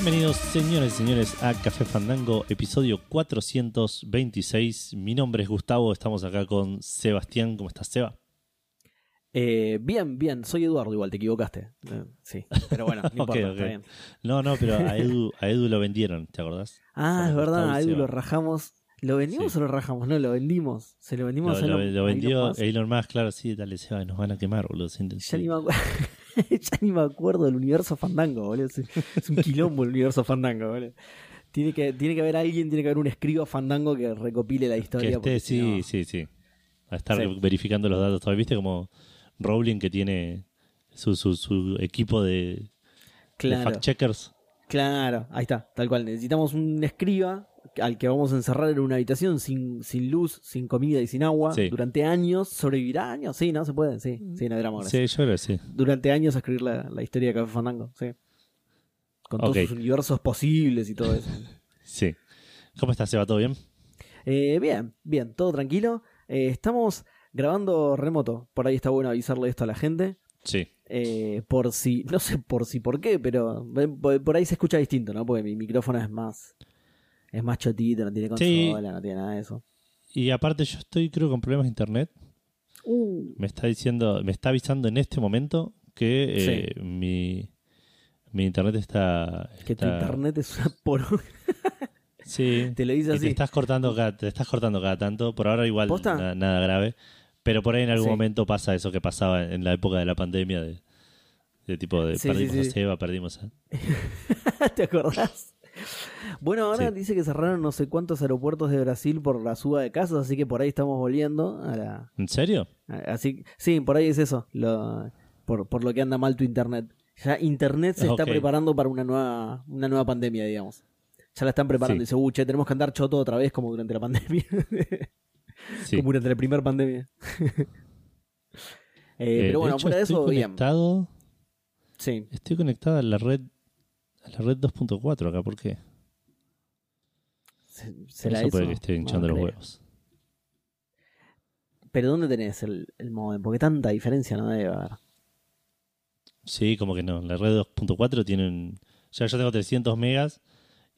Bienvenidos, señores y señores, a Café Fandango, episodio 426. Mi nombre es Gustavo, estamos acá con Sebastián. ¿Cómo estás, Seba? Eh, bien, bien, soy Eduardo, igual te equivocaste. Eh, sí, pero bueno, no importa, está bien. No, no, pero a Edu, a Edu lo vendieron, ¿te acordás? Ah, es verdad, Gustavo a Edu lo rajamos. ¿Lo vendimos Sí. o lo rajamos? No, lo vendimos. Se lo vendimos Lo, a lo- Elon- lo a vendió Elon Musk. Elon Musk, claro, sí, dale, Seba, nos van a quemar, boludo. Ya, sí. ni me acu- ya ni me acuerdo del universo Fandango, boludo. Es, un quilombo el universo Fandango, boludo. Tiene que, tiene que haber alguien, tiene que haber un escriba Fandango que recopile la Que historia. esté, porque si sí, no- sí, sí. A estar Sí. verificando los datos. ¿Viste como Rowling que tiene su, su, su equipo de, fact-checkers? Claro, ahí está, tal cual. Necesitamos un escriba al que vamos a encerrar en una habitación sin, sin luz, sin comida y sin agua Sí. durante años. ¿Sobrevivirá años? Sí, ¿no? Se puede, sí. Sí, no hay drama. Sí, yo creo que sí. Durante años a escribir la, la historia de Café Fandango, sí. Con todos sus universos posibles y todo eso. Sí. ¿Cómo estás, Seba? ¿Todo bien? Eh, bien, bien, todo tranquilo. Eh, estamos grabando remoto. Por ahí está bueno avisarle esto a la gente. Sí. Eh, por si, no sé por si por qué, pero eh, por por ahí se escucha distinto, ¿no? Porque mi micrófono es más, es más chotito, no tiene Sí. consola, no tiene nada de eso. Y aparte yo estoy creo con problemas de internet. Uh, Me está diciendo, me está avisando en este momento que eh, mi, mi internet está, que tu está- internet es una por Sí. te lo dice Y te así. estás cortando cada, te estás cortando cada tanto. Por ahora igual na- nada grave. Pero por ahí en algún Sí. momento pasa eso que pasaba en la época de la pandemia de, de tipo de Sí, sí, perdimos sí. a Seba, perdimos a. ¿Te acordás? Bueno, ahora Sí. dice que cerraron no sé cuántos aeropuertos de Brasil por la suba de casos, así que por ahí estamos volviendo a la... ¿En serio? Así, sí, por ahí es eso, lo, por, por lo que anda mal tu internet. Ya internet se está Ok. preparando para una nueva, una nueva pandemia, digamos. Ya la están preparando. Sí. Dice, uh, che, tenemos que andar choto otra vez como durante la pandemia. Sí. como durante la primera pandemia. Eh, Eh, pero bueno, fuera de eso, bien. conectado, Sí. Estoy conectado a la red la red 2.4 acá, ¿por qué? ¿Será eso puede que esté hinchando No los creo. huevos. Pero ¿dónde tenés el, el modem? Porque tanta diferencia no debe haber. Sí, como que no. La red 2.4 tiene un... Ya yo tengo 300 megas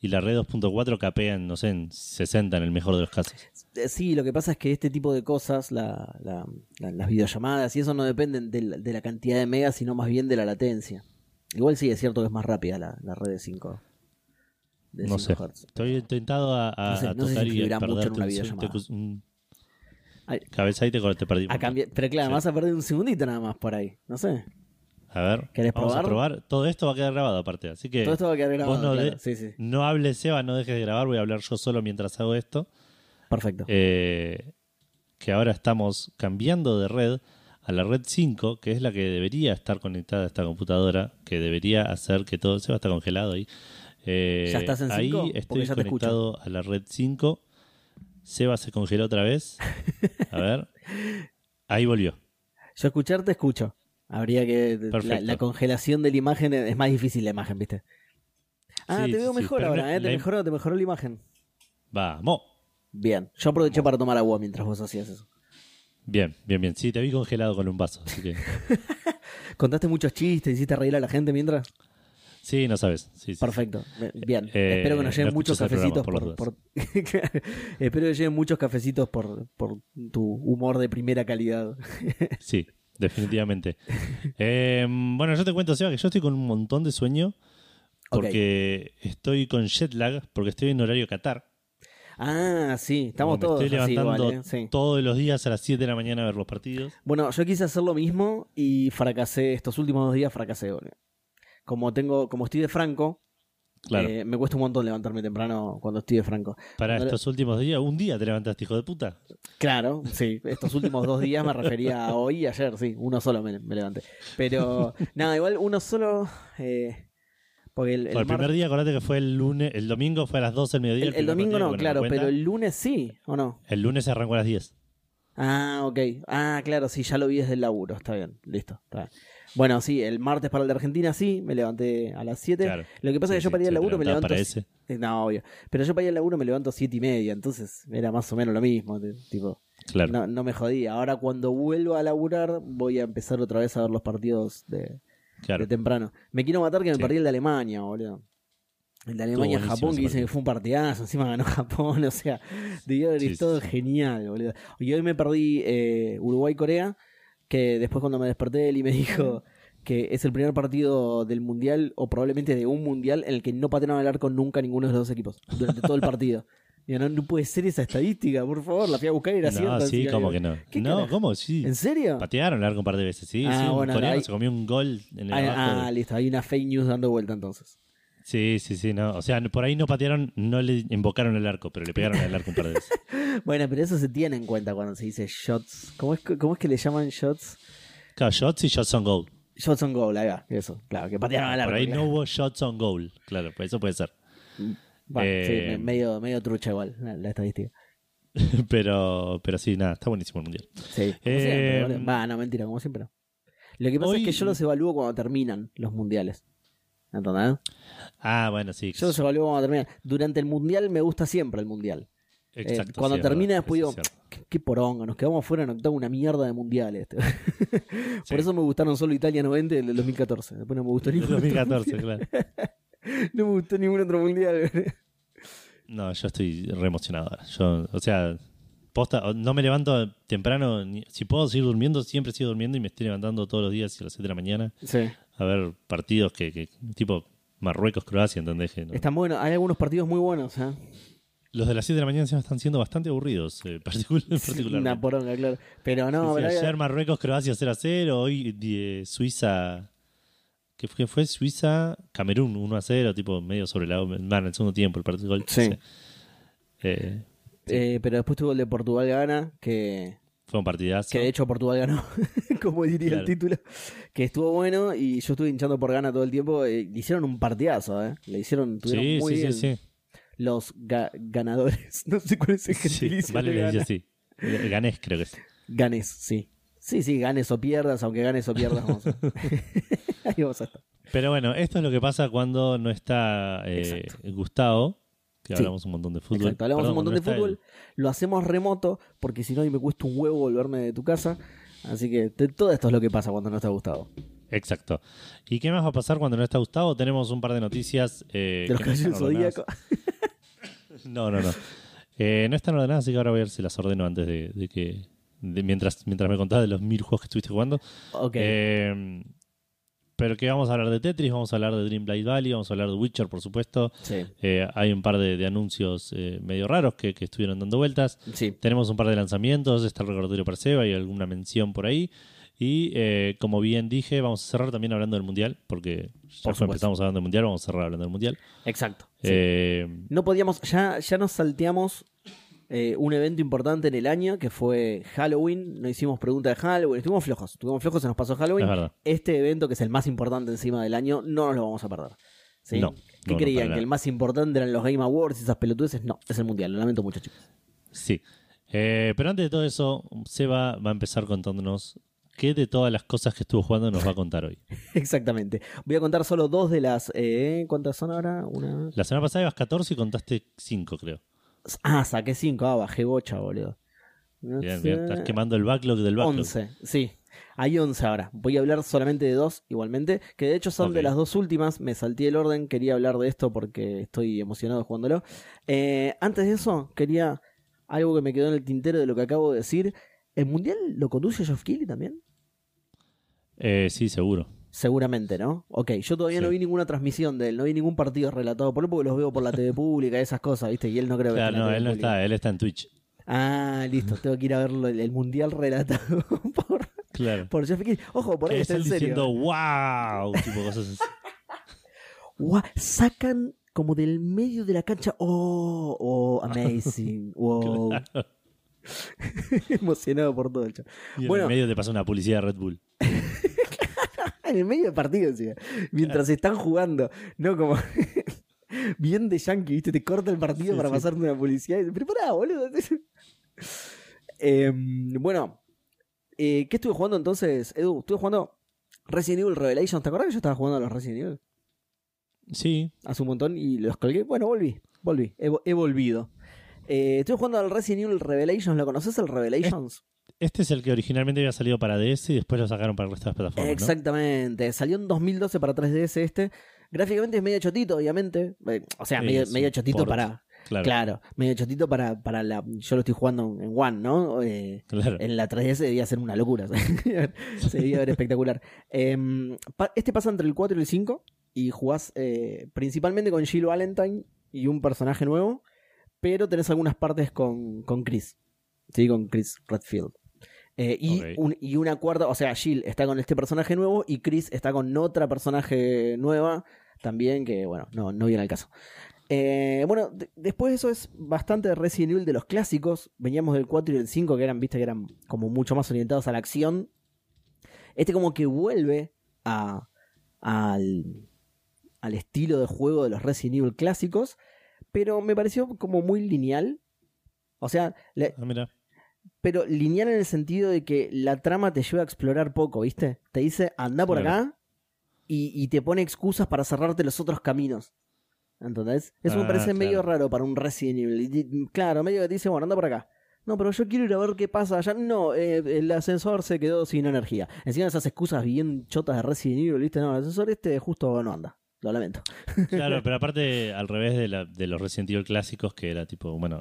y la red 2.4 capea en, no sé, en 60 en el mejor de los casos. Eh, Sí, lo que pasa es que este tipo de cosas, la, la- la- las videollamadas y eso no dependen de la, de la cantidad de megas, sino más bien de la latencia. Igual sí, es cierto que es más rápida la, la red de 5. De No 5 sé. Hz. Estoy tentado a, a- No sé- a no sé si y a mucho en una un, videollamada. un cabeza y te, te perdí. A cambiar- pero claro, Sí. vas a perder un segundito nada más por ahí. No sé. A ver, ¿Querés vamos a probar? probar. Todo esto va a quedar grabado aparte, así que Todo esto va a quedar grabado. vos no, claro. de- Sí, sí. no hables, Seba, no dejes de grabar, voy a hablar yo solo mientras hago esto. Perfecto. Eh, que ahora estamos cambiando de red a la red 5, que es la que debería estar conectada a esta computadora, que debería hacer que todo se va a estar congelado ahí. Eh, ¿Ya estás en ahí 5? Porque estoy ya te conectado a la red 5. Seba se congeló otra vez. A ver. Ahí volvió. Yo escucharte escucho. Habría que. La, congelación de la imagen es más difícil la imagen, ¿viste? Ah, Sí, te veo sí, mejor ahora, ¿eh? Te la- mejoró, te mejoró la imagen. Vamos. Bien. Yo aproveché para tomar agua mientras vos hacías eso. Bien, bien, bien. Sí, te vi congelado con un vaso, así que. ¿Contaste muchos chistes? ¿Hiciste reír a la gente mientras? Sí, no sabes. Sí, sí. Perfecto. Bien. Eh, Espero que nos lleguen no muchos cafecitos por por. por- Espero que lleguen muchos cafecitos por, por tu humor de primera calidad. Sí, definitivamente. Eh, bueno, yo te cuento, Seba, que yo estoy con un montón de sueño porque estoy con jet lag, porque estoy en horario Qatar. Ah, sí. Estamos Como todos me estoy así levantando igual, ¿eh? Sí. todos los días a las 7 de la mañana a ver los partidos. Bueno, yo quise hacer lo mismo y fracasé. Estos últimos dos días fracasé, boludo. Como tengo, como estoy de Franco, Claro. eh, me cuesta un montón levantarme temprano cuando estoy de Franco. Para cuando- estos últimos días, un día te levantaste, hijo de puta. Claro, sí. Estos últimos dos días me refería a hoy y ayer, sí. Uno solo me, me levanté. Pero, nada, igual uno solo. eh, porque el, primer día, acordate que fue el lunes, el domingo fue a las 12 del mediodía. el- domingo partido, no, claro, pero el lunes sí, ¿o no? El lunes se arrancó a las 10. Ah, ok. Ah, claro, sí, ya lo vi desde el laburo. Está bien, listo. está bien. Bueno, sí, el martes para el de Argentina sí, me levanté a las 7. Claro. Lo que pasa Sí, es que yo para ir al laburo me levanto. para ese. Eh, No, obvio. Pero yo para ir al laburo me levanto a 7 y media, entonces era más o menos lo mismo. Tipo, Claro. no, no me jodía. Ahora cuando vuelvo a laburar voy a empezar otra vez a ver los partidos de, claro. de temprano. Me quiero matar que me Sí. perdí el de Alemania, boludo. El de Alemania-Japón, buenísimo que dicen que fue un partidazo, encima ganó Japón, o sea, debió haber Sí, estado sí. genial, boludo. Y hoy me perdí eh, Uruguay-Corea, que después cuando me desperté él y me dijo que es el primer partido del Mundial, o probablemente de un Mundial, en el que no patearon el arco nunca ninguno de los dos equipos, durante todo el partido. Digo, no, no puede ser esa estadística, por favor, la fui a buscar y era no, cierta. sí, Digo, que no. ¿qué No, carajo? ¿cómo? Sí. ¿En serio? Patearon el arco un par de veces, sí. Ah, sí, un bueno, coreano ahí- se comió un gol en el Ah, ah, listo, hay una fake news dando vuelta entonces. Sí, sí, sí, no. O sea, por ahí no patearon, no le invocaron el arco, pero le pegaron el arco un par de veces. Bueno, pero eso se tiene en cuenta cuando se dice shots. ¿Cómo es, que- cómo es que le llaman shots? Claro, shots y shots on goal. Shots on goal, ahí va, eso, claro, que patearon al arco. Por ahí claro. no hubo shots on goal. Claro, pues eso puede ser. Eh, sí, me- medio, medio trucha igual la, la estadística. pero, pero sí, nada, está buenísimo el mundial. Sí, como Eh, siempre. Va, no, mentira, como siempre. Lo que pasa hoy- es que yo los evalúo cuando terminan los mundiales. ¿Entendés? Ah, bueno, sí. Yo los evalúo cuando terminan. Durante el mundial me gusta siempre el mundial. Eh, Exacto. cuando sí, termina después digo, qué, qué poronga, nos quedamos fuera en octavo una mierda de mundiales. Por Sí. eso me gustaron solo Italia 90 y el del 2014. Después no me gustó El ningún otro 2014, mundial. claro. No me gustó ningún otro mundial. No, yo estoy re emocionado. Yo, o sea, posta, no me levanto temprano. ni- si puedo seguir durmiendo, siempre sigo durmiendo y me estoy levantando todos los días a las 7 de la mañana sí. a ver partidos que, que tipo Marruecos-Croacia, ¿entendés? Que no- Están buenos. Hay algunos partidos muy buenos. ¿eh? Los de las 7 de la mañana encima están siendo bastante aburridos, eh, particul- particularmente. Una poronga, claro. Pero no, Sí, sí, pero hay- ayer Marruecos-Croacia 0 a 0, hoy eh, Suiza. ¿Qué fue? fue Suiza? Camerún 1 a 0, tipo medio sobre la. En el segundo tiempo el partido. gol. Sí. No sé. Eh, eh, pero después tuvo el de Portugal-Gana, que, fue un partidazo. que de hecho Portugal ganó, como diría el título. Que estuvo bueno y yo estuve hinchando por Gana todo el tiempo. eh, le hicieron un partidazo, ¿eh? Le hicieron, tuvieron sí, muy sí, bien sí, sí. los ga- ganadores. No sé cuál es el Sí, gentilicio vale, de le Gana. dice así. Eh, Ganés, creo que es. Ganes, sí. Sí, sí, ganes o pierdas, aunque ganes o pierdas, vamos a... Ahí vamos a estar. Pero bueno, esto es lo que pasa cuando no está eh, Gustavo, que Sí. hablamos un montón de fútbol. Exacto, hablamos Perdón, un montón de fútbol, lo hacemos remoto, porque si no, me cuesta un huevo volverme de tu casa. Así que te- todo esto es lo que pasa cuando no está Gustavo. Exacto. ¿Y qué más va a pasar cuando no está Gustavo? Tenemos un par de noticias. eh, de los que no zodíacos. No, no, no. Eh, no están ordenadas, así que ahora voy a ver si las ordeno antes de, de que. De- mientras, mientras me contás de los mil juegos que estuviste jugando. Ok. Eh, pero que vamos a hablar de Tetris, vamos a hablar de Dream Blade Valley, vamos a hablar de Witcher, por supuesto. sí, Eh, hay un par de, de anuncios eh, medio raros que, que estuvieron dando vueltas. sí. Tenemos un par de lanzamientos, está el recordatorio para Seba y alguna mención por ahí. Y eh, como bien dije, vamos a cerrar también hablando del Mundial, porque ya Por supuesto. empezamos hablando del Mundial, vamos a cerrar hablando del Mundial. Exacto. sí. No podíamos, ya, ya nos salteamos eh, un evento importante en el año que fue Halloween. No hicimos pregunta de Halloween, estuvimos flojos, estuvimos flojos, se nos pasó Halloween. Este evento, que es el más importante encima del año, no nos lo vamos a perder. ¿sí? No, ¿Qué no, creían? ¿Que el más importante eran los Game Awards y esas pelotudeces? No, es el Mundial, lo lamento mucho, chicos. Sí. Eh, pero antes de todo eso, Seba va a empezar contándonos qué de todas las cosas que estuvo jugando nos va a contar hoy. Exactamente. Voy a contar solo dos de las. eh, ¿Cuántas son ahora? Una. La semana pasada ibas 14 y contaste 5, creo. Ah, saqué cinco. Ah, bajé bocha, boludo. No Bien, sé. bien. Estás quemando el backlog del backlog. 11, sí. Hay 11 ahora. Voy a hablar solamente de dos, igualmente. Que de hecho son de las dos últimas. Me salté el orden. Quería hablar de esto porque estoy emocionado jugándolo. Eh, antes de eso, quería algo que me quedó en el tintero de lo que acabo de decir. ¿El mundial lo conduce Geoff Keighley también? Eh, sí, seguro. Seguramente, ¿no? Ok, yo todavía Sí. no vi ninguna transmisión de él, no vi ningún partido relatado por él porque los veo por la TV pública, esas cosas, ¿viste? Y él no creo que Claro, en la no, TV él no pública. está, él está en Twitch. Ah, listo, tengo que ir a verlo el, mundial relatado por, Claro. por Jeff Keighley. Ojo, por ahí es está él en serio. diciendo wow, tipo cosas así. Sacan como del medio de la cancha. Oh, oh, amazing. Wow. Emocionado por todo el chat. Y en Bueno. el medio te pasa una publicidad de Red Bull. En el medio del partido, encima. Mientras están jugando. No como. Bien de yankee, ¿viste? Te corta el partido Sí, para sí. pasarte una publicidad. y Pero pará, boludo. Em, bueno, eh, ¿qué estuve jugando entonces, Edu? Estuve jugando Resident Evil Revelations. ¿Te acordás que yo estaba jugando a los Resident Evil? Sí, hace un montón y los colgué. Bueno, volví, volví, he, he volvido. Eh, estoy jugando al Resident Evil Revelations. ¿Lo conoces el Revelations? Este es el que originalmente había salido para DS y después lo sacaron para el resto de las plataformas. ¿no? Exactamente. Salió en 2012 para 3DS este. Gráficamente es medio chotito, obviamente. Eh, O sea, Sí, medio, chotito port, para. Claro. Claro, medio chotito para, para la. Yo lo estoy jugando en One, ¿no? Eh, Claro. en la 3DS debía ser una locura. Se debía ver espectacular. Em, este pasa entre el 4 y el 5. Y jugás eh, principalmente con Jill Valentine y un personaje nuevo. Pero tenés algunas partes con, con Chris. Sí, con Chris Redfield. Eh, y, Ok. un- y una cuarta, o sea, Jill está con este personaje nuevo y Chris está con otra personaje nueva también, que bueno, no, no viene al caso. Eh, bueno, de- después de eso es bastante de Resident Evil de los clásicos. Veníamos del 4 y del 5, que eran, viste, que eran como mucho más orientados a la acción. Este como que vuelve a, al, al estilo de juego de los Resident Evil clásicos, pero me pareció como muy lineal. O sea, le- Ah. Pero lineal en el sentido de que la trama te lleva a explorar poco, ¿viste? Te dice, anda por Claro. acá y, y te pone excusas para cerrarte los otros caminos. ¿Entendés? Eso me Ah, parece claro. medio raro para un Resident Evil. Claro, medio que te dice, bueno, anda por acá. No, pero yo quiero ir a ver qué pasa allá. No, eh, el ascensor se quedó sin energía. Encima esas excusas bien chotas de Resident Evil, ¿viste? No, el ascensor este justo no anda. Lo lamento. Claro, pero aparte, al revés de, la- de los Resident Evil clásicos, que era tipo, bueno,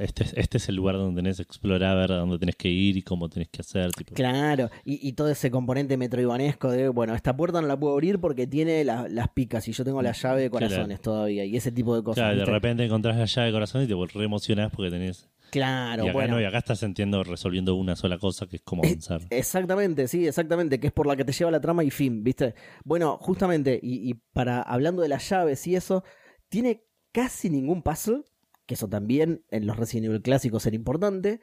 este, es- este es el lugar donde tenés que explorar, a ver dónde tenés que ir y cómo tenés que hacer. Tipo. Claro, y, y todo ese componente metroibanesco de, bueno, esta puerta no la puedo abrir porque tiene la- las picas y yo tengo la llave de corazones todavía y ese tipo de cosas. Claro, de ¿viste? repente encontrás la llave de corazón y te re emocionás porque tenés. Claro, y acá bueno. no, y acá estás entiendo resolviendo una sola cosa que es como avanzar. Exactamente, sí, exactamente, que es por la que te lleva la trama y fin, ¿viste? Bueno, justamente, y, y para hablando de las llaves y eso, tiene casi ningún puzzle, que eso también en los Resident Evil clásicos era importante,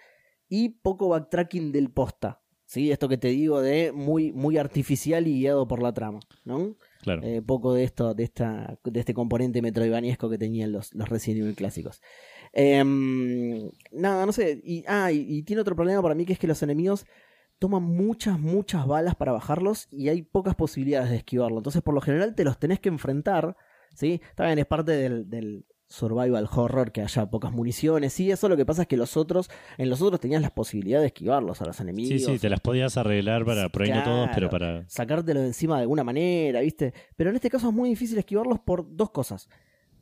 y poco backtracking del posta, ¿sí? Esto que te digo de muy, muy artificial y guiado por la trama, ¿no? Claro. Eh, poco de esto, de esta, de este componente metroidvaniesco que tenían los, los Resident Evil clásicos. Em, nada, no sé. Y, ah, y, y tiene otro problema para mí que es que los enemigos toman muchas, muchas balas para bajarlos y hay pocas posibilidades de esquivarlo. Entonces, por lo general, te los tenés que enfrentar. ¿Sí? También es parte del, del survival horror que haya pocas municiones. Sí, eso lo que pasa es que los otros, en los otros tenías las posibilidades de esquivarlos a los enemigos Sí, sí, te las podías arreglar para, por ahí no todos, pero para. sacártelo de encima de alguna manera, ¿viste? Pero en este caso es muy difícil esquivarlos por dos cosas.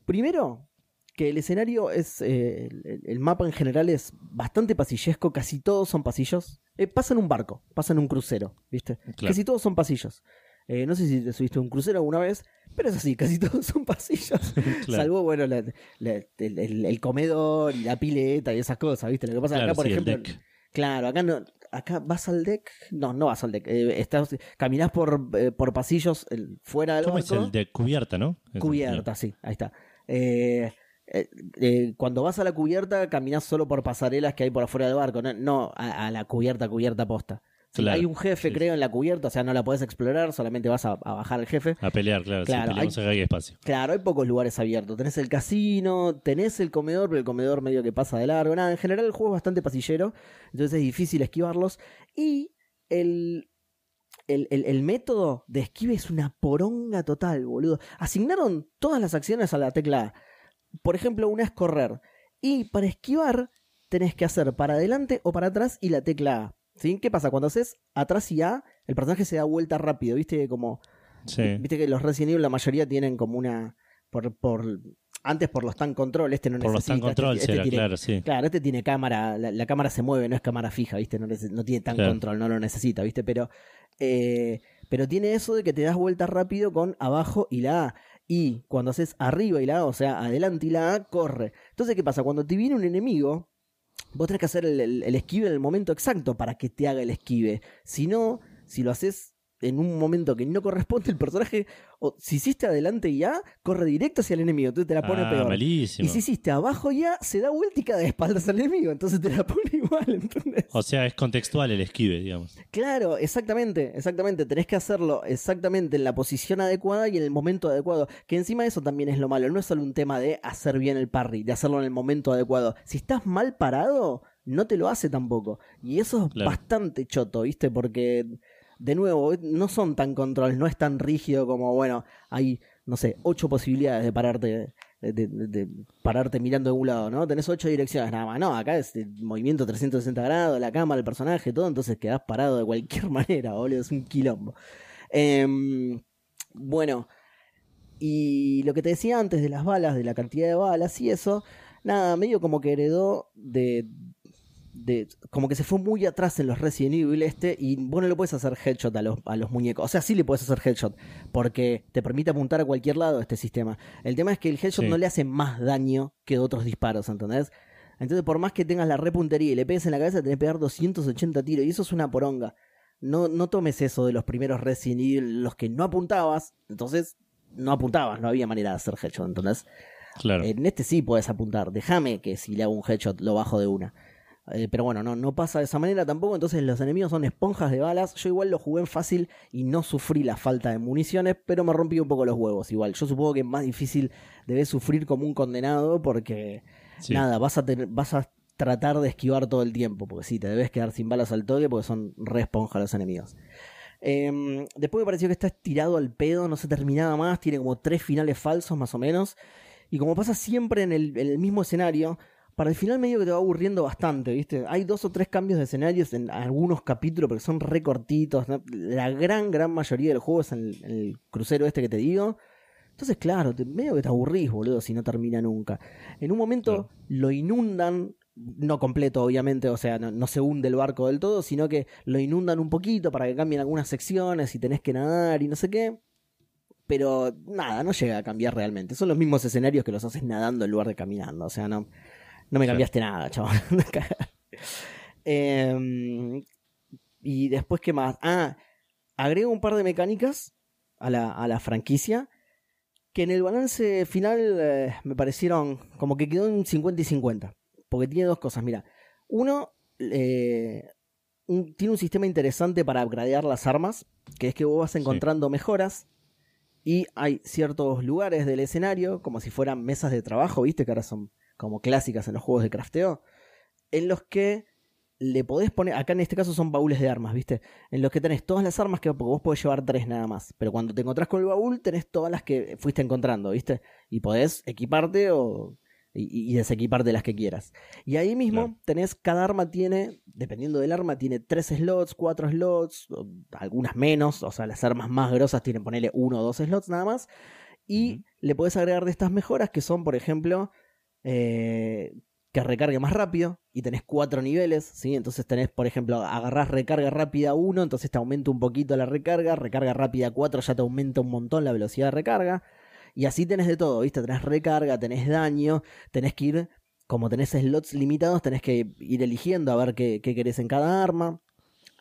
Primero, que el escenario es. eh, el, el mapa en general es bastante pasillesco, casi todos son pasillos. Eh, pasa en un barco, pasa en un crucero, ¿viste? Claro. Casi todos son pasillos. Eh, no sé si te subiste a un crucero alguna vez, pero es así, casi todos son pasillos. Claro. Salvo, bueno, la- la- el, el- el comedor y la pileta y esas cosas, ¿viste? Lo que pasa Claro, acá, por sí, el ejemplo. Claro, acá no. Acá vas al deck. No, no vas al deck. Eh, estás, caminás por, eh, por pasillos el- fuera del ¿Cómo es barco. el de cubierta, no? Es- Cubierta, sí, ahí está. Eh, eh, cuando vas a la cubierta, caminás solo por pasarelas que hay por afuera del barco, no, no a, a la cubierta, cubierta posta. Claro, hay un jefe, sí. creo, en la cubierta, o sea, no la podés explorar, solamente vas a, a bajar al jefe. A pelear, claro. Claro, si peleamos hay- acá hay espacio. Claro, hay pocos lugares abiertos. Tenés el casino, tenés el comedor, pero el comedor medio que pasa de largo. Nada, en general el juego es bastante pasillero, entonces es difícil esquivarlos. Y el, el, el- el método de esquive es una poronga total, boludo. Asignaron todas las acciones a la tecla A. Por ejemplo, una es correr. Y para esquivar, tenés que hacer para adelante o para atrás y la tecla A. ¿Sí? ¿Qué pasa? Cuando haces atrás y A, el personaje se da vuelta rápido, ¿viste? Como Sí. Viste que los Resident Evil la mayoría tienen como una. Por, por, antes por los tan control, este no Por los necesita. tan control, este, este será, tiene, claro, sí. Claro, este tiene cámara, la, la cámara se mueve, no es cámara fija, ¿viste? No, no tiene tan Claro. control, no lo necesita, ¿viste? Pero, eh, pero tiene eso de que te das vuelta rápido con abajo y la A. Y cuando haces arriba y la A, o sea, adelante y la A, corre. Entonces, ¿qué pasa? Cuando te viene un enemigo, vos tenés que hacer el, el- esquive en el momento exacto para que te haga el esquive. Si no, si lo haces en un momento que no corresponde, el personaje, o si hiciste adelante y A, corre directo hacia el enemigo, entonces te la pone ah, peor. malísimo. Y si hiciste abajo ya, se da vuelta y cae de espaldas al enemigo, entonces te la pone igual, ¿entendés? O sea, es contextual el esquive, digamos. Claro, exactamente, exactamente. Tenés que hacerlo exactamente en la posición adecuada y en el momento adecuado. Que encima eso también es lo malo. No es solo un tema de hacer bien el parry, de hacerlo en el momento adecuado. Si estás mal parado, no te lo hace tampoco. Y eso es Claro. bastante choto, ¿viste? Porque, de nuevo, no son tan control, no es tan rígido como, bueno, hay, no sé, ocho posibilidades de pararte. De, de- pararte mirando de un lado, ¿no? Tenés ocho direcciones nada más. No, acá es el movimiento 360 grados, la cámara, el personaje, todo, entonces quedás parado de cualquier manera, boludo, es un quilombo. Em, bueno, Y lo que te decía antes de las balas, de la cantidad de balas y eso, nada, medio como que heredó de, de, como que se fue muy atrás en los Resident Evil este y vos no le puedes hacer headshot a los, a los muñecos. O sea, sí le puedes hacer headshot porque te permite apuntar a cualquier lado este sistema. El tema es que el headshot Sí. no le hace más daño que otros disparos, ¿entendés? Entonces, por más que tengas la repuntería y le pegues en la cabeza, tenés que pegar 280 tiros y eso es una poronga. No, no tomes eso de los primeros Resident Evil, los que no apuntabas, entonces no apuntabas, no había manera de hacer headshot, ¿entendés? Claro. En este sí puedes apuntar. Déjame que si le hago un headshot lo bajo de una. Eh, pero bueno, no, no pasa de esa manera tampoco. Entonces los enemigos son esponjas de balas. Yo igual lo jugué en fácil y no sufrí la falta de municiones, pero me rompí un poco los huevos igual. Yo supongo que es más difícil debes sufrir como un condenado porque Sí. nada, vas a, tener, vas a tratar de esquivar todo el tiempo. Porque sí, te debes quedar sin balas al toque porque son re esponja los enemigos. Em, después me pareció que está estirado al pedo, no se terminaba más, tiene como tres finales falsos más o menos. Y como pasa siempre en el, en el mismo escenario, para el final medio que te va aburriendo bastante, ¿viste? Hay dos o tres cambios de escenarios en algunos capítulos, pero son re cortitos. ¿no? La gran, gran mayoría del juego es en el, en el crucero este que te digo. Entonces, claro, te- medio que te aburrís, boludo, si no termina nunca. En un momento lo inundan, no completo, obviamente, o sea, no, no se hunde el barco del todo, sino que lo inundan un poquito para que cambien algunas secciones y tenés que nadar y no sé qué. Pero nada, no llega a cambiar realmente. Son los mismos escenarios que los haces nadando en lugar de caminando. O sea, no, no me Claro. cambiaste nada, chaval. Em, y después, ¿qué más? Ah, agrego un par de mecánicas a la, a la franquicia que en el balance final eh, me parecieron como que quedó en 50 y 50. Porque tiene dos cosas, mira. Uno, eh, un- tiene un sistema interesante para upgradear las armas, que es que vos vas encontrando mejoras y hay ciertos lugares del escenario, como si fueran mesas de trabajo, viste, que ahora son como clásicas en los juegos de crafteo, en los que le podés poner, acá en este caso son baúles de armas, viste, en los que tenés todas las armas que vos podés llevar tres nada más, pero cuando te encontrás con el baúl tenés todas las que fuiste encontrando, viste, y podés equiparte o y, y desequiparte las que quieras. Y ahí mismo Claro. tenés, cada arma tiene, dependiendo del arma, tiene tres slots, cuatro slots, algunas menos, o sea, las armas más grosas tienen, ponerle uno o dos slots nada más, y le podés agregar de estas mejoras que son, por ejemplo, eh, que recargue más rápido y tenés cuatro niveles, ¿sí? Entonces tenés, por ejemplo, agarrás recarga rápida 1, entonces te aumenta un poquito la recarga, recarga rápida 4 ya te aumenta un montón la velocidad de recarga, y así tenés de todo, ¿viste? Tenés recarga, tenés daño, tenés que ir, como tenés slots limitados, tenés que ir eligiendo a ver qué, qué querés en cada arma.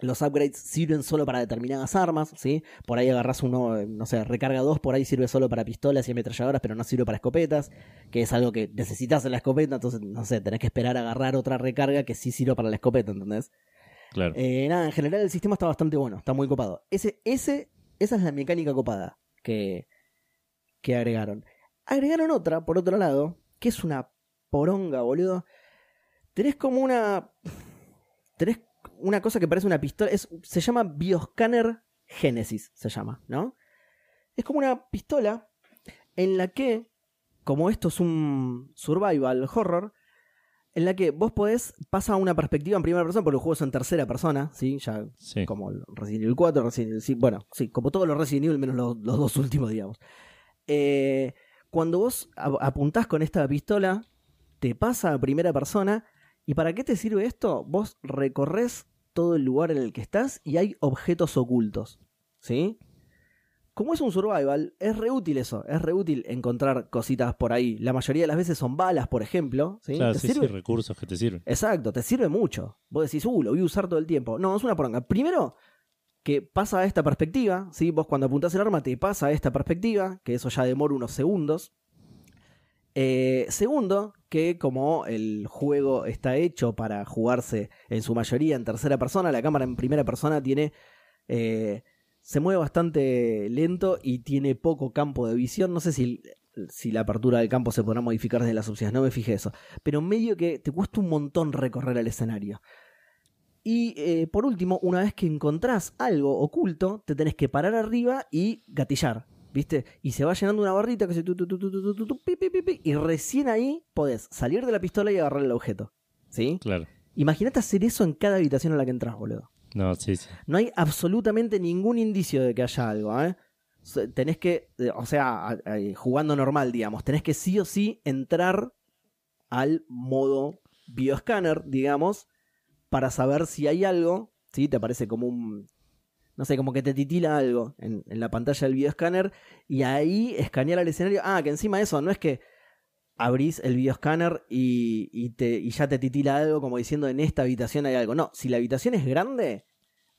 Los upgrades sirven solo para determinadas armas, ¿sí? Por ahí agarras uno, eh, no sé, recarga 2, por ahí sirve solo para pistolas y ametralladoras, pero no sirve para escopetas, que es algo que necesitas en la escopeta, entonces, no sé, tenés que esperar a agarrar otra recarga que sí sirve para la escopeta, ¿entendés? Claro. Eh, nada, en general el sistema está bastante bueno, está muy copado. Ese, ese, esa es la mecánica copada que, que agregaron. Agregaron otra, por otro lado, que es una poronga, boludo. Tenés como una. Tenés una cosa que parece una pistola. Es, se llama Bioscanner Genesis, se llama, ¿no? Es como una pistola en la que, como esto es un survival horror, en la que vos podés pasar a una perspectiva en primera persona, porque el juego es en tercera persona, ¿sí? Ya Sí. como el Resident Evil 4, Resident Evil, sí, bueno, sí, como todos los Resident Evil, menos los, los dos últimos, digamos. Eh, cuando vos ap- apuntás con esta pistola, te pasa a primera persona, ¿y para qué te sirve esto? Vos recorres todo el lugar en el que estás y hay objetos ocultos, ¿sí? Como es un survival, es re útil eso, es re útil encontrar cositas por ahí. La mayoría de las veces son balas, por ejemplo, ¿sí? Claro, ¿Te sí, sirve? sí, recursos que te sirven. Exacto, te sirve mucho. Vos decís, uh, lo voy a usar todo el tiempo. No, es una poronga. Primero, que pasa a esta perspectiva, ¿sí? Vos cuando apuntás el arma te pasa a esta perspectiva, que eso ya demora unos segundos. Eh, segundo, que como el juego está hecho para jugarse en su mayoría en tercera persona, la cámara en primera persona tiene... eh, se mueve bastante lento y tiene poco campo de visión. No sé si, si la apertura del campo se podrá modificar desde las opciones, no me fijé eso. Pero medio que te cuesta un montón recorrer el escenario. Y eh, por último, una vez que encontrás algo oculto, te tenés que parar arriba y gatillar. ¿viste? Y se va llenando una barrita que se tu, tu, y recién ahí podés salir de la pistola y agarrar el objeto. ¿Sí? Claro. Imagínate hacer eso en cada habitación a la que entras, boludo. No, sí, sí. No hay absolutamente ningún indicio de que haya algo. ¿eh? Tenés que, eh, o sea, eh, jugando normal, digamos, tenés que sí o sí entrar al modo bioscanner, digamos, para saber si hay algo, ¿sí? Te aparece como un, no sé, como que te titila algo en, en la pantalla del bioscanner y ahí escanear el escenario. Ah, que encima de eso, no es que abrís el bioscanner y, y, te, y ya te titila algo como diciendo en esta habitación hay algo. No, si la habitación es grande,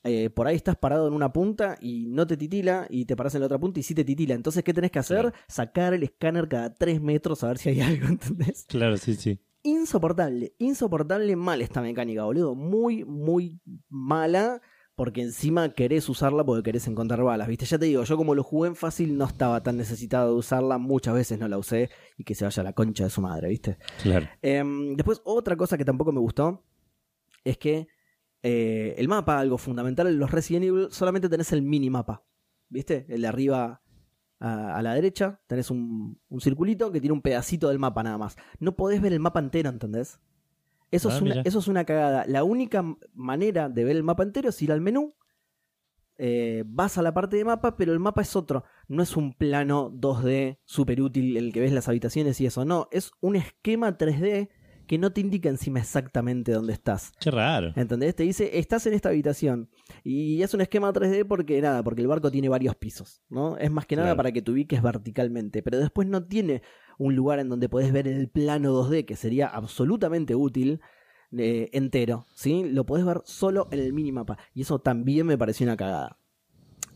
eh, por ahí estás parado en una punta y no te titila y te paras en la otra punta y sí te titila. Entonces, ¿qué tenés que hacer? Sacar el escáner cada 3 metros a ver si hay algo, ¿entendés? Claro, sí, sí. Insoportable, insoportable mal esta mecánica, boludo. Muy, muy mala. Porque encima querés usarla porque querés encontrar balas, ¿viste? Ya te digo, yo como lo jugué en fácil no estaba tan necesitado de usarla, muchas veces no la usé y que se vaya a la concha de su madre, ¿viste? Claro. Em, después, otra cosa que tampoco me gustó es que eh, el mapa, algo fundamental en los Resident Evil, solamente tenés el minimapa. ¿Viste? El de arriba a, a la derecha, tenés un, un circulito que tiene un pedacito del mapa nada más. No podés ver el mapa entero, ¿entendés? Eso, Ah, es, una, eso es una cagada. La única manera de ver el mapa entero es ir al menú. eh, vas a la parte de mapa, pero el mapa es otro. No es un plano 2D súper útil el que ves las habitaciones y eso. No, es un esquema 3D que no te indica encima exactamente dónde estás. Qué raro. ¿Entendés? Te dice, estás en esta habitación. Y es un esquema 3D porque nada, porque el barco tiene varios pisos, ¿no? Es más que nada Claro. para que te ubiques verticalmente. Pero después no tiene un lugar en donde podés ver el plano 2D, que sería absolutamente útil, eh, entero, ¿sí? Lo podés ver solo en el minimapa. Y eso también me pareció una cagada.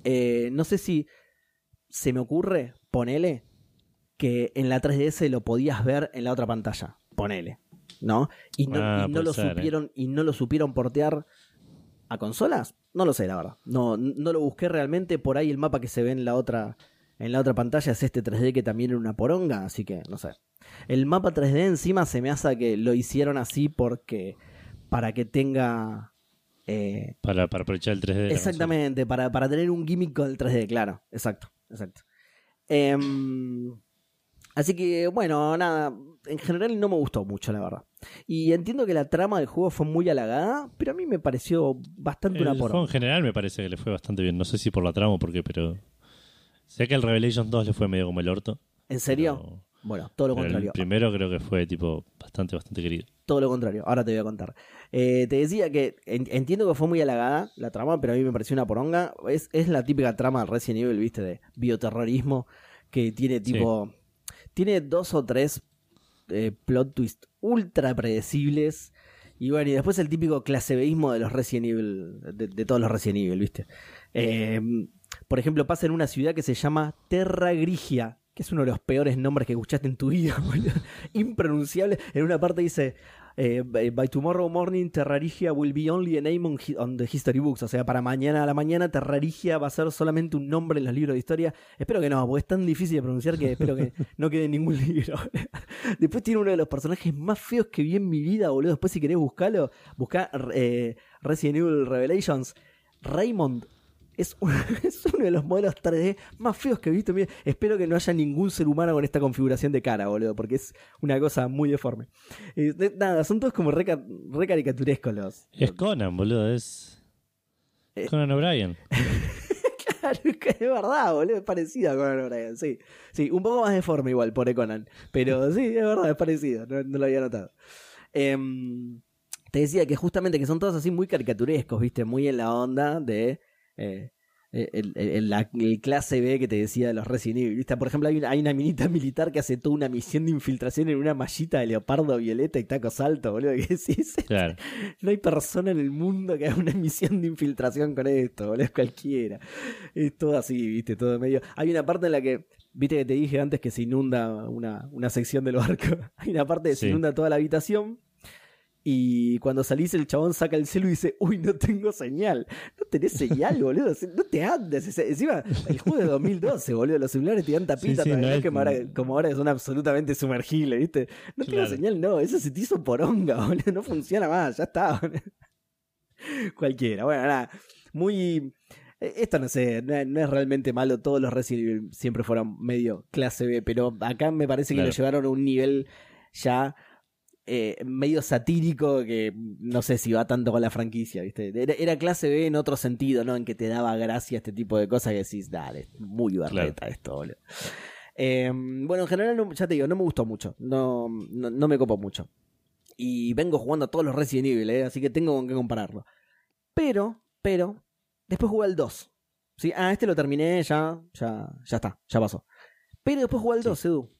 Eh, no sé si se me ocurre, ponele, que en la 3DS lo podías ver en la otra pantalla. Ponele. ¿No? Y no, Ah, y no puede lo ser, eh. supieron, y no lo supieron portear a consolas. No lo sé, la verdad. No, no lo busqué realmente. Por ahí el mapa que se ve en la otra. En la otra pantalla es este 3D que también era una poronga, así que no sé. El mapa 3D encima se me hace que lo hicieron así porque. para que tenga. eh, Para, para aprovechar el 3D. de la Exactamente, para, para tener un gimmick con el 3D, claro, exacto, exacto. Em, así que, bueno, nada, en general no me gustó mucho, la verdad. Y entiendo que la trama del juego fue muy halagada, pero a mí me pareció bastante una El porra. juego en general me parece que le fue bastante bien. No sé si por la trama o por qué, pero. Sé que el Revelation 2 le fue medio como el orto. ¿En serio? pero- Bueno, todo lo contrario. El primero creo que fue tipo bastante, bastante querido. Todo lo contrario, ahora te voy a contar. Eh, te decía que en- entiendo que fue muy halagada la trama, pero a mí me pareció una poronga. Es, es la típica trama de Resident Evil, viste, de bioterrorismo, que tiene tipo. Tiene dos o tres eh, plot twists ultra predecibles. Y bueno, y después el típico clasebeísmo de los Resident Evil, de, de todos los Resident Evil, ¿viste? Eh, por ejemplo, pasa en una ciudad que se llama Terra Grigia, que es uno de los peores nombres que escuchaste en tu vida, boludo. Impronunciable. En una parte dice, eh, by tomorrow morning Terrarigia will be only a name on the history books. O sea, para mañana a la mañana Terrarigia va a ser solamente un nombre en los libros de historia. Espero que no, porque es tan difícil de pronunciar que espero que no quede en ningún libro. Después tiene uno de los personajes más feos que vi en mi vida, boludo. Después si querés buscarlo, buscá eh, Resident Evil Revelations. Raymond es, un- es uno de los modelos 3D más feos que he visto. Espero que no haya ningún ser humano con esta configuración de cara, boludo, porque es una cosa muy deforme. Eh, de- nada, son todos como re, re caricaturescos los. Es Conan, boludo. Es. Eh. Conan O'Brien. Claro, es verdad, boludo, es parecido a Conan O'Brien, sí. Sí, un poco más deforme igual, pobre Conan. Pero sí, es verdad, es parecido, no, no lo había notado. Em, te decía que justamente que son todos así muy caricaturescos, viste, muy en la onda de eh, el, el- el- la el clase B que te decía de los Resident Evil. ¿viste? Por ejemplo, hay una, hay una minita militar que hace toda una misión de infiltración en una mallita de leopardo violeta y taco salto, boludo. Que decís, Claro. no hay persona en el mundo que haga una misión de infiltración con esto, boludo, es cualquiera. Es todo así, viste, todo medio. Hay una parte en la que, viste que te dije antes que se inunda una, una sección del barco. Hay una parte que se inunda toda la habitación. Y cuando salís, el chabón saca el celu y dice: Uy, no tengo señal. No tenés señal, boludo. No te andes. Encima, el juego de 2012, boludo. Los celulares te dan tapita Sí, sí, no es como, ahora, como ahora que son absolutamente sumergibles, ¿viste? No tengo Claro. señal, no. Eso se te hizo poronga, boludo. No funciona más. Ya está, boludo. Cualquiera. Bueno, nada. Muy. eh, Esto no sé, no, es realmente malo. Todos los Resident Evil siempre fueron medio clase B, pero acá me parece que Claro. lo llevaron a un nivel ya eh, medio satírico que no sé si va tanto con la franquicia, ¿viste? Era, era clase B en otro sentido, ¿no? En que te daba gracia este tipo de cosas que decís, dale, muy barreta esto, boludo. Eh, bueno, en general, no- ya te digo, no me gustó mucho. No, no, no me copo mucho. Y vengo jugando a todos los Resident Evil, ¿eh? así que tengo con qué compararlo. Pero, pero, después jugué al 2. ¿sí? Ah, este lo terminé, ya, ya, ya está, ya pasó. Pero después jugué al 2, Edu.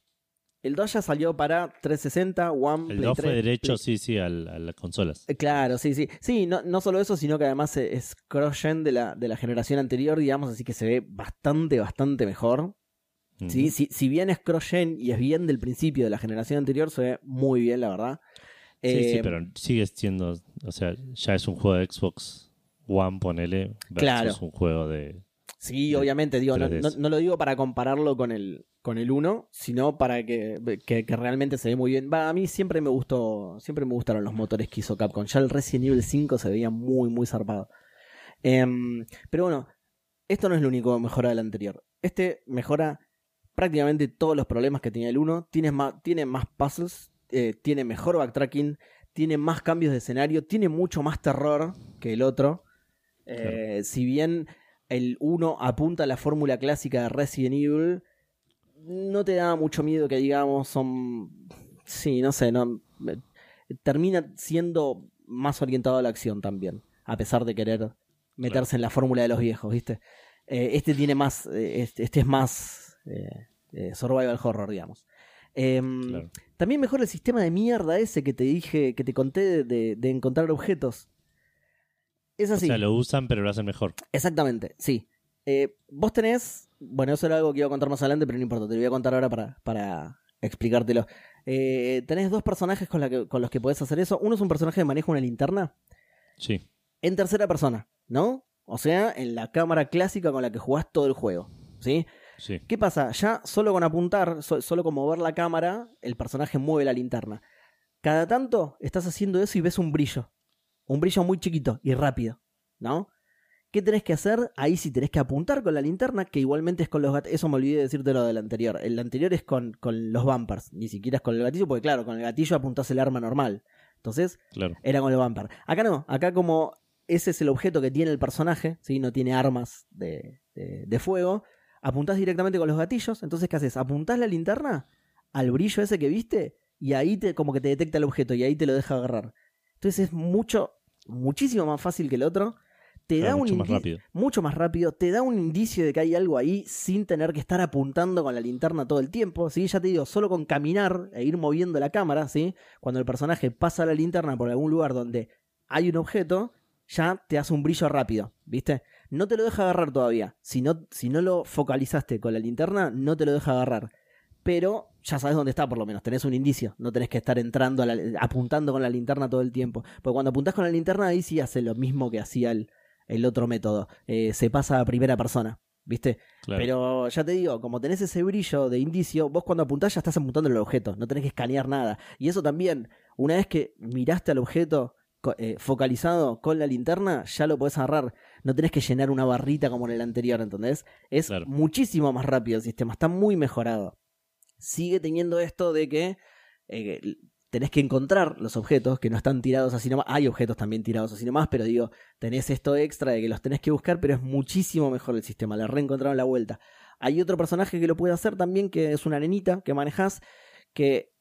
El 2 ya salió para 360, One, El Play 2 fue 3, derecho, Play- sí, sí, al- a las consolas. Eh, Claro, sí, sí. Sí, no, no solo eso, sino que además es cross-gen de la, de la generación anterior, digamos, así que se ve bastante, bastante mejor. ¿sí? Ujú. Si, si bien es cross-gen y es bien del principio de la generación anterior, se ve muy bien, la verdad. Sí, sí, Eh, pero sigue siendo, o sea, ya es un juego de Xbox One, ponele, versus Claro. un juego de... Sí, obviamente, digo, no, 3DS. no- no lo digo para compararlo con el, con el 1, sino para que, que, que realmente se ve muy bien. Va, a mí siempre me gustó, siempre me gustaron los motores que hizo Capcom. Ya el Resident Evil 5 se veía muy, muy zarpado. Em, pero bueno, esto no es lo único que mejora del anterior. Este mejora prácticamente todos los problemas que tenía el 1. Tiene más, tiene más puzzles, eh, tiene mejor backtracking, tiene más cambios de escenario, tiene mucho más terror que el otro. Eh, Si bien el 1 apunta a la fórmula clásica de Resident Evil, no te da mucho miedo que digamos, son... Sí, no sé, no... Termina siendo más orientado a la acción también, a pesar de querer meterse en la fórmula de los viejos, ¿viste? Eh, este tiene más... eh, este, este es más... eh, survival horror, digamos. Em, Claro. También mejora el sistema de mierda ese que te dije, que te conté de- de encontrar objetos. Es O así. sea, lo usan, pero lo hacen mejor. Exactamente, sí. Eh, vos tenés. Bueno, eso era algo que iba a contar más adelante, pero no importa, te lo voy a contar ahora para, para explicártelo. Eh, tenés dos personajes con, la que- con los que podés hacer eso. Uno es un personaje que maneja una linterna Sí, en tercera persona, ¿no? O sea, en la cámara clásica con la que jugás todo el juego, ¿sí? sí. ¿Qué pasa? Ya solo con apuntar, so- solo con mover la cámara, el personaje mueve la linterna. Cada tanto estás haciendo eso y ves un brillo. Un brillo muy chiquito y rápido, ¿no? ¿Qué tenés que hacer? Ahí sí tenés que apuntar con la linterna, que igualmente es con los gatillos. Eso me olvidé de decirte lo del anterior. El anterior es con, con los bumpers, ni siquiera es con el gatillo, porque claro, con el gatillo apuntás el arma normal. Entonces, Claro. era con el bumper. Acá no, acá como ese es el objeto que tiene el personaje, ¿sí? no tiene armas de, de- de fuego, apuntás directamente con los gatillos, entonces ¿qué haces? Apuntás la linterna al brillo ese que viste y ahí te, como que te detecta el objeto y ahí te lo deja agarrar. Entonces es mucho, muchísimo más fácil que el otro. Te da un mucho más indi- rápido. mucho más rápido, te da un indicio de que hay algo ahí sin tener que estar apuntando con la linterna todo el tiempo, ¿sí? Ya te digo, solo con caminar e ir moviendo la cámara, ¿sí? Cuando el personaje pasa la linterna por algún lugar donde hay un objeto, ya te hace un brillo rápido, ¿viste? No te lo deja agarrar todavía. Si no, si no lo focalizaste con la linterna, no te lo deja agarrar. Pero ya sabes dónde está, por lo menos. Tenés un indicio. No tenés que estar entrando, a la- apuntando con la linterna todo el tiempo. Porque cuando apuntás con la linterna, ahí sí hace lo mismo que hacía el, el otro método. Eh, se pasa a primera persona, ¿viste? Claro. Pero ya te digo, como tenés ese brillo de indicio, vos cuando apuntás ya estás apuntando el objeto, no tenés que escanear nada. Y eso también, una vez que miraste al objeto eh, focalizado con la linterna, ya lo podés agarrar. No tenés que llenar una barrita como en el anterior, ¿entendés? Es Claro. muchísimo más rápido el sistema, está muy mejorado. Sigue teniendo esto de que eh, tenés que encontrar los objetos que no están tirados así nomás. Hay objetos también tirados así nomás, pero digo, tenés esto extra de que los tenés que buscar, pero es muchísimo mejor el sistema. Le reencontraron la vuelta. Hay otro personaje que lo puede hacer también, que es una nenita que manejas, que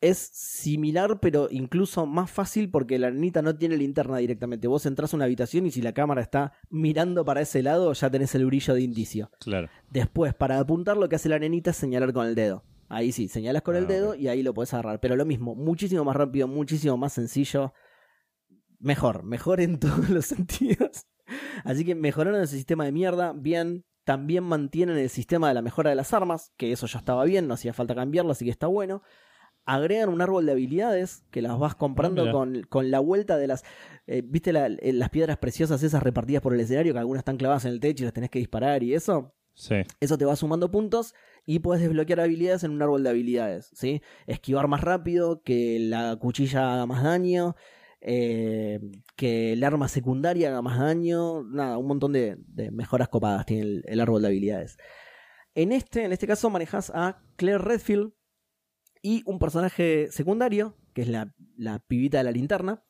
es similar, pero incluso más fácil porque la nenita no tiene linterna directamente. Vos entras a una habitación y si la cámara está mirando para ese lado, ya tenés el brillo de indicio. Claro. Después, para apuntar, lo que hace la nenita es señalar con el dedo. Ahí sí, señalas con Ah, el dedo ok. y ahí lo puedes agarrar. Pero lo mismo, muchísimo más rápido, muchísimo más sencillo. Mejor, mejor en todos los sentidos. Así que mejoraron ese sistema de mierda, bien. También mantienen el sistema de la mejora de las armas, que eso ya estaba bien, no hacía falta cambiarlo, así que está bueno. Agregan un árbol de habilidades que las vas comprando Ah, con, con la vuelta de las. eh, ¿Viste la- eh, las piedras preciosas esas repartidas por el escenario? Que algunas están clavadas en el techo y las tenés que disparar y eso. Eso te va sumando puntos y puedes desbloquear habilidades en un árbol de habilidades, ¿sí? Esquivar más rápido, que la cuchilla haga más daño, eh, que el arma secundaria haga más daño, nada, un montón de, mejoras copadas tiene el, el árbol de habilidades. En este, en este caso manejas a Claire Redfield y un personaje secundario que es la, la pibita de la linterna.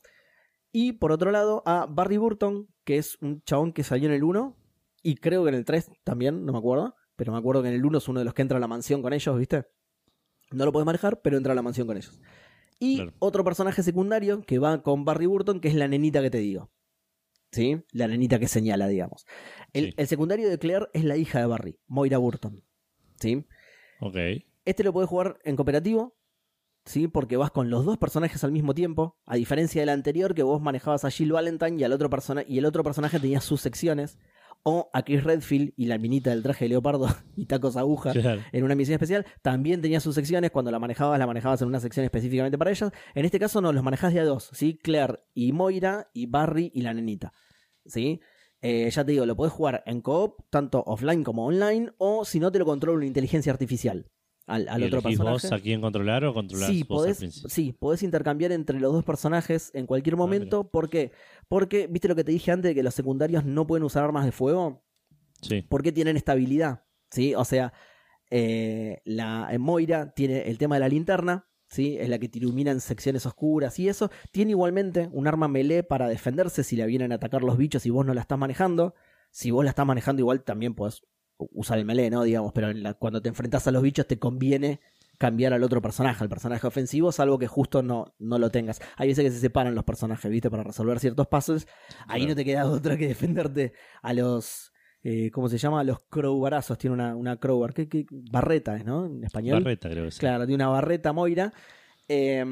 Y por otro lado, a Barry Burton, que es un chabón que salió en el 1, y creo que en el 3 también, no me acuerdo, pero me acuerdo que en el 1 es uno de los que entra a la mansión con ellos, ¿viste? No lo puedes manejar, pero entra a la mansión con ellos. Y Claro. otro personaje secundario que va con Barry Burton, que es la nenita que te digo. ¿Sí? La nenita que señala, digamos. El, Sí. el secundario de Claire es la hija de Barry, Moira Burton. ¿Sí? Ok. Este lo puedes jugar en cooperativo, ¿sí? Porque vas con los dos personajes al mismo tiempo, a diferencia del anterior que vos manejabas a Jill Valentine y, al otro persona y el otro personaje tenía sus secciones, o a Chris Redfield y la minita del traje de leopardo y tacos aguja Claro. en una misión especial, también tenía sus secciones, cuando la manejabas, la manejabas en una sección específicamente para ellas. En este caso no, los manejás de a dos, ¿sí? Claire y Moira y Barry y la nenita, ¿sí? Eh, ya te digo, lo podés jugar en coop, tanto offline como online, o si no te lo controla una inteligencia artificial al, al ¿Y otro personaje. vos a quién controlar o controlás Sí, vos al podés, principio? sí, podés intercambiar entre los dos personajes en cualquier Ah, momento. ¿Por qué? Porque, ¿viste lo que te dije antes de que los secundarios no pueden usar armas de fuego? Sí, porque tienen esta habilidad, ¿sí? O sea, eh, la eh, Moira tiene el tema de la linterna, ¿sí? Es la que te ilumina en secciones oscuras y eso. Tiene igualmente un arma melee para defenderse si la vienen a atacar los bichos y vos no la estás manejando. Si vos la estás manejando igual también podés usar el melee, ¿no? Digamos, pero en la- cuando te enfrentas a los bichos te conviene cambiar al otro personaje, al personaje ofensivo, salvo que justo no, no lo tengas. Hay veces que se separan los personajes, ¿viste? Para resolver ciertos puzzles. Ahí Claro. no te queda otra que defenderte a los... eh, ¿Cómo se llama? A los crowbarazos. Tiene una, una crowbar. ¿Qué, qué? Barreta, ¿no? En español. Barreta creo que sí. Claro, tiene una barreta Moira. Eh,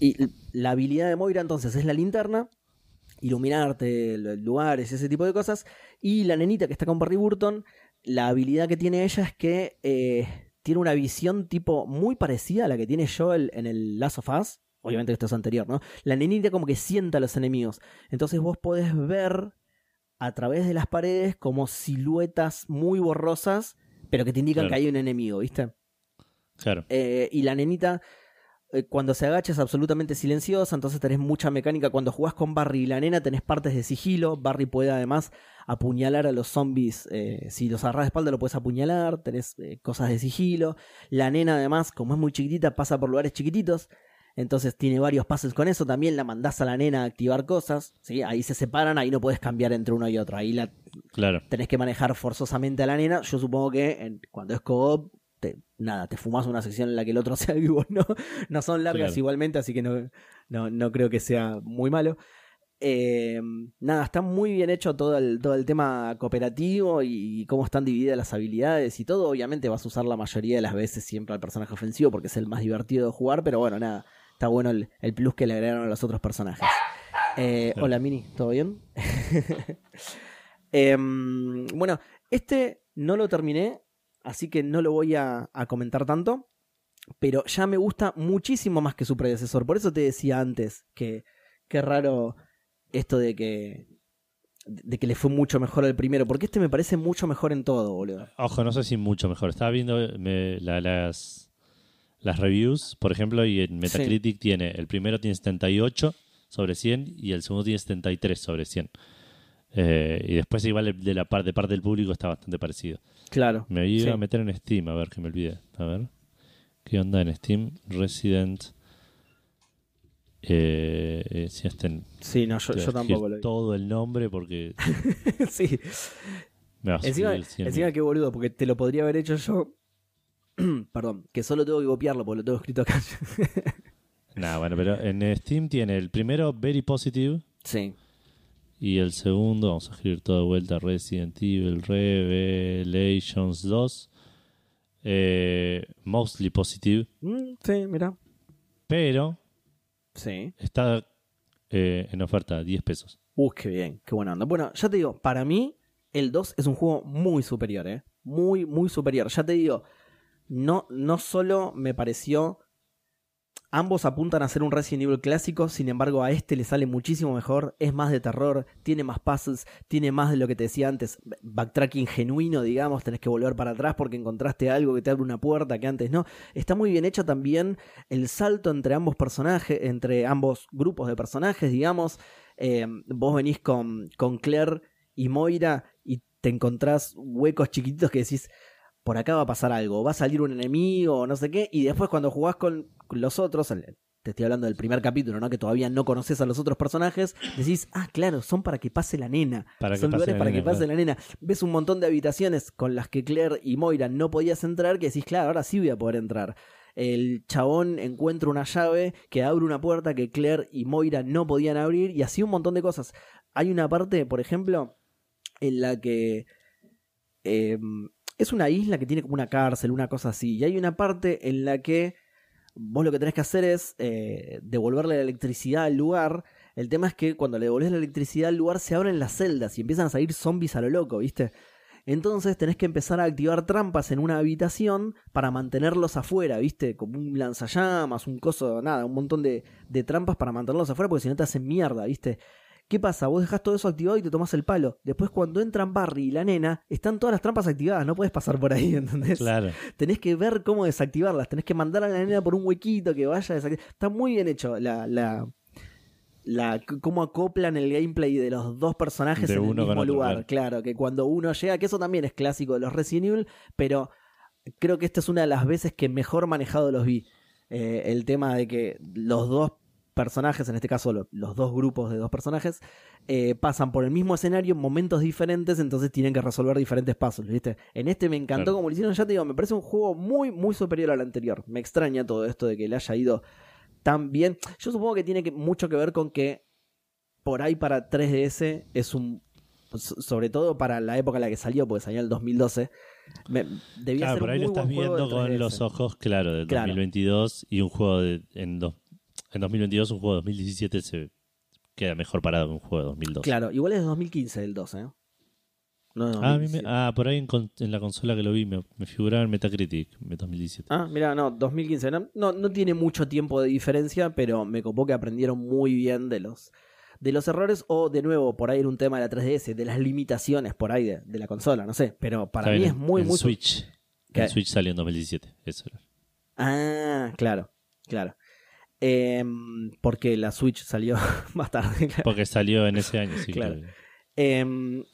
y la habilidad de Moira entonces es la linterna, iluminarte lugares, ese tipo de cosas. Y la nenita que está con Barry Burton, la habilidad que tiene ella es que eh, tiene una visión tipo muy parecida a la que tiene Joel en el Last of Us. Obviamente esto es anterior, ¿no? La nenita como que sienta a los enemigos. Entonces vos podés ver a través de las paredes como siluetas muy borrosas, pero que te indican Claro. que hay un enemigo, ¿viste? Claro. Eh, y la nenita, eh, cuando se agacha, es absolutamente silenciosa. Entonces tenés mucha mecánica. Cuando jugás con Barry y la nena, tenés partes de sigilo. Barry puede además apuñalar a los zombies. eh, si los agarras de espalda, lo puedes apuñalar. Tenés eh, cosas de sigilo. La nena, además, como es muy chiquitita, pasa por lugares chiquititos. Entonces tiene varios pases con eso. También la mandás a la nena a activar cosas. ¿sí? Ahí se separan, ahí no puedes cambiar entre uno y otro. Ahí la Claro. tenés que manejar forzosamente a la nena. Yo supongo que en- cuando es co-op, nada, te fumas una sección en la que el otro sea vivo, ¿no? No son largas Claro. igualmente, así que no, no, no creo que sea muy malo. Eh, nada, está muy bien hecho todo el, todo el tema cooperativo y cómo están divididas las habilidades y todo. Obviamente vas a usar la mayoría de las veces siempre al personaje ofensivo porque es el más divertido de jugar, pero bueno, nada, está bueno el, el plus que le agregaron a los otros personajes. Eh, Claro. Hola Mini, ¿todo bien? Em, bueno, este no lo terminé, así que no lo voy a, a comentar tanto, pero ya me gusta muchísimo más que su predecesor. Por eso te decía antes que qué raro esto de que de que le fue mucho mejor al primero, porque este me parece mucho mejor en todo, boludo. Ojo, no sé si mucho mejor. Estaba viendo me- la- las, las reviews, por ejemplo, y en Metacritic tiene, el primero tiene 78 sobre 100 y el segundo tiene 73 sobre 100. Eh, y después igual de la parte, de parte del público está bastante parecido. Claro. Me iba Sí. a meter en Steam, a ver que me olvidé. A ver. ¿Qué onda en Steam? Resident. Eh, eh, si está en- Sí, no, yo, tampoco lo vi. Todo el nombre porque sí. Encima, 100. encima qué boludo, porque te lo podría haber hecho yo. Perdón, que solo tengo que copiarlo porque lo tengo escrito acá. Nah, bueno, pero en Steam tiene el primero Very Positive sí. Y el segundo, vamos a escribir todo de vuelta, Resident Evil Revelations 2, eh, Mostly Positive, Mm, sí, mira. pero Sí. está eh, en oferta 10 pesos. Uh, qué bien, qué buena onda. Bueno, ya te digo, para mí, el 2 es un juego muy superior, ¿eh? Muy, muy superior. Ya te digo, no, no solo me pareció. Ambos apuntan a ser un Resident Evil clásico, sin embargo, a este le sale muchísimo mejor. Es más de terror, tiene más puzzles, tiene más de lo que te decía antes, backtracking genuino, digamos. Tenés que volver para atrás porque encontraste algo que te abre una puerta que antes no. Está muy bien hecho también el salto entre ambos personajes, entre ambos grupos de personajes, digamos. Eh, vos venís con, con Claire y Moira y te encontrás huecos chiquititos que decís, por acá va a pasar algo, va a salir un enemigo o no sé qué, y después cuando jugás con los otros, te estoy hablando del primer capítulo, ¿no? Que todavía no conoces a los otros personajes, decís, ah, claro, son para que pase la nena. Para son lugares para que pase claro. la nena. Ves un montón de habitaciones con las que Claire y Moira no podías entrar, que decís, claro, ahora sí voy a poder entrar. El chabón encuentra una llave que abre una puerta que Claire y Moira no podían abrir, y así un montón de cosas. Hay una parte, por ejemplo, en la que eh, es una isla que tiene como una cárcel, una cosa así. Y hay una parte en la que vos lo que tenés que hacer es eh, devolverle la electricidad al lugar. El tema es que cuando le devolvés la electricidad al lugar se abren las celdas y empiezan a salir zombies a lo loco, ¿viste? Entonces tenés que empezar a activar trampas en una habitación para mantenerlos afuera, ¿viste? Como un lanzallamas, un coso, nada, un montón de, de trampas para mantenerlos afuera porque si no te hacen mierda, ¿viste? ¿Qué pasa? Vos dejás todo eso activado y te tomás el palo. Después, cuando entran Barry y la nena, están todas las trampas activadas. No puedes pasar por ahí, ¿entendés? Claro. Tenés que ver cómo desactivarlas. Tenés que mandar a la nena por un huequito que vaya a desactivar. Está muy bien hecho la, la, la, cómo acoplan el gameplay de los dos personajes De en el mismo otro, lugar. claro. Claro, que cuando uno llega, que eso también es clásico de los Resident Evil, pero creo que esta es una de las veces que mejor manejado los vi. Eh, el tema de que los dos personajes, en este caso lo- los dos grupos de dos personajes, eh, pasan por el mismo escenario en momentos diferentes, entonces tienen que resolver diferentes pasos, ¿viste? En este me encantó Claro. como lo hicieron, ya te digo, me parece un juego muy, muy superior al anterior. Me extraña todo esto de que le haya ido tan bien. Yo supongo que tiene que- mucho que ver con que por ahí para 3DS es un... so- Sobre todo para la época en la que salió, porque salió en el 2012. me- debía Claro, ser por ahí lo estás viendo con 3DS. los ojos, claro, del Claro. 2022 y un juego de, en, dos- en 2022, un juego de 2017 se queda mejor parado que un juego de 2002. Claro, igual es de 2015 el 12, ¿eh? No Ah, a mí me- 2017. ah, por ahí en, con- en la consola que lo vi me, me figuraba en Metacritic en 2017. Ah, mira, no, 2015. No, no, no tiene mucho tiempo de diferencia, pero me copó que aprendieron muy bien de los, de los errores o, de nuevo, por ahí era un tema de la 3DS, de las limitaciones por ahí de, de la consola, no sé. Pero para mí es muy, en muy... Switch. En Switch salió en 2017. Eso era. Ah, claro, claro. Em, porque la Switch salió más tarde. claro. Porque salió en ese año, sí, Claro. claro. Em,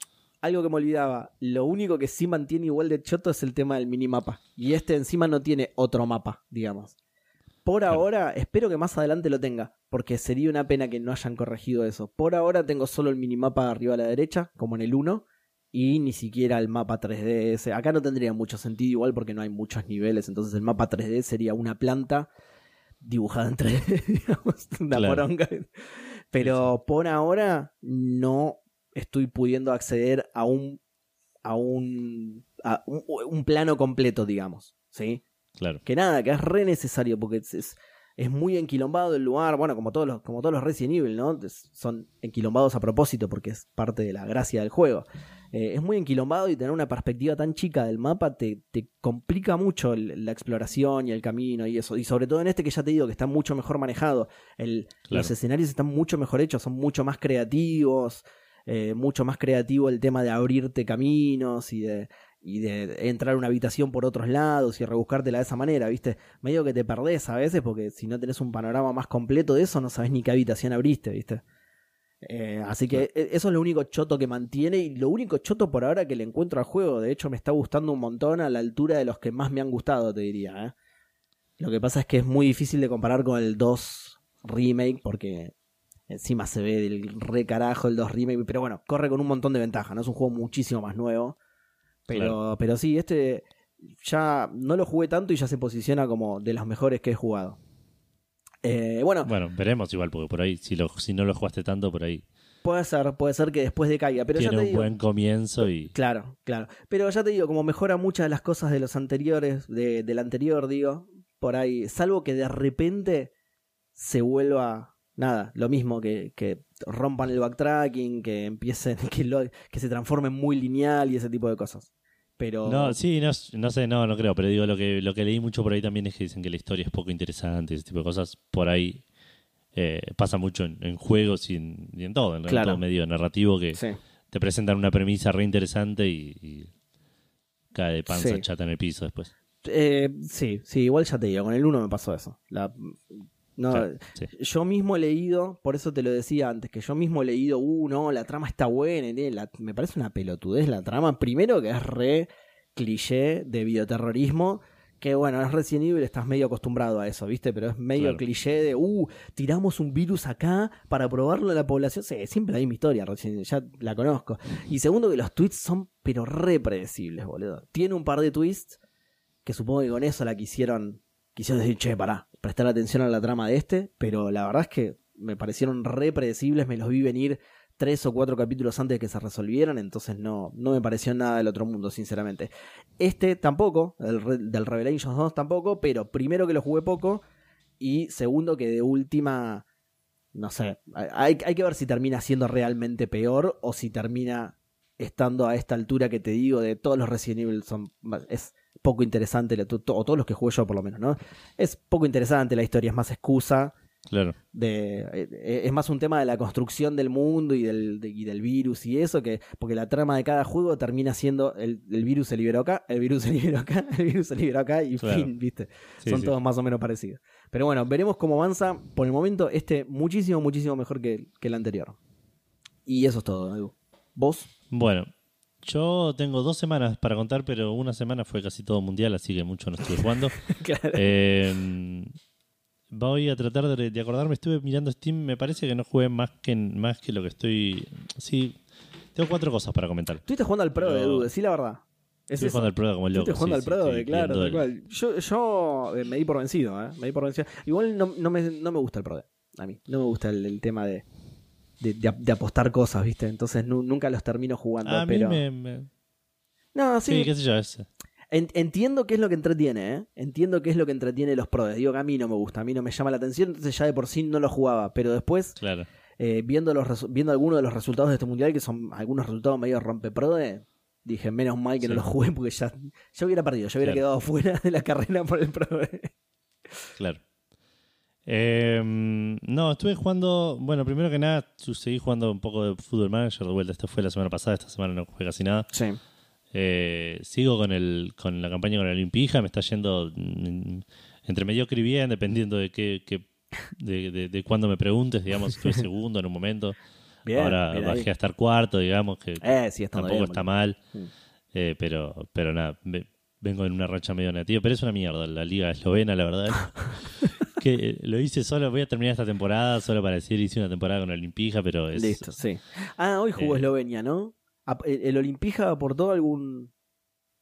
algo que me olvidaba, lo único que sí mantiene igual de choto es el tema del minimapa. Y este encima no tiene otro mapa, digamos. Por Claro. ahora, espero que más adelante lo tenga, porque sería una pena que no hayan corregido eso. Por ahora tengo solo el minimapa arriba a la derecha, como en el 1, y ni siquiera el mapa 3D. ese. Acá no tendría mucho sentido igual porque no hay muchos niveles, entonces el mapa 3D sería una planta dibujada en 3D, digamos, una Claro. poronga. Pero por ahora no estoy pudiendo acceder a un a un a un, un plano completo, digamos, ¿sí? Claro. Que nada, que es re necesario porque es, es, es muy enquilombado el lugar, bueno, como todos los como todos los Resident Evil, ¿no? Son enquilombados a propósito porque es parte de la gracia del juego. Eh, es muy enquilombado y tener una perspectiva tan chica del mapa te, te complica mucho el- la exploración y el camino y eso. Y sobre todo en este que ya te digo que está mucho mejor manejado. El, Claro. Los escenarios están mucho mejor hechos, son mucho más creativos, eh, mucho más creativo el tema de abrirte caminos y de, y de entrar a una habitación por otros lados y rebuscártela de esa manera, ¿viste? Medio que te perdés a veces porque si no tenés un panorama más completo de eso no sabes ni qué habitación abriste, ¿viste? Eh, así que e- eso es lo único choto que mantiene y lo único choto por ahora que le encuentro al juego. De hecho, me está gustando un montón a la altura de los que más me han gustado, te diría. ¿eh? Lo que pasa es que es muy difícil de comparar con el 2 Remake porque encima se ve del re carajo el 2 Remake. Pero bueno, corre con un montón de ventajas. ¿no? Es un juego muchísimo más nuevo. Pero, Claro. pero sí, este ya no lo jugué tanto y ya se posiciona como de los mejores que he jugado. Eh, bueno, Bueno, veremos igual, porque por ahí, si, lo, si no lo jugaste tanto, por ahí puede ser, puede ser que después decaiga. Pero ya tiene te un digo, buen comienzo y. Claro, claro. Pero ya te digo, como mejora muchas de las cosas de los anteriores, de, del anterior, digo, por ahí, salvo que de repente se vuelva nada, lo mismo que, que rompan el backtracking, que empiecen, que, lo, que se transforme en muy lineal y ese tipo de cosas. Pero No, sí, no, no sé, no, no creo, pero digo, lo que, lo que leí mucho por ahí también es que dicen que la historia es poco interesante, ese tipo de cosas, por ahí eh, pasa mucho en, en juegos y en, y en todo, en Claro. todo medio narrativo que sí. te presentan una premisa re interesante y, y cae de panza Sí. chata en el piso después. Eh, sí, sí, igual ya te digo, con el 1 me pasó eso. La, no, sí. Yo mismo he leído, por eso te lo decía antes, que yo mismo he leído, uh, no, la trama está buena, y tiene la- me parece una pelotudez la trama. Primero que es re cliché de bioterrorismo, Que bueno, es Resident Evil, estás medio acostumbrado a eso, ¿viste? Pero es medio Claro. cliché de, uh, tiramos un virus acá para probarlo en la población. Sí, siempre la misma historia, Evil, ya la conozco. Y segundo, que los tweets son, pero re predecibles, boludo. Tiene un par de tweets que supongo que con eso la quisieron, quisieron decir, che, pará, prestar atención a la trama de este, pero la verdad es que me parecieron re predecibles, me los vi venir tres o cuatro capítulos antes de que se resolvieran, entonces no, no me pareció nada del otro mundo, sinceramente. Este tampoco, el del Revelations 2 tampoco, pero primero que lo jugué poco y segundo que de última, no sé, hay, hay que ver si termina siendo realmente peor o si termina estando a esta altura que te digo de todos los Resident Evil son es poco interesante o todos los que jugué yo por lo menos no es poco interesante la historia es más excusa Claro. de eh, es más un tema de la construcción del mundo y del, de- y del virus y eso que porque la trama de cada juego termina siendo el, el virus se liberó acá el virus se liberó acá el virus se liberó acá y Claro. fin viste Sí, son sí. todos más o menos parecidos pero bueno veremos cómo avanza por el momento este muchísimo muchísimo mejor que, que el anterior y eso es todo Edu. vos Bueno, yo tengo dos semanas para contar, pero una semana fue casi todo mundial, así que mucho no estuve jugando. Claro. Eh, voy a tratar de, de acordarme. Estuve mirando Steam, me parece que no jugué más que, más que lo que estoy. Sí, tengo cuatro cosas para comentar. Estuviste jugando al Pro, Pero- Edu, decí la verdad. Es eso. jugando al Pro como loco. Estuviste jugando sí, al sí, Pro, estoy claro, tal cual. Yo, yo eh, me di por vencido, ¿eh? Me di por vencido. Igual no, no, me, no me gusta el Pro. A mí. No me gusta el, el tema de, de, de- de apostar cosas, ¿viste? Entonces nu- nunca los termino jugando. A mí pero... me, me- No, Sí, sí. qué sé yo, es- En- entiendo qué es lo que entretiene, ¿eh? Entiendo qué es lo que entretiene los Pro. Digo que a mí no me gusta, a mí no me llama la atención, entonces ya de por sí no lo jugaba. Pero después Claro. eh, viendo, los resu- viendo algunos de los resultados de este mundial, que son algunos resultados medio rompeprode, dije, menos mal que no los jugué porque ya, hubiera perdido, ya hubiera Claro. quedado fuera de la carrera por el prode. Claro. Eh, no, estuve jugando. Bueno, primero que nada, seguí jugando un poco de Football Manager de vuelta. Esta fue la semana pasada, esta semana no jugué casi nada. Sí. Eh, sigo con el con la campaña con el Olimpija, me está yendo mm, entre mediocre y bien, dependiendo de qué, qué- de, de, de cuándo me preguntes, digamos, estuve segundo en un momento. Bien, Ahora bien ahí. bajé a estar cuarto, digamos, que Eh, sí, tampoco bien, está mal. Mm. Eh, pero, pero nada, ve- vengo en una racha medio negativa, pero es una mierda la liga eslovena, la verdad. que eh, lo hice solo, voy a terminar esta temporada solo para decir hice una temporada con el Olimpija, pero es Listo, sí. Ah, hoy jugó Eh. Eslovenia, ¿no? Ap- ¿El, Olimpija aportó algún,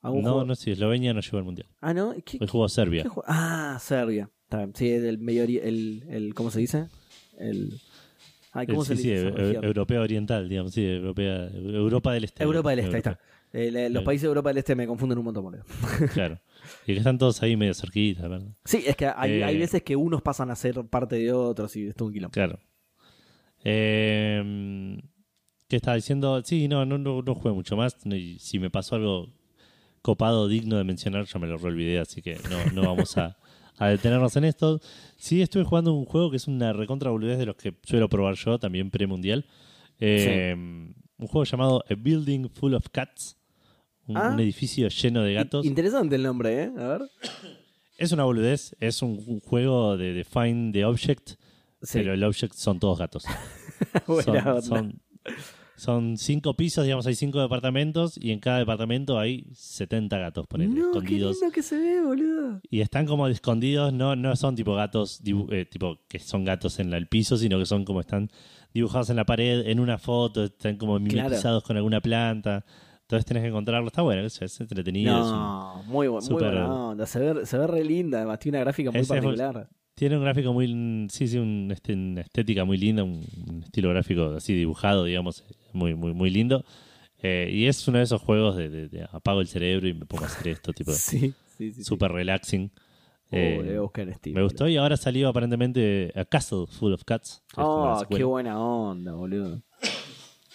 algún no, juego? no sé, Eslovenia no llegó al mundial. Ah, ¿no? ¿Qué, Hoy jugó Serbia. qué? Ah, Serbia. Sí, el medio el, el ¿cómo se dice? El Ay, ¿cómo Eh, se sí, sí, dice? europea oriental, digamos, sí, europea, Europa del Este. Europa del Este, ahí está. Eh, los países de Europa del Este me confunden un montón, boludo. Claro. Y que están todos ahí medio cerquitas, ¿verdad? Sí, es que hay, Eh. hay veces que unos pasan a ser parte de otros y esto es un quilombo. Claro. Eh, ¿Qué estaba diciendo? Sí, no, no, no, no jugué mucho más. Y si me pasó algo copado, digno de mencionar, ya me lo olvidé, así que no, no vamos a, a detenernos en esto. Sí, estuve jugando un juego que es una recontra de los que suelo probar yo, también premundial. Eh, Un juego llamado A Building Full of Cats. Un, Ah. un edificio lleno de gatos. Interesante el nombre, ¿eh? A ver. Es una boludez, es un, juego de, de Find the Object, Sí. pero el object son todos gatos. Buena son, onda. son- son cinco pisos, digamos, hay cinco departamentos y en cada departamento hay 70 gatos, ponele, no, qué escondidos. lindo que se ve, boludo. Y están como escondidos, no, no son tipo gatos, eh, tipo que son gatos en la- el piso, sino que son como están dibujados en la pared, en una foto, están como Claro. mimetizados con alguna planta. Entonces tenés que encontrarlo. Está bueno, es, es entretenido. es No, muy, bu- muy súper- buena onda. Se ve, se ve re linda, además tiene una gráfica muy Ese particular. Tiene un gráfico muy. Sí, sí, un, este, una estética muy linda, un, un estilo gráfico así dibujado, digamos, muy, muy, muy lindo. Eh, y es uno de esos juegos de, de- de apago el cerebro y me pongo a hacer esto, tipo, Sí, sí, sí. super relaxing. sí. Eh, Oh, en Steam, me gustó y ahora salió aparentemente A Castle Full of Cats. Oh, qué buena onda, boludo.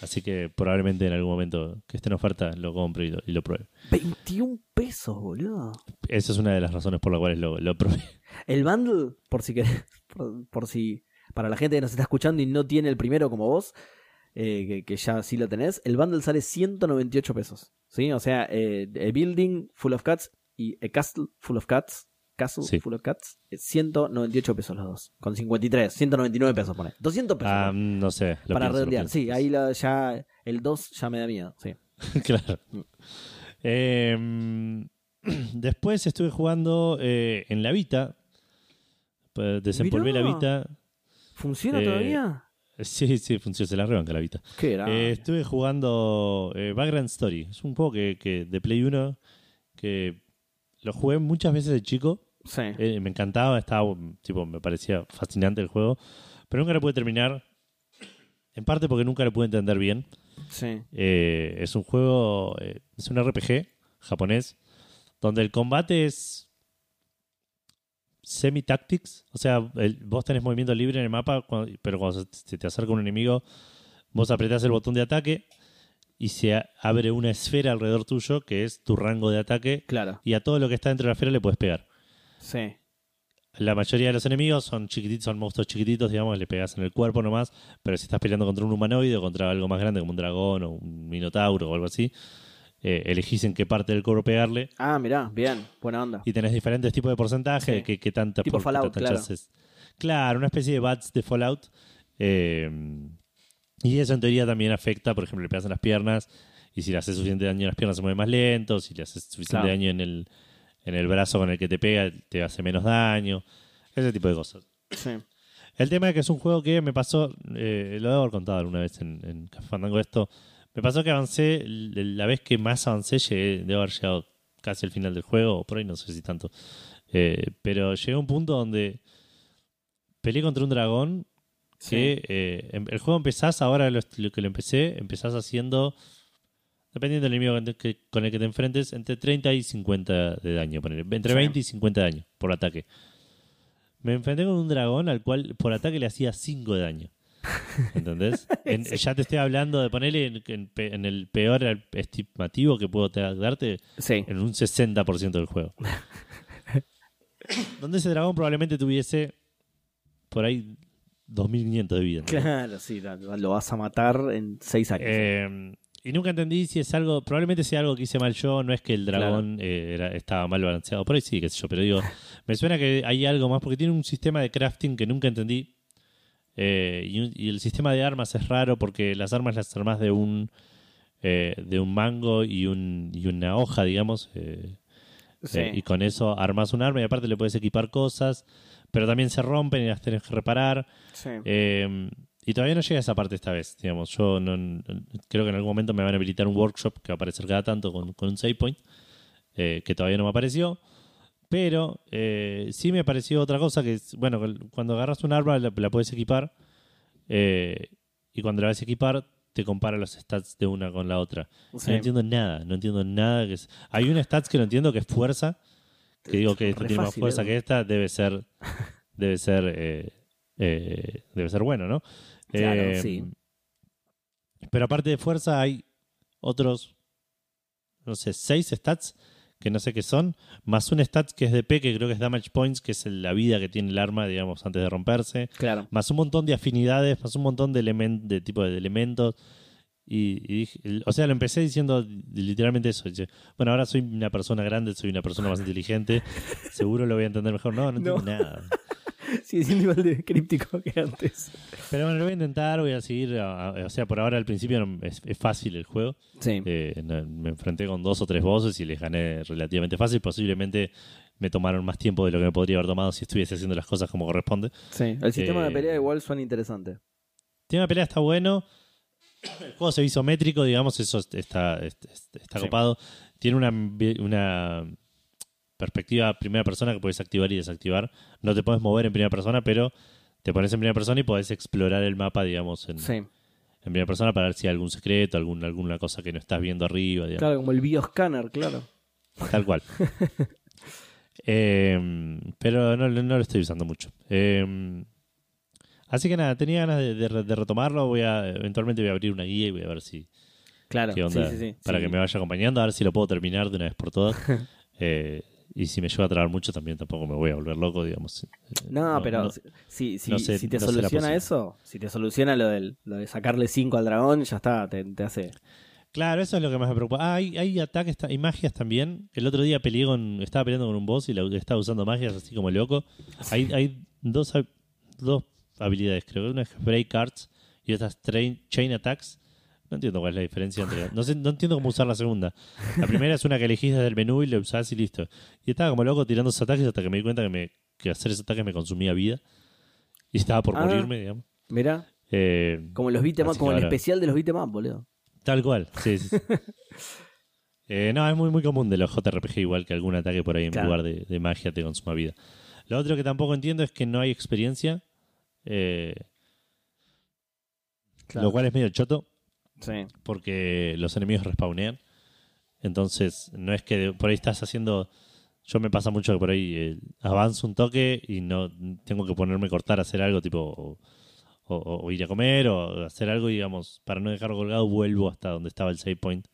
Así que probablemente en algún momento que esté en oferta lo compre y lo, y lo pruebe. 21 pesos, boludo. Esa es una de las razones por las cuales lo, lo probé. El bundle, por si querés, por, por si para la gente que nos está escuchando y no tiene el primero como vos, eh, que, que ya sí lo tenés, el bundle sale 198 pesos. ¿Sí? O sea, eh, a building full of cats y a castle full of cats. Castle Sí. full of cats. eh, 198 pesos los dos. Con 53, 199 pesos pone. 200 pesos. Ah, pone, no sé. lo para pienso, redondear. Sí, ahí la- ya el 2 ya me da miedo. Sí. claro. Eh, después estuve jugando eh, en la Vita. Pues, Desempolvé la. Vita. ¿Funciona Eh, todavía? Sí, sí, funciona, se la rebanca la Vita. ¿Qué era? Eh, estuve jugando eh, Background Story. Es un juego que, que de Play 1 que lo jugué muchas veces de chico. Sí. Eh, me encantaba, estaba, tipo, me parecía fascinante el juego. Pero nunca lo pude terminar. En parte porque nunca lo pude entender bien. sí. Eh, es un juego, eh, es un RPG japonés, donde el combate es semi-tactics. O sea, el- vos tenés movimiento libre en el mapa, cuando- pero cuando se, te acerca un enemigo, vos apretás el botón de ataque y se abre una esfera alrededor tuyo, que es tu rango de ataque, Claro. y a todo lo que está dentro de la esfera le puedes pegar. Sí. La mayoría de los enemigos son chiquititos, son monstruos chiquititos, digamos, le pegas en el cuerpo nomás, pero si estás peleando contra un humanoide o contra algo más grande como un dragón o un minotauro o algo así, eh, elegís en qué parte del cuerpo pegarle Ah, mirá, bien. Buena onda. y tenés diferentes tipos de porcentaje, Sí. de qué, qué tanta Tipo por- Fallout, tanta claro. chances. Claro, una especie de bats de Fallout. eh, y eso en teoría también afecta, por ejemplo, le pegas en las piernas y si le haces suficiente daño en las piernas se mueve más lento, si le haces suficiente Claro. daño en el, en el brazo con el que te pega te hace menos daño, ese tipo de cosas. Sí. El tema es que es un juego que me pasó, eh, lo debo haber contado alguna vez en, en Fandango esto, me pasó que avancé, la vez que más avancé, llegué, debo haber llegado casi al final del juego, o por ahí no sé si tanto, Eh, pero llegué a un punto donde peleé contra un dragón que eh, em- el juego empezás, ahora lo, lo que lo empecé, empezás haciendo, dependiendo del enemigo con el que- con el que te enfrentes, entre 30 y 50 de daño, ponele, entre Sí. 20 y 50 de daño por ataque. Me enfrenté con un dragón al cual por ataque le hacía 5 de daño. ¿Entendés? En- Ya te estoy hablando de ponerle en, en pe- en el peor estimativo que puedo te- darte Sí. en un 60% del juego. Donde ese dragón probablemente tuviese por ahí 2500 de vida. Claro, sí, lo lo vas a matar en seis años. Eh, y nunca entendí si es algo, probablemente sea algo que hice mal yo, no es que el dragón eh, era- estaba mal balanceado, por ahí sí, qué sé yo, pero digo, me suena que hay algo más, porque tiene un sistema de crafting que nunca entendí, eh, y, el sistema de armas es raro porque las armas las armas de un eh, de un mango y, un, y una hoja, digamos, sí. y con eso armas un arma y aparte le puedes equipar cosas, pero también se rompen y las tenés que reparar. sí. Eh, y todavía no llega a esa parte esta vez, digamos. Yo no, no- creo que en algún momento me van a habilitar un workshop que va a aparecer cada tanto con, con un save point, eh, que todavía no me apareció. Pero eh, sí me pareció otra cosa que, es, bueno, cuando agarras un arma la, la puedes equipar eh, y cuando la vas a equipar te compara los stats de una con la otra. Sí. No entiendo nada, no entiendo nada. Que es... Hay un stats que no entiendo que es fuerza, que digo que Es esto re tiene más fuerza Edu. que esta, debe ser, debe ser, eh, eh, debe ser bueno, ¿no? Claro, Eh, sí. Pero aparte de fuerza hay otros, no sé, seis stats que no sé qué son, más un stat que es de P, que creo que es damage points, que es la vida que tiene el arma, digamos, antes de romperse Claro. más un montón de afinidades, más un montón de, elemen- de tipo de elementos. Y, y dije- el- o sea, lo empecé diciendo literalmente eso. dice, Bueno, ahora soy una persona grande, soy una persona más inteligente, seguro lo voy a entender mejor. No, no entiendo No. nada. Sigue siendo igual de críptico que antes. Pero bueno, lo voy a intentar, voy a seguir. a- a- o sea, por ahora al principio no- es, es fácil el juego. Sí. Eh, no- me enfrenté con dos o tres bosses y les gané relativamente fácil. Posiblemente me tomaron más tiempo de lo que me podría haber tomado si estuviese haciendo las cosas como corresponde. sí. El sistema de Eh, pelea igual suena interesante. Tiene una pelea está bueno. El juego se ve isométrico, digamos, eso está, está, está Sí. copado. Tiene una, ambi- una perspectiva primera persona que puedes activar y desactivar. No te puedes mover en primera persona, pero te pones en primera persona y podés explorar el mapa, digamos, en, Sí. en primera persona para ver si hay algún secreto, algún, alguna cosa que no estás viendo arriba, digamos. Claro, como el bioscanner, claro. Tal cual. Eh, pero no, no lo estoy usando mucho. Eh, así que nada, tenía ganas de, de- de retomarlo. Voy a, eventualmente voy a abrir una guía y voy a ver si Claro. qué onda sí, sí, sí. para que me vaya acompañando, a ver si lo puedo terminar de una vez por todas. Eh, y si me lleva a trabar mucho, también tampoco me voy a volver loco, digamos. Eh, No, pero no- si, si, no sé- si te soluciona eso, si te soluciona lo, del, lo de sacarle 5 al dragón, ya está, te, te hace. Claro, eso es lo que más me preocupa. Ah, hay, hay ataques, ta- hay magias también. El otro día peleé con, estaba peleando con un boss y la- estaba usando magias así como loco. Hay, hay dos, dos habilidades, creo. Una es Break Arts y otra es train, Chain Attacks. No entiendo cuál es la diferencia entre. No, sé, no entiendo cómo usar la segunda. La primera es una que elegís desde el menú y le usás y listo. Y estaba como loco tirando esos ataques hasta que me di cuenta que, me, que hacer esos ataques me consumía vida. Y estaba por Ah. morirme, digamos. Mirá, Eh, como los up, Así como el ahora- especial de los beat'em up, boludo. Tal cual, sí, sí. sí. Eh, no, es muy, muy común de los JRPG, igual que algún ataque por ahí en Claro. lugar de, de magia te consuma vida. Lo otro que tampoco entiendo es que no hay experiencia, eh, lo cual es medio choto, Sí. porque los enemigos respawnean. Entonces, no es que por ahí estás haciendo. Yo me pasa mucho que por ahí eh, avanzo un toque y no tengo que ponerme a cortar, hacer algo tipo. O, o- o ir a comer o hacer algo, y, digamos, para no dejarlo colgado, vuelvo hasta donde estaba el save point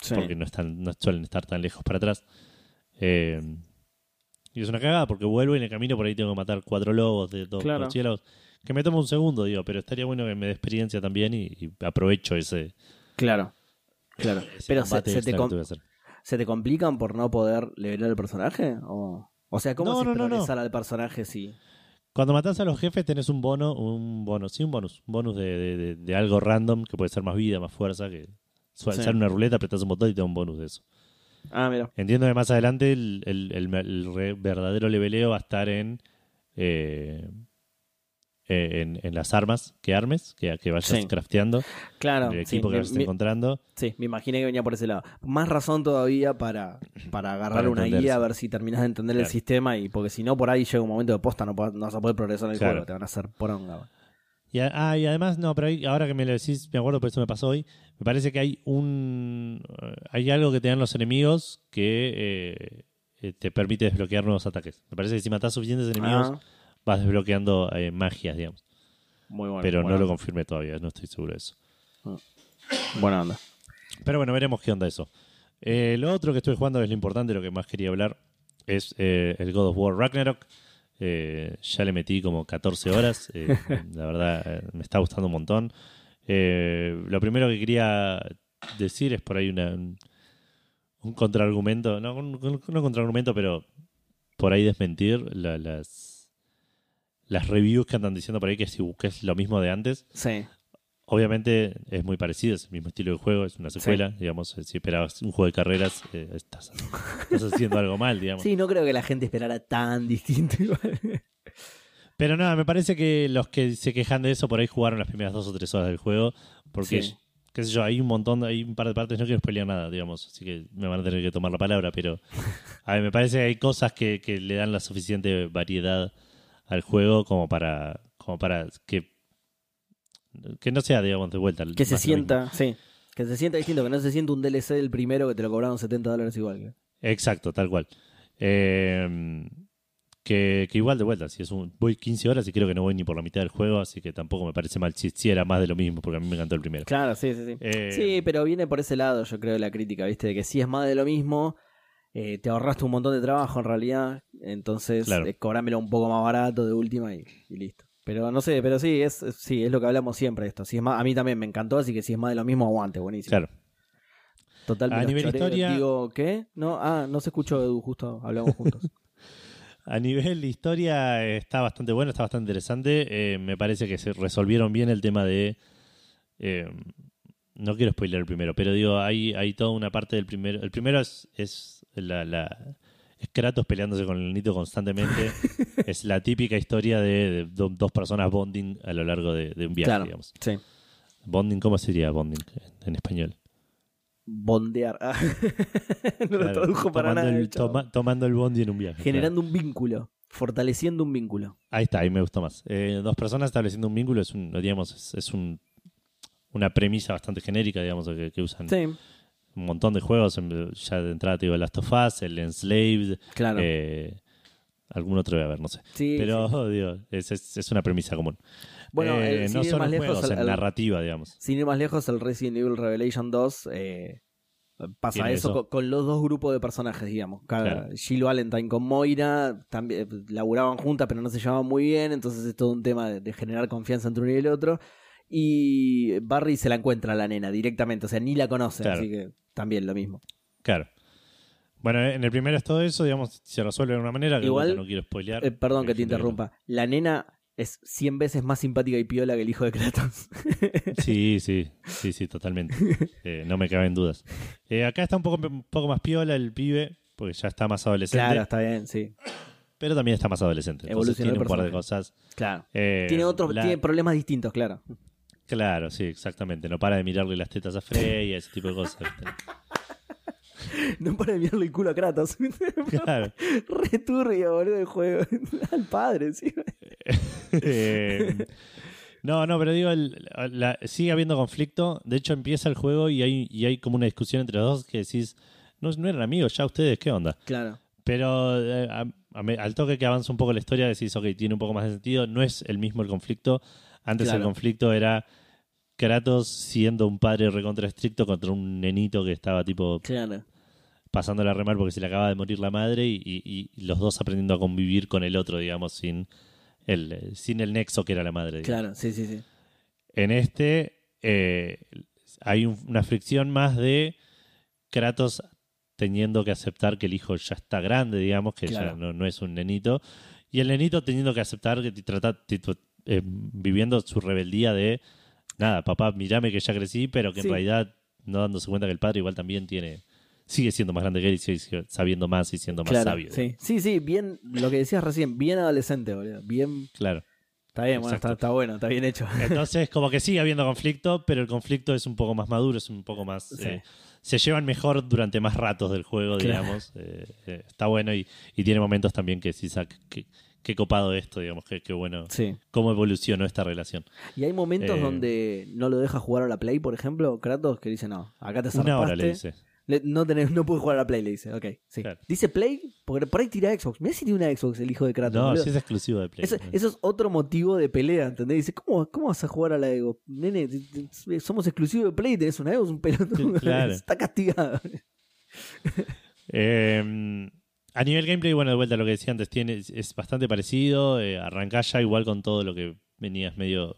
Sí. porque no, están, no suelen estar tan lejos para atrás. Eh, y es una cagada porque vuelvo y en el camino por ahí tengo que matar cuatro lobos de dos Claro. Que me toma un segundo, digo, pero estaría bueno que me dé experiencia también y, y aprovecho ese, Claro. Claro. ese Pero se, te com-. ¿se te complican por no poder levelar el personaje? O, o sea, ¿cómo No, se no, no, al personaje si. Cuando matas a los jefes tenés un bono, un bono, sí, un bonus, un bonus de, de- de- de algo random que puede ser más vida, más fuerza, que suele Sí. una ruleta, apretás un botón y te da un bonus de eso. Ah, mira. Entiendo que más adelante el, el- el- el re- verdadero leveleo va a estar en, eh, eh, en, en las armas que armes, que, que vayas Sí. crafteando, Claro. el sí, equipo que me- vayas me- encontrando. Sí, me imaginé que venía por ese lado. Más razón todavía para, para agarrar Para una guía a ver si terminas de entender el sistema y porque si no por ahí llega un momento de posta no, no vas a poder progresar en el Claro. juego, te van a hacer poronga. Y, ah, y además, no, pero ahora que me lo decís, me acuerdo, por eso me pasó hoy, me parece que hay un eh, hay algo que te dan los enemigos que eh, eh, te permite desbloquear nuevos ataques. Me parece que si matás suficientes enemigos, Ah, vas desbloqueando eh, magias, digamos. muy bueno. pero no lo confirmé todavía, no estoy seguro de eso. Buena onda. Pero bueno, veremos qué onda eso. Eh, lo otro que estuve jugando es lo importante, lo que más quería hablar, es eh, el God of War Ragnarok. Eh, ya le metí como 14 horas. la verdad, me está gustando un montón. Lo primero que quería decir es por ahí una, un, un contraargumento. No, un, no contraargumento, pero por ahí desmentir la- las, las reviews que andan diciendo por ahí que, si, que es lo mismo de antes. Sí. Obviamente es muy parecido, es el mismo estilo de juego, es una secuela, digamos. eh, Si esperabas un juego de carreras, eh, estás, estás haciendo algo mal, digamos. Sí, no creo que la gente esperara tan distinto. igual. Pero nada, me parece que los que se quejan de eso por ahí jugaron las primeras dos o tres horas del juego, porque, Sí. qué sé yo, hay un montón, hay un par de partes, no quiero spoilear nada, digamos, así que me van a tener que tomar la palabra, pero a ver, me parece que hay cosas que, que le dan la suficiente variedad al juego como para, como para que, que no sea, digamos, de vuelta. que se sienta, sí. Que se sienta distinto, que no se sienta un DLC del primero que te lo cobraron 70 dólares igual. que- Exacto, tal cual. Eh, que, que igual de vuelta, si es un, voy 15 horas y creo que no voy ni por la mitad del juego, así que tampoco me parece mal si, si era más de lo mismo, porque a mí me encantó el primero. Claro, sí, sí, sí. Eh, Sí, pero viene por ese lado, yo creo, la crítica, ¿viste? De que si es más de lo mismo, eh, te ahorraste un montón de trabajo en realidad, entonces Claro. eh, cobrámelo un poco más barato de última y, y listo. Pero no sé, pero sí, es, es- sí, es lo que hablamos siempre esto. Si es más, a mí también me encantó, así que si es más de lo mismo, aguante, buenísimo. Claro. Total, A nivel historia- Digo, ¿qué? No, ah, no se escuchó, Edu, justo hablamos juntos. A nivel historia eh, está bastante bueno, está bastante interesante. Eh, me parece que se resolvieron bien el tema de... eh, no quiero spoiler el primero, pero digo, hay, hay toda una parte del primero. El primero es, es la, la- es Kratos peleándose con el Nito constantemente. es la típica historia de, de do- dos personas bonding a lo largo de, de un viaje, claro, digamos. sí. Bonding, ¿cómo sería bonding en, español? Bondear. Ah. no lo tradujo para nada. el, toma- tomando el bondi en un viaje. claro. Generando un vínculo, fortaleciendo un vínculo. Ahí está, ahí me gustó más. Eh, dos personas estableciendo un vínculo es un, digamos, es, es un, una premisa bastante genérica, digamos, que, que usan Sí, un montón de juegos. Ya de entrada te digo, el Last of Us, el Enslaved, claro. eh, algún otro voy a ver, no sé. sí, Pero, sí. digo, es, es, es una premisa común. Bueno, Eh, el- sin no solo más lejos, juegos, el- en el- narrativa, digamos. Sin ir más lejos, el Resident Evil Revelation 2 eh, pasa eso, eso. Con, con los dos grupos de personajes, digamos. Cada, Claro. Jill Valentine con Moira también eh, laburaban juntas, pero no se llevaban muy bien, entonces es todo un tema de, de generar confianza entre uno y el otro. Y Barry se la encuentra a la nena directamente, o sea, ni la conoce, Claro. así que también lo mismo. Claro. Bueno, en el primero es todo eso, digamos, se resuelve de una manera que Igual, no quiero spoilear. Eh, perdón que te interrumpa. La nena es 100 veces más simpática y piola que el hijo de Kratos. Sí, sí, sí, sí, totalmente. Eh, no me caben dudas. Eh, acá está un poco, un poco más piola el pibe, porque ya está más adolescente. claro, está bien, sí. Pero también está más adolescente. Entonces Evolucionó tiene el un par de personaje. cosas. Claro. Tiene otros, la- tiene problemas distintos, claro. Claro, sí, exactamente. No para de mirarle las tetas a Frey y ese tipo de cosas. No para de mirarle el culo a Kratos. Claro. Re turbio, boludo, el juego. Al padre, sí. Eh, no, no, pero digo, el- la- sigue habiendo conflicto. De hecho, empieza el juego y hay, y hay como una discusión entre los dos que decís, no, no eran amigos ya ustedes, ¿qué onda? Claro. Pero eh, a- a me- al toque que avanza un poco la historia, decís, ok, tiene un poco más de sentido. No es el mismo el conflicto. Antes Claro. el conflicto era Kratos siendo un padre recontra estricto contra un nenito que estaba tipo Claro. pasándola re mal porque se le acaba de morir la madre y, y- y los dos aprendiendo a convivir con el otro, digamos, sin el, sin el nexo que era la madre. digamos. Claro, sí, sí, sí. En este eh, hay un- una fricción más de Kratos teniendo que aceptar que el hijo ya está grande, digamos, que ya no, no es un nenito, y el nenito teniendo que aceptar que trata, eh, viviendo su rebeldía de, nada, papá, mirame que ya crecí, pero que Sí. en realidad no dándose cuenta que el padre igual también tiene, sigue siendo más grande que él y sigue sabiendo más y siendo más Claro, sabio. sí. sí, sí, bien, lo que decías recién, bien adolescente, boludo. Bien, Claro. está bien, bueno, está, está bueno, está bien hecho. Entonces, como que sigue habiendo conflicto, pero el conflicto es un poco más maduro, es un poco más. Sí. eh, se llevan mejor durante más ratos del juego, Claro. digamos. Eh, eh, está bueno y, y tiene momentos también que sí, que, qué copado esto, digamos, qué bueno. Sí. Cómo evolucionó esta relación. Y hay momentos Eh, donde no lo deja jugar a la Play, por ejemplo, Kratos, que dice, no, acá te zarpaste. Una hora le dice. Le- no, tenés, no puedes jugar a la Play, le dice. Ok, sí. Claro. Dice Play, porque por ahí tira Xbox. Mirá si tiene una Xbox el hijo de Kratos. No, boludo. sí es exclusivo de Play. Eso, eso es otro motivo de pelea, ¿entendés? Dice, ¿cómo, cómo vas a jugar a la Xbox? Nene, somos exclusivos de Play y tenés una Xbox, un pelotudo. Claro. Está castigado. Eh, a nivel gameplay, bueno, de vuelta a lo que decía antes, tiene, es- bastante parecido. Eh, arrancás ya igual con todo lo que venías medio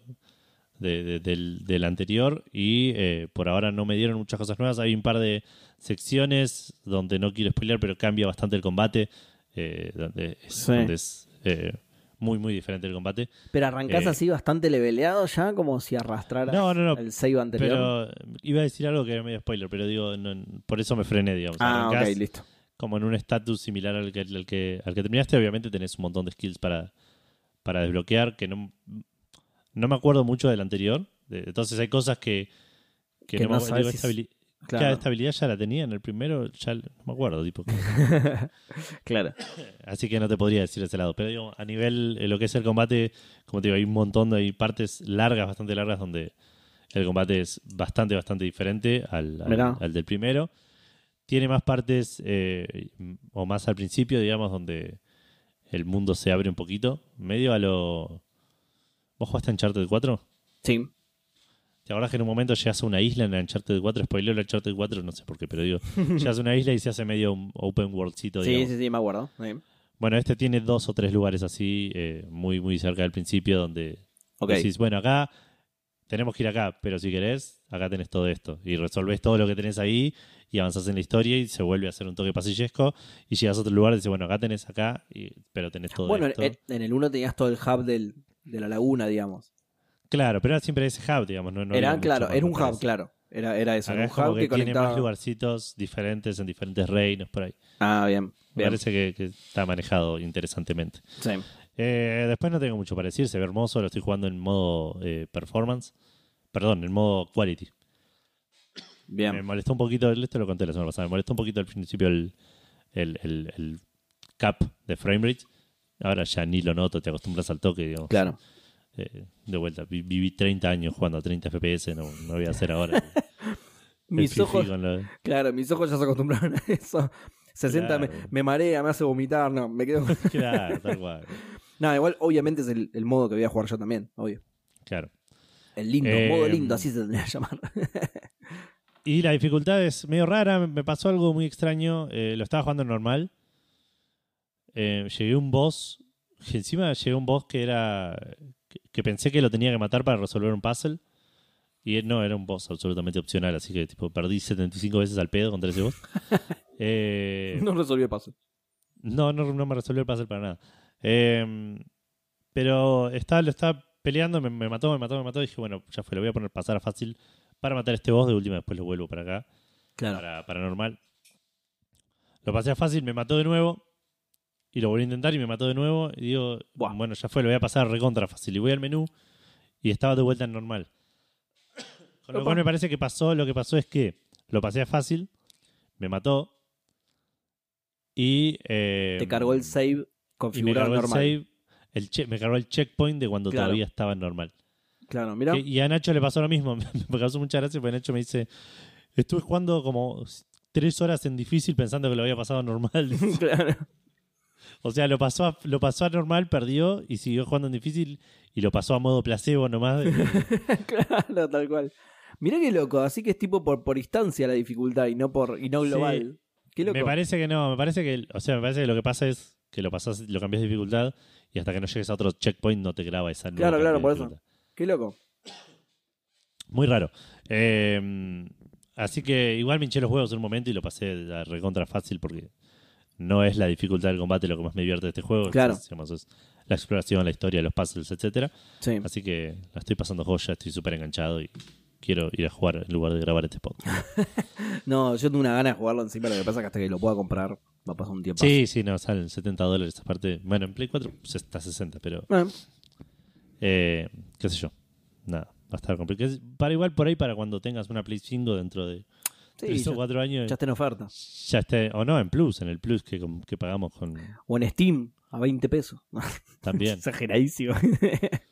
de- de- del, del anterior. Y eh, por ahora no me dieron muchas cosas nuevas. Hay un par de secciones donde no quiero spoiler, pero cambia bastante el combate. eh, donde es, Sí. donde es, eh, muy, muy diferente el combate. Pero arrancás Eh. así bastante leveleado ya, como si arrastrara No, no, no. el save anterior. Pero iba a decir algo que era medio spoiler, pero digo, no- por eso me frené, digamos. ah, Arrancás ok, listo. Como en un estatus similar al que, al, que, al que terminaste. Obviamente tenés un montón de skills para, para desbloquear, que no, no me acuerdo mucho del anterior. Entonces hay cosas que, que, Que no, no sabes digo, esta, claro. cada esta habilidad ya la tenía en el primero, ya no me acuerdo. Tipo, Claro. así que no te podría decir de ese lado. Pero digo, a nivel eh, lo que es el combate, como te digo, hay un montón de hay partes largas, bastante largas, donde el combate es bastante, bastante diferente al, al del primero. Tiene más partes, eh, o más al principio, digamos, donde el mundo se abre un poquito. Medio a lo. ¿Vos jugaste Uncharted 4? Sí. ¿Te acordás que en un momento llegas a una isla en Uncharted 4? Spoileo el Uncharted 4, no sé por qué, pero digo, llegas a una isla y se hace medio un open worldcito, Sí, digamos. sí, sí, me acuerdo. Sí. Bueno, este tiene dos o tres lugares así, eh, muy, muy cerca del principio, donde Ok. decís, bueno, acá tenemos que ir acá, pero si querés, acá tenés todo esto. Y resolvés todo lo que tenés ahí y avanzás en la historia y se vuelve a hacer un toque pasillesco y llegas a otro lugar y dices, bueno, acá tenés acá, y- pero tenés todo Bueno, esto. en, en el 1 tenías todo el hub del, de la laguna, digamos. Claro, pero era siempre ese hub, digamos. No, no era, claro, era un hub, claro. Era, era eso, Acá era es un como hub que que tiene más lugarcitos diferentes en diferentes reinos por ahí. Ah, bien. Me bien. parece que, que está manejado interesantemente. Sí. Eh, después no tengo mucho para decir, se ve hermoso, lo estoy jugando en modo eh, performance. Perdón, en modo quality. Bien. Me molestó un poquito, esto lo conté la semana pasada, me molestó un poquito al principio el, el, el- el cap de framerate. Ahora ya ni lo noto, te acostumbras al toque, digamos. Claro. Eh, de vuelta, vi- viví 30 años jugando a 30 FPS, no, no voy a hacer ahora. Mis ojos, lo- claro, mis ojos ya se acostumbraron a eso. 60 me, Claro. me marea, me hace vomitar, no, me quedo. Claro, tal cual. No, igual, obviamente es el, el modo que voy a jugar yo también, obvio. Claro. El lindo, Eh, modo lindo, así se tendría que llamar. Y la dificultad es medio rara, me pasó algo muy extraño. eh, lo estaba jugando normal. Eh, llegué a un boss. que encima llegué a un boss que era. Que, que pensé que lo tenía que matar para resolver un puzzle. Y no, era un boss absolutamente opcional. Así que tipo perdí 75 veces al pedo contra ese boss. Eh, no resolvió el paso. no, no, no me resolvió el puzzle para nada. Eh, pero estaba, lo estaba peleando, me, me mató, me mató, me mató. Y dije, bueno, ya fue, lo voy a poner pasar a fácil para matar a este boss. De última, después lo vuelvo para acá, Claro. para, para normal. Lo pasé a fácil, me mató de nuevo. Y lo volví a intentar y me mató de nuevo. Y digo, Buah. bueno, ya fue, lo voy a pasar recontra fácil. Y voy al menú y estaba de vuelta en normal. Con lo cual me parece que pasó, lo que pasó es que lo pasé a fácil, me mató. Y. eh, Te cargó el save y me el normal. save, el che- me cargó el checkpoint de cuando Claro. todavía estaba en normal. Claro, mira. Y a Nacho le pasó lo mismo. me causó mucha gracia porque Nacho me dice: Estuve jugando como tres horas en difícil pensando que lo había pasado normal. claro. o sea, lo pasó, a, lo pasó a normal, perdió y siguió jugando en difícil y lo pasó a modo placebo nomás. claro, tal cual. Mirá qué loco, así que es tipo por, por instancia la dificultad y no por y no Sí. global. Qué loco. me parece que no, me parece que, o sea, me parece que lo que pasa es que lo pasás, lo cambias de dificultad y hasta que no llegues a otro checkpoint no te graba esa nueva Claro, claro, por eso. Qué loco. Muy raro. Eh, así que igual me hinché los huevos en un momento y lo pasé a recontra fácil porque no es la dificultad del combate lo que más me divierte de este juego. Claro. Es, digamos, es la exploración, la historia, los puzzles, etcétera. Sí. Así que la estoy pasando joya, estoy súper enganchado y quiero ir a jugar en lugar de grabar este podcast. No, yo tengo una gana de jugarlo encima, lo que pasa es que hasta que lo pueda comprar va a pasar un tiempo. Sí, sí, no, salen 70 dólares aparte. Bueno, en Play 4 se- está 60, pero Bueno, eh, qué sé yo. Nada, va a estar complicado. Para igual por ahí, para cuando tengas una Play 5 dentro de sí, 3 o ya, 4 años, ya está en oferta. ya esté, o no, en Plus, en el Plus que, que pagamos con O en Steam, a 20 pesos. también. Exageradísimo.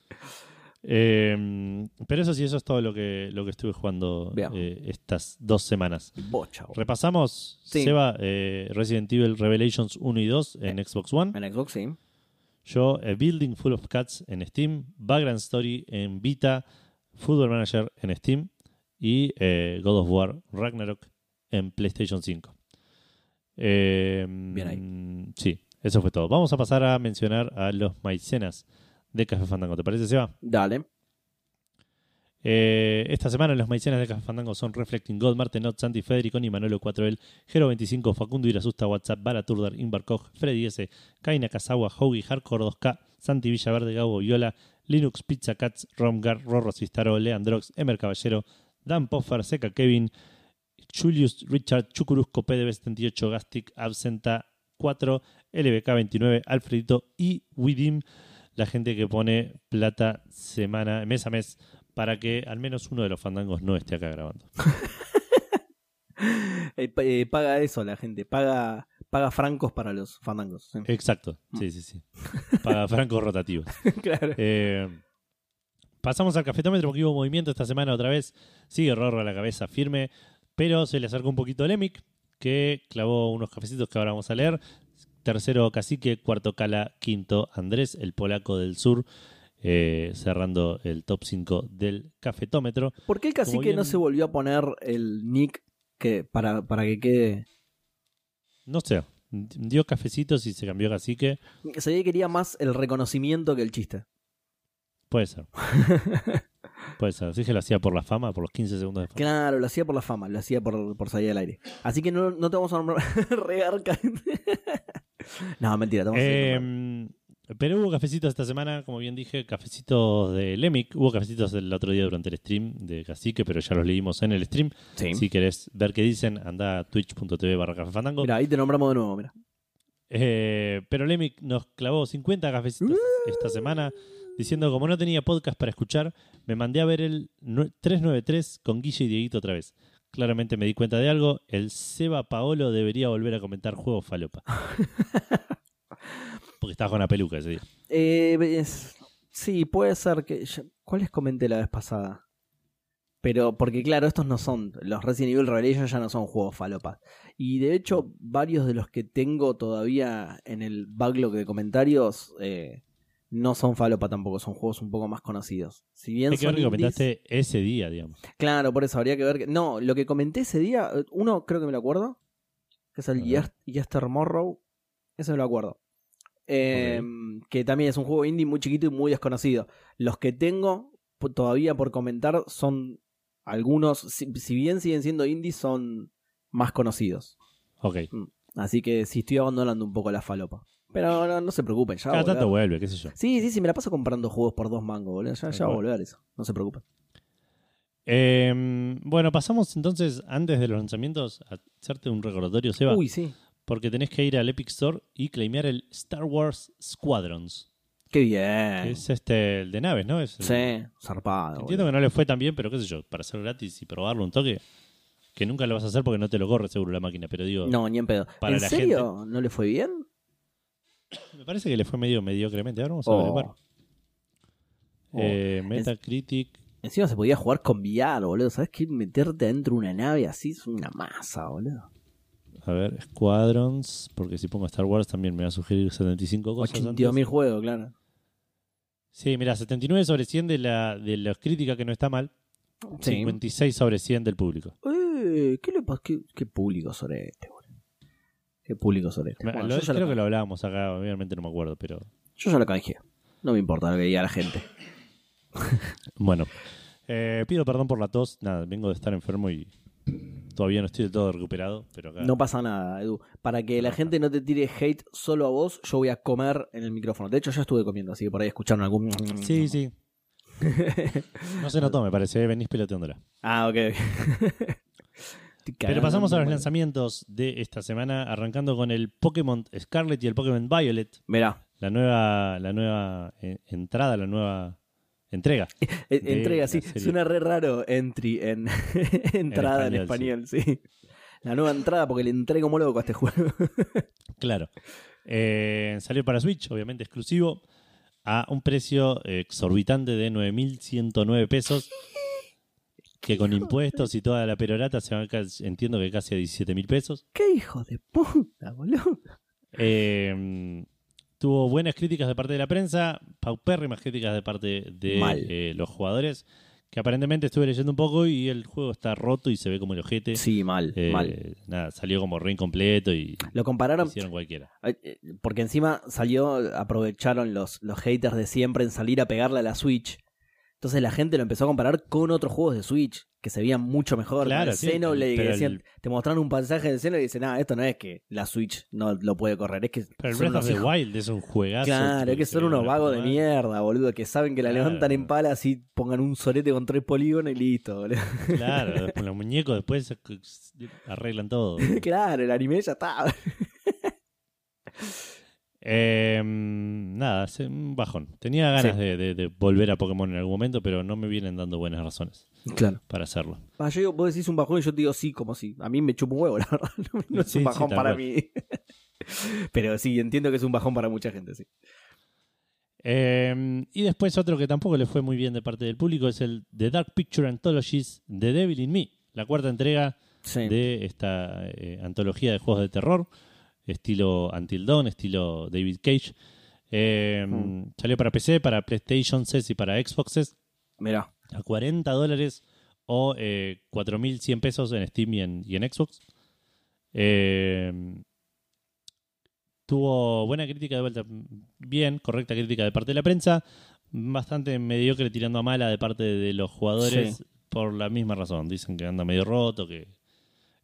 Eh, pero eso sí, eso es todo lo que, lo que estuve jugando eh, estas dos semanas. Bocha. Repasamos, Sí. Seba, eh, Resident Evil Revelations 1 y 2 en Xbox One. En Xbox, sí. Yo, A Building Full of Cats en Steam, Vagrant Story en Vita, Football Manager en Steam y eh, God of War Ragnarok en PlayStation 5. Eh, Bien ahí. Sí, eso fue todo. Vamos a pasar a mencionar a los maicenas de Café Fandango. ¿Te parece, Seba? Dale. Eh, esta semana los maicenas de Café Fandango son Reflecting God, Martenot, Santi Federiconi, Manuelo 4L, Gero25, Facundo Irasusta, WhatsApp, Baraturdar, Inbarcoj, Freddy S, Kaina Kazawa, Hoagie, Hardcore 2K, Santi Villaverde, Gabo Viola, Linux, Pizza Cats, Romgar, Rorro Cistaro, Leandrox, Emer Caballero, Dan Poffer, Seca Kevin, Julius Richard, Chucurusco, PDB78, Gastic, Absenta 4, LBK29, Alfredito y Widim, la gente que pone plata semana, mes a mes para que al menos uno de los fandangos no esté acá grabando. Eh, eh, paga eso la gente. Paga, paga francos para los fandangos. sí. Exacto, sí, sí, sí. Para francos rotativos. claro. Eh, pasamos al cafetómetro porque hubo movimiento esta semana otra vez. Sigue Rorro a la cabeza firme, pero se le acercó un poquito el Emic, que clavó unos cafecitos que ahora vamos a leer. Tercero Cacique, cuarto Cala, quinto Andrés, el polaco del sur, eh, cerrando el top 5 del cafetómetro. ¿Por qué el cacique bien- no se volvió a poner el nick que para, para que quede? No sé, dio cafecitos y se cambió a Cacique. Se veía que quería más el reconocimiento que el chiste. Puede ser. Puede ser. Sí que lo hacía por la fama, por los 15 segundos de fama. Claro, lo hacía por la fama, lo hacía por, por salir al aire. Así que no, no te vamos a nombrar regarca. no, mentira, nombrando. Eh, pero hubo cafecitos esta semana, como bien dije, cafecitos de Lemic. Hubo cafecitos el otro día durante el stream de Cacique, pero ya los leímos en el stream. Sí. Si querés ver qué dicen, anda a twitch.tv barra Café Fandango. Mira, ahí te nombramos de nuevo, mira. Eh, pero Lemic nos clavó 50 cafecitos esta semana, diciendo como no tenía podcast para escuchar, me mandé a ver el nue- 393 con Guille y Dieguito otra vez. Claramente me di cuenta de algo, el Seba Paolo debería volver a comentar juegos falopa. Porque estaba con la peluca ese día. Eh, es- sí, puede ser que. ¿Cuáles comenté la vez pasada? Pero, porque claro, estos no son. Los Resident Evil Revelation ya no son juegos falopas. Y de hecho, varios de los que tengo todavía en el backlog de comentarios eh, no son falopa tampoco, son juegos un poco más conocidos. Si bien Hay que ver que indies- comentaste ese día, digamos. Claro, por eso habría que ver. que- No, lo que comenté ese día, uno creo que me lo acuerdo, que es el Yester Morrow. Ese me lo acuerdo. Eh, Que también es un juego indie muy chiquito y muy desconocido. Los que tengo todavía por comentar son algunos, si, si bien siguen siendo indies, son más conocidos. Ok. Así que sí estoy abandonando un poco la falopa. Pero no, no se preocupen, ya va a Cada tanto volver. vuelve, qué sé yo. Sí, sí, sí, me la paso comprando juegos por dos mangos, boludo. Ya, ya va a volver eso. No se preocupen. Eh, bueno, pasamos entonces, antes de los lanzamientos, a hacerte un recordatorio, Seba, Uy, sí. porque tenés que ir al Epic Store y claimear el Star Wars Squadrons, Qué que bien. es este, el de naves, ¿no? Es el- Sí, zarpado. Entiendo que no le fue tan bien, pero qué sé yo, para hacer gratis y probarlo un toque, que nunca lo vas a hacer porque no te lo corre seguro la máquina, pero digo. No, ni en pedo. Para ¿En la serio? ¿No le fue bien? Me parece que le fue medio mediocremente. Ahora vamos a Oh. averiguar. Oh. Eh, Metacritic, Encima se podía jugar con VR, boludo. ¿Sabes qué? Meterte adentro de una nave así es una masa, boludo. a ver, Squadrons, porque si pongo Star Wars también me va a sugerir 75 cosas. 82 antes. mil juegos, claro. Sí, mira, 79 sobre 100 de la, de la crítica que no está mal, Sí. 56 sobre 100 del público. Eh, ¿Qué le pasa? ¿Qué, qué público sobre este, boludo? ¿Qué público? Me- Bueno, lo- yo, creo lo, que lo hablábamos acá, obviamente no me acuerdo, pero yo ya lo canjeé. No me importa lo que diga la gente. bueno. Eh, pido perdón por la tos, nada, vengo de estar enfermo y todavía no estoy del todo recuperado, pero acá... No pasa nada, Edu. Para que la gente no te tire hate solo a vos, yo voy a comer en el micrófono. De hecho, ya estuve comiendo, así que por ahí escucharon algún. Sí, sí. No se notó, me parece, eh, venís peloteándola. Ah, ok. Pero pasamos a los lanzamientos de esta semana, arrancando con el Pokémon Scarlet y el Pokémon Violet, Mirá, la nueva, la nueva eh, entrada, la nueva entrega. e- entrega, sí. Suena re raro entry en entrada en español, español, sí. La nueva entrada porque le entré como loco a este juego. Claro. Eh, salió para Switch, obviamente exclusivo, a un precio exorbitante de 9.109 pesos, que con impuestos y toda la perorata se va a casi- entiendo que casi a 17.000 pesos. ¡Qué hijo de puta, boludo! Eh, tuvo buenas críticas de parte de la prensa, paupérrimas críticas de parte de eh, los jugadores, que aparentemente estuve leyendo un poco y el juego está roto y se ve como el ojete. Sí, mal, Eh, mal. Nada, salió como re incompleto y Lo compararon, hicieron cualquiera. eh, porque encima salió, aprovecharon los, los haters de siempre en salir a pegarle a la Switch. Entonces la gente lo empezó a comparar con otros juegos de Switch que se veían mucho mejor. Claro, con el sí, Xenoblade, que decían- el- te mostraron un pasaje de Xenoblade y dicen, ah, esto no es que la Switch no lo puede correr, es que Pero el Breath of the Wild es un juegazo. Claro, es que son unos vagos de mierda, boludo, que saben que la Claro. levantan en pala así pongan un sorete con tres polígonos y listo, boludo. Claro, después los muñecos después arreglan todo. claro, el anime ya está. Eh, nada, es un bajón. Tenía ganas Sí. de, de- de volver a Pokémon en algún momento, pero no me vienen dando buenas razones Claro. para hacerlo. Ah, yo digo, vos decís un bajón y yo te digo sí, como sí. A mí me chupa un huevo, la verdad. No, no es Sí, un bajón para cual. mí. Pero sí, entiendo que es un bajón para mucha gente, sí. Eh, y después otro que tampoco le fue muy bien de parte del público es el The Dark Picture Anthologies The Devil in Me, la cuarta entrega Sí. de esta eh, antología de juegos de terror, estilo Until Dawn, estilo David Cage. Eh, Mm. Salió para PC, para PlayStation 6 y para Xboxes Mirá. a 40 dólares o eh, 4.100 pesos en Steam y en, y en Xbox. Eh, tuvo buena crítica de vuelta, bien, correcta crítica de parte de la prensa, bastante mediocre tirando a mala de parte de los jugadores Sí. por la misma razón. Dicen que anda medio roto, que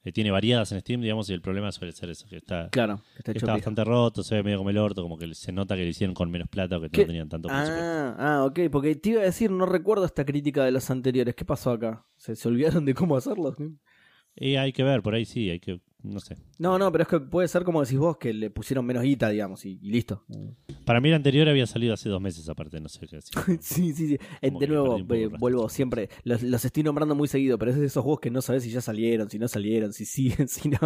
eh, tiene variadas en Steam, digamos, y el problema suele ser eso, que está, Claro, que está que bastante roto, se ve medio como el orto, como que se nota que lo hicieron con menos plata o que ¿Qué? no tenían tanto presupuesto. Ah, ah, ok, porque te iba a decir, no recuerdo esta crítica de los anteriores. ¿Qué pasó acá? ¿Se, se olvidaron de cómo hacerlo? Y hay que ver, por ahí sí, hay que, no sé. No, no, pero es que puede ser como decís vos, que le pusieron menos guita, digamos, y, y listo. Para mí el anterior había salido hace dos meses aparte, no sé qué decir. Sí, sí, sí. Eh, de nuevo, eh, vuelvo siempre. Los, los estoy nombrando muy seguido, pero es de esos juegos que no sabes si ya salieron, si no salieron, si siguen, si no.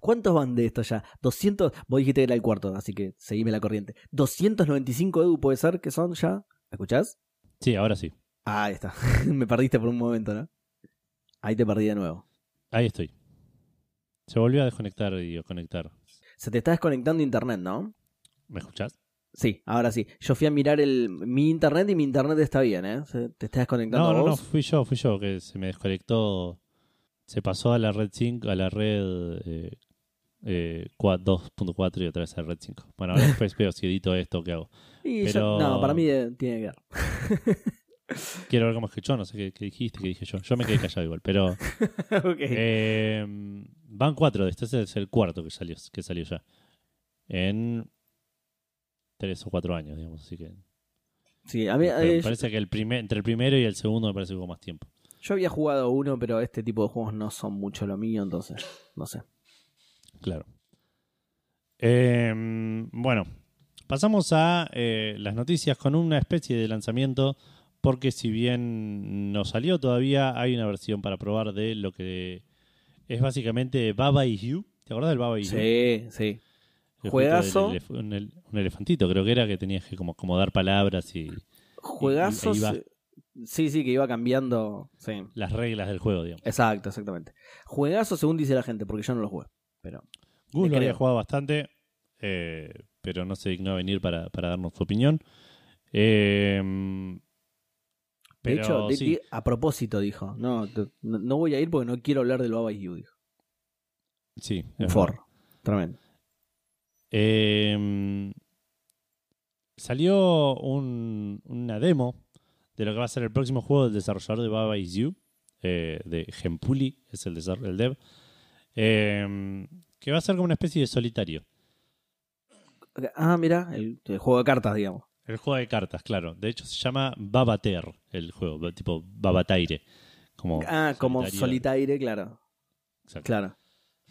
¿Cuántos van de esto ya? 200. Vos dijiste que era el cuarto, así que seguime la corriente. 295 Edu puede ser que son ya. ¿Me escuchás? Sí, ahora sí. Ah, ahí está. Me perdiste por un momento, ¿no? Ahí te perdí de nuevo. Ahí estoy. Se volvió a desconectar y a conectar. Se te está desconectando internet, ¿no? ¿Me escuchás? Sí, ahora sí. Yo fui a mirar el, mi internet y mi internet está bien, ¿eh? Se- ¿Te está desconectando No, no, no, fui yo, fui yo, que se me desconectó. Se pasó a la red 5, a la red eh, eh, cua- 2.4 y otra vez a la red 5. Bueno, ahora después veo si edito esto qué hago. Y pero- no, para mí eh, tiene que ver. Quiero ver cómo escuchó, no sé qué, qué dijiste, qué dije yo. Yo me quedé callado igual, pero. Ok. Eh, van cuatro de este es el cuarto que salió, que salió ya. En tres o cuatro años, digamos. Así que. Sí, a mí, pero eh, me parece que el primer, entre el primero y el segundo me parece que hubo más tiempo. yo había jugado uno, pero este tipo de juegos no son mucho lo mío, entonces, no sé. Claro. Eh, bueno, pasamos a eh, las noticias con una especie de lanzamiento, porque si bien no salió todavía, hay una versión para probar de lo que es básicamente Baba y Hugh. ¿Te acuerdas del Baba y Hugh? Sí, sí. El Juegazo. elef- un, el- un elefantito, creo que era, que tenías que como acomodar palabras y Juegazos. y iba. Sí, sí, que iba cambiando. Sí. las reglas del juego, digamos. Exacto, exactamente. Juegazo según dice la gente, porque yo no lo jugué. Pero. Gus lo había jugado bastante, eh, pero no se dignó a venir para, para darnos su opinión. Eh, De hecho, a propósito dijo, no, te- no, no voy a ir porque no quiero hablar del Baba dijo. sí, Un forro. Tremendo. Eh, salió un- una demo de lo que va a ser el próximo juego del desarrollador de Baba Is You, eh, de Gempuli, es el, dev, eh, que va a ser como una especie de solitario. Ah, mira, el, el juego de cartas, digamos. El juego de cartas, claro. De hecho, se llama Babater, el juego, tipo Babataire. Como ah, como solitario. solitaire, claro. Exacto. Claro.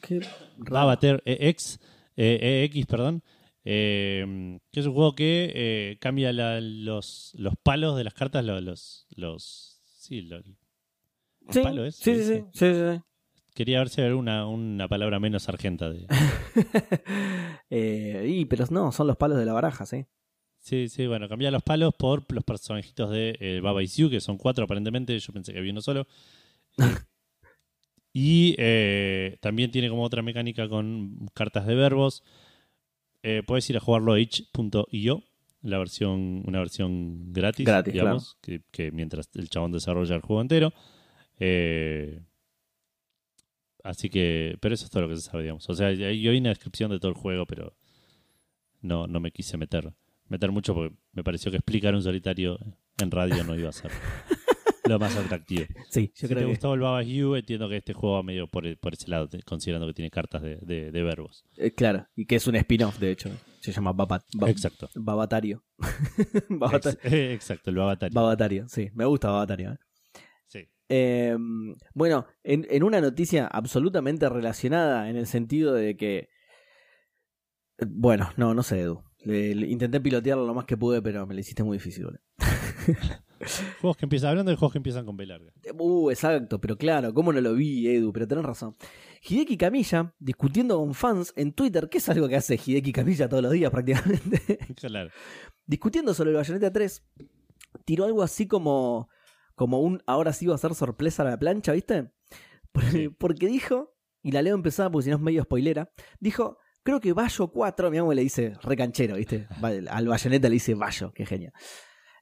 Qué. Babater EX, eh, EX, perdón. eh, que es un juego que eh, cambia la- los, los palos de las cartas, los. los, los sí, lo- Sí, palo es, sí, sí, sí, sí, sí, quería ver si había una, una palabra menos sargenta. De, Eh, y, pero no, son los palos de la baraja, sí. Sí, sí, bueno, cambia los palos por los personajitos de eh, Baba Is You, que son cuatro aparentemente. Yo pensé que había uno solo. Y eh, también tiene como otra mecánica con cartas de verbos. Eh, puedes ir a jugarlo a itch.io, la versión, una versión gratis, Gratis, digamos, que, que mientras el chabón desarrolla el juego entero. Así que, pero eso es todo lo que se sabe, digamos. O sea, yo hay una descripción de todo el juego, pero no, no me quise meter, meter mucho porque me pareció que explicar un solitario en radio no iba a ser lo más atractivo. Sí, yo si te creo que. gustó el Baba You, entiendo que este juego va medio por, por ese lado, te- considerando que tiene cartas de, de- de verbos. eh, claro, y que es un spin-off, de hecho. Se llama Baba- Ba- Exacto. Babatario. Ex- eh, exacto, el Babatario. Babatario, sí, me gusta Babatario. ¿eh? Sí. Eh, bueno, en, en una noticia absolutamente relacionada en el sentido de que. eh, Bueno, no, no sé, Edu. Intenté pilotearlo lo más que pude, pero me lo hiciste muy difícil. boludo. Juegos que empiezan, hablando de juegos que empiezan con B larga. Uh, exacto, pero claro, ¿cómo no lo vi, Edu? Pero tenés razón. Hideki Kamiya discutiendo con fans en Twitter, que es algo que hace Hideki Kamiya todos los días prácticamente. Claro. discutiendo sobre el Bayonetta 3, tiró algo así como, como un ahora sí va a ser sorpresa a la plancha, ¿viste? Por- Sí. Porque dijo, y la leo empezada porque si no es medio spoilera, dijo, creo que Bayo 4, mi amo le dice recanchero, ¿viste? Al Bayonetta le dice Bayo, qué genio.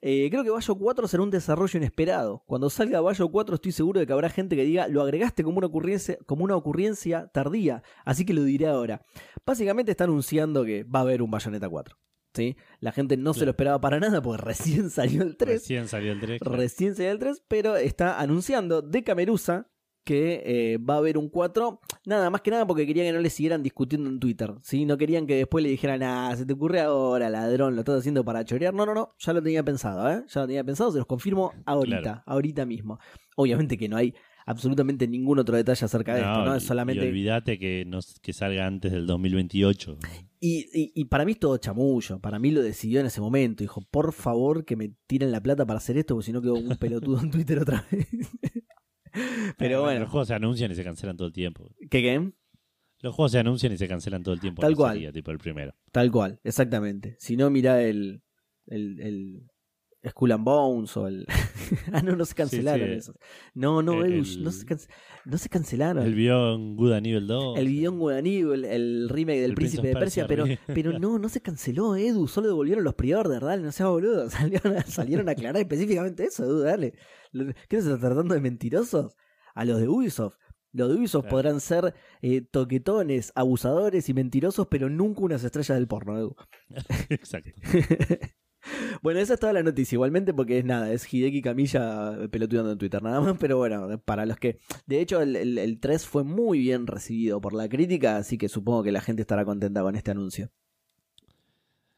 Eh, creo que Bayo 4 será un desarrollo inesperado. Cuando salga Bayo 4 estoy seguro de que habrá gente que diga, lo agregaste como una ocurrencia, como una ocurrencia tardía, así que lo diré ahora. Básicamente está anunciando que va a haber un Bayonetta 4. ¿sí? La gente no se lo esperaba para nada porque recién salió el 3. Recién salió el 3. claro. Recién salió el 3, pero está anunciando de Camerusa que eh, va a haber un 4. Nada, más que nada porque querían que no le siguieran discutiendo en Twitter. ¿sí? No querían que después le dijeran, ah, se te ocurre ahora, ladrón, lo estás haciendo para chorear. No, no, no, ya lo tenía pensado, ¿eh? Ya lo tenía pensado, se los confirmo ahorita, Claro. ahorita mismo. Obviamente que no hay absolutamente ningún otro detalle acerca de esto, ¿no? Es solamente. Y olvídate que, no, que salga antes del 2028. Y, y- y para mí es todo chamullo. Para mí lo decidió en ese momento. Dijo, por favor que me tiren la plata para hacer esto, porque si no quedo un pelotudo en Twitter otra vez. Pero bueno, Los juegos se anuncian y se cancelan todo el tiempo. ¿qué qué? Los juegos se anuncian y se cancelan todo el tiempo. Tal cual. sería, tipo el primero. Tal cual, exactamente. Si no, mirá el, el, el Skull and Bones o el... ah, no, no se cancelaron sí. esos. No, no, El- Edu, no, se cance- no se cancelaron. El Beyond Good a nivel 2. El guion guaraní, el, el remake del El Príncipe de Persia, pero, pero no, no se canceló, Edu, solo devolvieron los pre-order, dale, no seas boludo, salieron a, salieron a aclarar específicamente eso, Edu, dale. ¿Qué se está tratando de mentirosos? A los de Ubisoft. Los de Ubisoft Claro. podrán ser eh, toquetones, abusadores y mentirosos, pero nunca unas estrellas del porno, Edu. Exacto. Bueno, esa es toda la noticia, igualmente, porque es nada, es Hideki Camilla pelotudeando en Twitter, nada más, pero bueno, para los que. De hecho, el, el, el 3 fue muy bien recibido por la crítica, así que supongo que la gente estará contenta con este anuncio.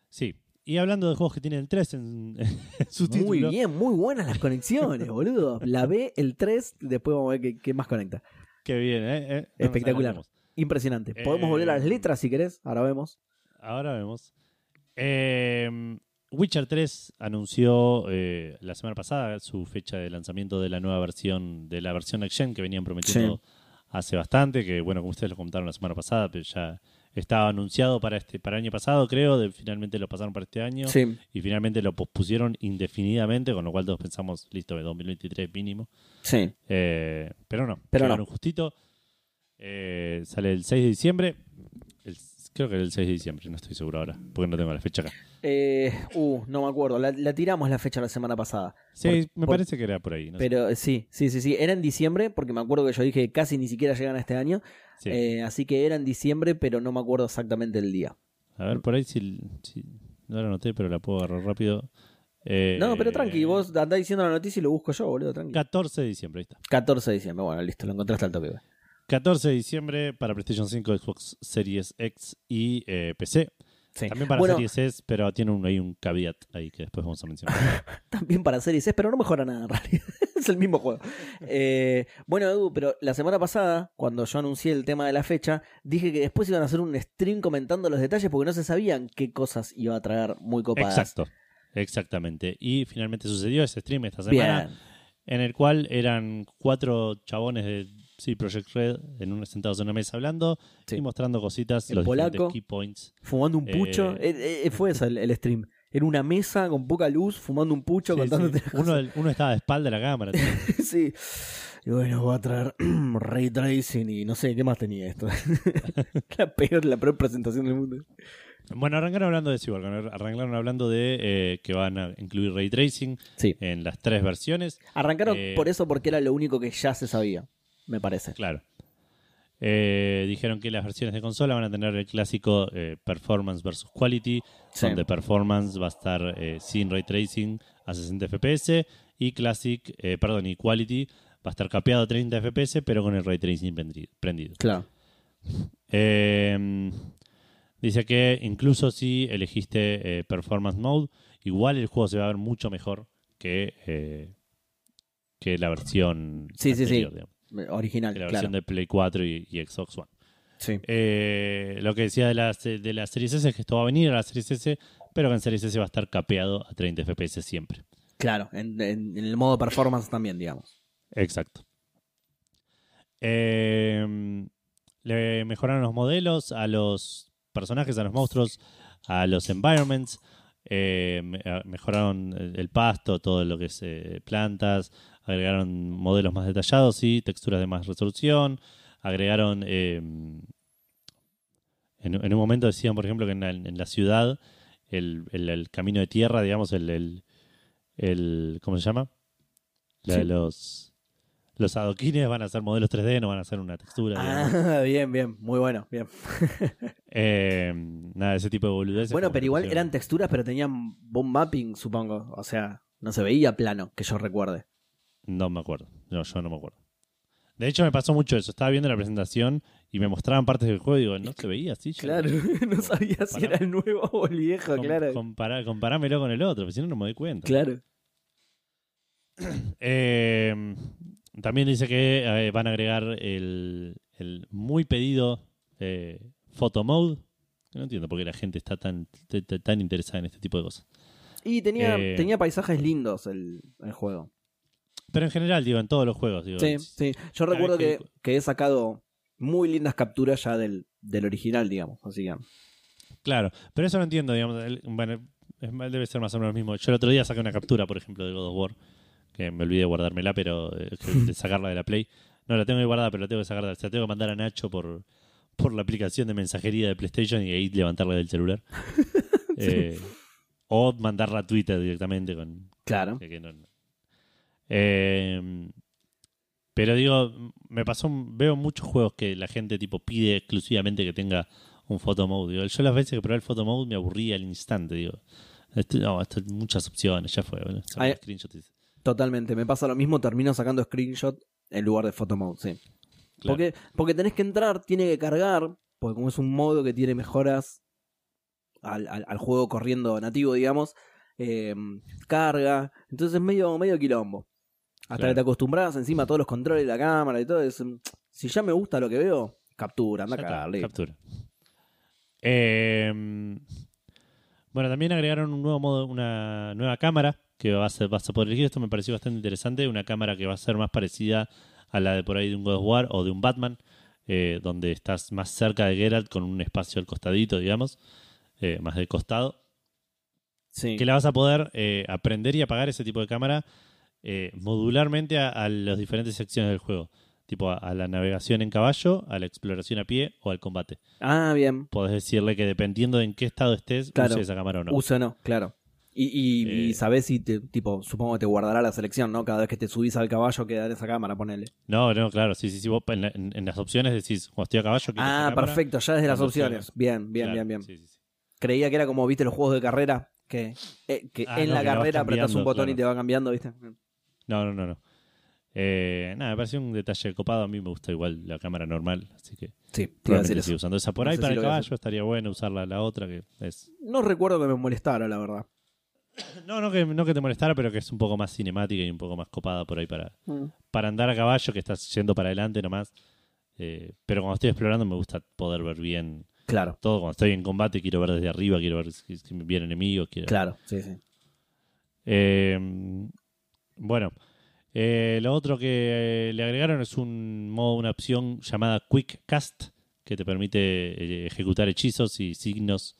Sí. y hablando de juegos que tienen el 3 en, en su Muy título. bien, muy buenas las conexiones, boludo. La B, el 3, después vamos a ver qué, qué más conecta. Qué bien, ¿eh? Eh, Espectacular. Impresionante. Podemos Eh, volver a las letras si querés, ahora vemos. Ahora vemos. Eh, Witcher 3 anunció eh, la semana pasada su fecha de lanzamiento de la nueva versión, de la versión Next Gen que venían prometiendo hace bastante, que bueno, como ustedes lo comentaron la semana pasada, pero ya estaba anunciado para este para el año pasado, creo, de- finalmente lo pasaron para este año Sí, y finalmente lo pospusieron indefinidamente, con lo cual todos pensamos, listo, de 2023 mínimo. sí. Eh, pero no, Pero no. justito. Eh, sale el 6 de diciembre. Creo que era el 6 de diciembre, no estoy seguro ahora, porque no tengo la fecha acá. Eh, uh, no me acuerdo. La, la tiramos la fecha la semana pasada. Sí, Por- me por- parece que era por ahí. no sé. Pero eh, sí, sí, sí, sí. Era en diciembre, porque me acuerdo que yo dije que casi ni siquiera llegan a este año. Sí. Eh, así que era en diciembre, pero no me acuerdo exactamente el día. A ver, por ahí si, si- no la anoté, pero la puedo agarrar rápido. Eh, No, pero tranqui, vos andás diciendo la noticia y lo busco yo, boludo, tranqui. 14 de diciembre, ahí está. 14 de diciembre, bueno, listo, lo encontraste al toque. Güey. 14 de diciembre para PlayStation 5, Xbox Series X y eh, PC. Sí. También para bueno, Series S, pero tiene un, hay un caveat ahí que después vamos a mencionar. también para Series S, pero no mejora nada en realidad. es el mismo juego. Eh, bueno, Edu, pero la semana pasada, cuando yo anuncié el tema de la fecha, dije que después iban a hacer un stream comentando los detalles porque no se sabían qué cosas iba a traer muy copadas. Exacto, exactamente. Y finalmente sucedió ese stream esta semana. Bien. en el cual eran cuatro chabones de sí, Project Red en un, sentados en una mesa hablando Sí. y mostrando cositas, En los polaco. key points. Fumando un pucho. Eh, Eh, eh, fue eso el, el stream. Era una mesa con poca luz, fumando un pucho, Sí, contándote sí. Uno, uno estaba de espalda a la cámara. sí. Y bueno, va a traer ray tracing y no sé qué más tenía esto. la peor, la peor presentación del mundo. bueno, arrancaron hablando de eso igual, arrancaron hablando de eh, que van a incluir ray tracing Sí. en las tres versiones. Arrancaron Eh, por eso porque era lo único que ya se sabía, me parece. Claro. Eh, dijeron que las versiones de consola van a tener el clásico eh, performance versus quality, Sí. donde performance va a estar eh, sin ray tracing a 60 fps y classic, perdón, y quality va a estar capeado a 30 fps, pero con el ray tracing prendi- prendido. Claro. Eh, dice que incluso si elegiste performance mode, igual el juego se va a ver mucho mejor que, que la versión Sí, sí, sí. digamos, Original, que la claro. versión de Play 4 y, y Xbox One. Sí. Eh, lo que decía de la, de la Series S es que esto va a venir a la Series S, pero que en Series S va a estar capeado a 30 FPS siempre. Claro, en, en- en el modo performance también, digamos. Exacto. Eh, le mejoraron los modelos a los personajes, a los monstruos, a los environments. eh, me- a- mejoraron el, el pasto, todo lo que es eh, plantas. Agregaron modelos más detallados y texturas de más resolución. Agregaron. eh, en, en un momento decían, por ejemplo, que en la, en la ciudad el, el- el camino de tierra, digamos, el, el, el- ¿cómo se llama? La de los los adoquines van a ser modelos 3D, no van a ser una textura. Ah, bien, bien, muy bueno, bien. Eh, nada, ese tipo de boludeces. Bueno, pero igual eran texturas, pero tenían bomb mapping, supongo. O sea, no se veía plano, que yo recuerde. No me acuerdo. No, yo no me acuerdo. De hecho, me pasó mucho eso. Estaba viendo la presentación y me mostraban partes del juego y digo, no se veía así. Yo- Claro, no sabía si era el nuevo o el viejo, com- claro. compará- comparámelo con el otro, porque si no, no me doy cuenta. Claro. Eh, también dice que eh, van a agregar el, el muy pedido eh, Photo Mode. No entiendo por qué la gente está tan, tan interesada en este tipo de cosas. Y tenía, Eh, tenía paisajes lindos el, el juego. Pero en general, digo, en todos los juegos. Digo, Sí, sí. Yo recuerdo que, que- que he sacado muy lindas capturas ya del, del original, digamos. Así que. Claro, pero eso no entiendo, digamos. el- bueno, debe ser más o menos lo mismo. Yo el otro día saqué una captura, por ejemplo, de God of War, que me olvidé de guardármela, pero eh, de sacarla de la Play. No, la tengo que guardar, pero la tengo que sacar, se la tengo que mandar a Nacho por, por la aplicación de mensajería de PlayStation y ahí levantarla del celular. Eh, o mandarla a Twitter directamente con, Claro. que- que no- no. Eh, pero digo, me pasó, veo muchos juegos que la gente tipo pide exclusivamente que tenga un photo mode. Digo, yo las veces que probé el photo mode me aburría al instante, digo. Esto, no, esto muchas opciones, ya fue. Ay- Totalmente. Me pasa lo mismo, termino sacando screenshot en lugar de photo mode, sí. claro. Porque, porque tenés que entrar, tiene que cargar, porque como es un modo que tiene mejoras al, al- al juego corriendo nativo, digamos, eh, carga. Entonces es medio, medio quilombo. Hasta Claro. que te acostumbras encima a todos los controles de la cámara y todo. Es, mm, si ya me gusta lo que veo, captura, anda a Ya está, cagar, listo. captura. Eh, bueno, también agregaron un nuevo modo, una nueva cámara que vas a, vas a poder elegir. Esto me pareció bastante interesante. Una cámara que va a ser más parecida a la de por ahí de un God of War o de un Batman, eh, donde estás más cerca de Geralt con un espacio al costadito, digamos, eh, más de costado. Sí. Que la vas a poder eh, aprender y apagar ese tipo de cámara eh, modularmente a, a las diferentes secciones del juego. Tipo a, a la navegación en caballo, a la exploración a pie o al combate Ah, bien. podés decirle que dependiendo de en qué estado estés, Claro. use esa cámara o no. Uso no, claro. Y, y, y Eh. sabés si te, tipo, supongo que te guardará la selección, ¿no? Cada vez que te subís al caballo queda en esa cámara, ponele. No, no, claro, sí, sí, sí. Vos en, la- en- en las opciones decís, cuando estoy a caballo, Ah, perfecto, ya desde las opciones. Bien, bien, Claro, bien, bien. sí, sí, sí. Creía que era como, viste, los juegos de carrera, que, eh, que Ah, en no, la que carrera apretás un botón y te va cambiando, ¿viste? No, no, no, no. Eh, nada, me pareció un detalle copado. A mí me gusta igual la cámara normal, así que Sí, probablemente sigo usando esa por No ahí para si el caballo. Estaría bueno usar la, otra que es. No recuerdo que me molestara, la verdad. No, no que, no que te molestara, pero que es un poco más cinemática y un poco más copada por ahí para, para andar a caballo, que estás yendo para adelante nomás. Eh, pero cuando estoy explorando me gusta poder ver bien Claro, todo. Cuando estoy en combate quiero ver desde arriba, quiero ver si, si me vienen enemigos. Quiero... claro, sí, sí. Eh, bueno, eh, lo otro que eh, le agregaron es un modo, una opción llamada Quick Cast que te permite eh, ejecutar hechizos y signos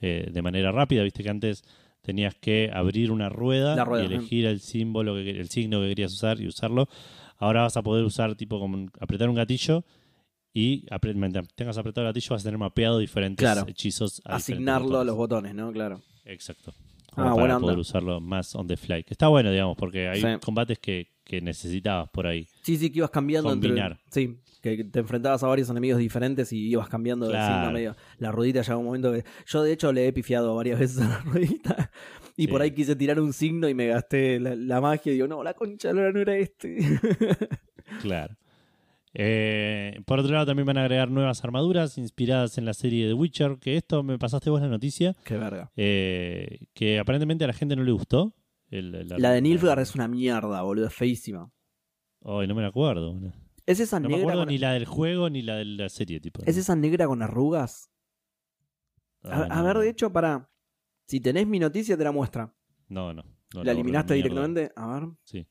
eh, de manera rápida. Viste que antes tenías que abrir una rueda, y elegir el símbolo, que, el signo que querías usar y usarlo. Ahora vas a poder usar tipo como apretar un gatillo y mientras tengas apretado el gatillo vas a tener mapeado diferentes Claro. hechizos. a diferentes Asignarlo a los botones, ¿no? Claro. Exacto. Ah, Como para onda. poder usarlo más on the fly. Que está bueno, digamos, porque hay Sí. combates que, que necesitabas por ahí. Sí, sí, que ibas cambiando Combinar. entre. Sí, que te enfrentabas a varios enemigos diferentes y ibas cambiando de Claro. signo medio. La ruedita llega un momento que. Yo, de hecho, le he pifiado varias veces a la ruedita. Y Sí. por ahí quise tirar un signo y me gasté la, la magia y digo, no, la concha de no era este. Claro. Eh, por otro lado, también van a agregar nuevas armaduras inspiradas en la serie de Witcher. Que esto me pasaste vos la noticia. Qué verga. eh, que aparentemente a la gente no le gustó. El- La de Nilfgaard es una mierda, boludo, es feísima. Ay, no me la acuerdo. No, ¿Es esa me negra? acuerdo con- ni la del juego ni la de la serie. Tipo. ¿Es esa negra con arrugas? A, Ah, a no, ver, no. de hecho, para. Si tenés mi noticia, te la muestra. No, no. no ¿La eliminaste directamente? A ver. Sí.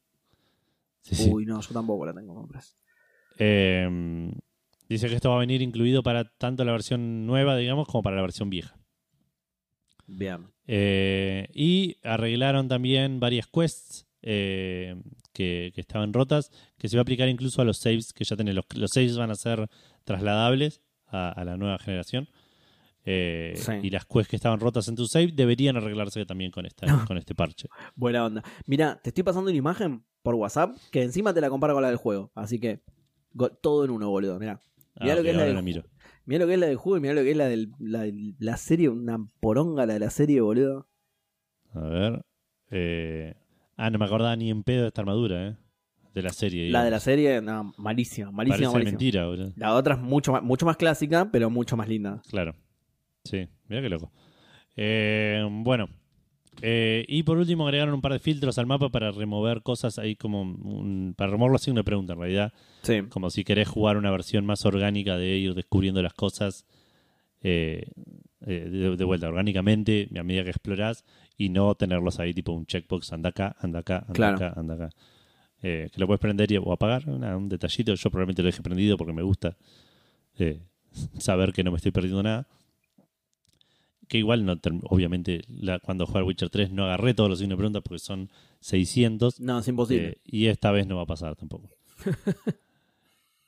Sí, sí. Uy, no, yo tampoco la tengo, hombres. Eh, dice que esto va a venir incluido para tanto la versión nueva, digamos, como para la versión vieja. Bien. Eh, y arreglaron también varias quests eh, que, que estaban rotas, que se va a aplicar incluso a los saves que ya tenés. Los, los saves van a ser trasladables a, a la nueva generación. Eh, Sí. Y las quests que estaban rotas en tu save deberían arreglarse también con, esta, con este parche. Buena onda. Mira, te estoy pasando una imagen por WhatsApp que encima te la comparo con la del juego. Así que todo en uno, boludo. Mirá Ah, lo que es la. Mira lo que es la del juego y mira lo que es la de la, la serie. Una poronga la de la serie, boludo. A ver. Eh, ah, no me acordaba ni en pedo de esta armadura, ¿eh? De la serie. La de la serie, no, malísima, malísima, Parece malísima. mentira, boludo. La otra es mucho más, mucho más clásica, pero mucho más linda. Claro. Sí, mira qué loco. Eh, bueno. Eh, y por último agregaron un par de filtros al mapa para remover cosas ahí como un, para removerlo así una pregunta en realidad. Sí. Como si querés jugar una versión más orgánica de ir descubriendo las cosas eh, eh, de, de vuelta orgánicamente a medida que explorás y no tenerlos ahí tipo un checkbox, anda acá, anda acá, anda Claro. acá, anda acá. Eh, que lo puedes prender y, o apagar, un detallito. Yo probablemente lo deje prendido porque me gusta saber que no me estoy perdiendo nada. Que igual, no obviamente, la- cuando jugué al Witcher 3 no agarré todos los signos de pregunta porque son 600. No, es imposible. Eh, y esta vez no va a pasar tampoco.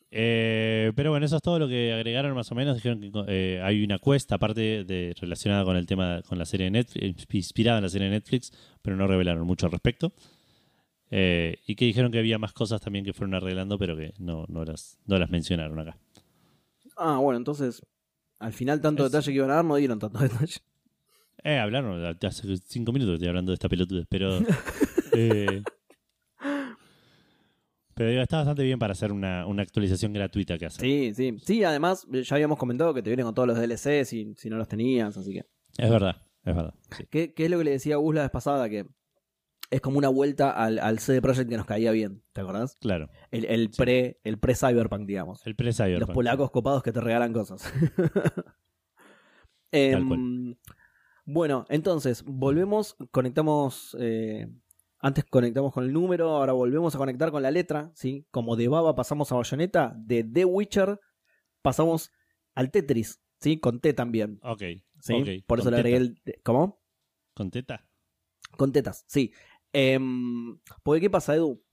Eh, pero bueno, eso es todo lo que agregaron más o menos. Dijeron que eh, hay una cuesta aparte de, relacionada con el tema, con la serie de Netflix, inspirada en la serie de Netflix, pero no revelaron mucho al respecto. Y que dijeron que había más cosas también que fueron arreglando, pero que no, no, las, no las mencionaron acá. Ah, bueno, entonces. Al final, tanto Es- detalle que iban a dar, no dieron tanto detalle. Eh, hablaron, hace cinco minutos que estoy hablando de esta pelotudez, pero. eh, pero digo, está bastante bien para hacer una, una actualización gratuita que hacer. Sí, sí. Sí, además, ya habíamos comentado que te vienen con todos los DLC si, si no los tenías, así que. Es verdad, es verdad. sí. ¿Qué, qué es lo que le decía a Gus la vez pasada? Que es como una vuelta al, al CD Projekt que nos caía bien, ¿te acordás? Claro. El, el Sí. pre el pre Cyberpunk, digamos. El pre Los polacos copados que te regalan cosas. Tal Em, bueno, entonces, volvemos, conectamos. eh, antes conectamos con el número, ahora volvemos a conectar con la letra, ¿sí? Como de Baba pasamos a Bayonetta, de The Witcher pasamos al Tetris, ¿sí? Con T también, Ok. ¿sí? Por eso ¿Con le agregué el... ¿Cómo? ¿Con teta? Con tetas, sí. Em, porque, ¿qué pasa, Edu?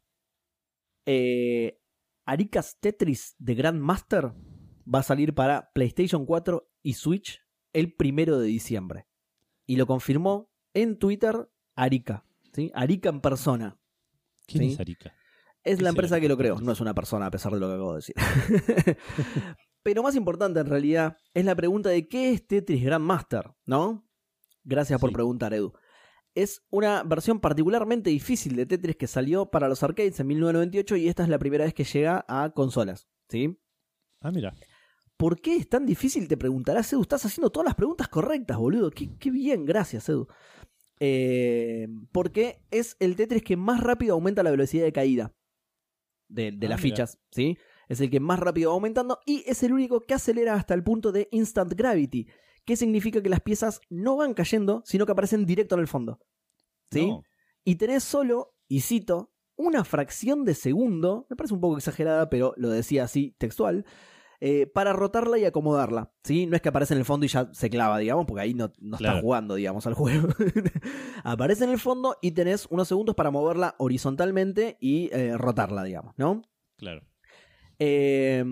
Eh, Arikas Tetris de Grandmaster va a salir para PlayStation 4 y Switch el primero de diciembre. Y lo confirmó en Twitter Arika. ¿sí? Arika en persona. ¿Quién Sí. es Arica? Es ¿Qué la empresa que lo creó, Tetris? no es una persona, a pesar de lo que acabo de decir. Pero más importante en realidad es la pregunta de qué es Tetris Grandmaster, ¿no? Gracias por Sí. preguntar, Edu. Es una versión particularmente difícil de Tetris que salió para los arcades en 1998 y esta es la primera vez que llega a consolas, ¿sí? Ah, mira. ¿Por qué es tan difícil? Te preguntarás, Edu. Estás haciendo todas las preguntas correctas, boludo. Qué, qué bien, gracias, Edu. Eh, porque es el Tetris que más rápido aumenta la velocidad de caída de, de Ah, las mira. fichas, ¿sí? Es el que más rápido va aumentando y es el único que acelera hasta el punto de instant gravity, que significa que las piezas no van cayendo, sino que aparecen directo en el fondo. ¿Sí? No. Y tenés solo, y cito, una fracción de segundo, me parece un poco exagerada, pero lo decía así textual, eh, para rotarla y acomodarla. ¿sí? No es que aparece en el fondo y ya se clava, digamos, porque ahí no, no Claro. estás jugando, digamos, al juego. aparece en el fondo y tenés unos segundos para moverla horizontalmente y eh, rotarla, digamos, ¿no? Claro. Eh,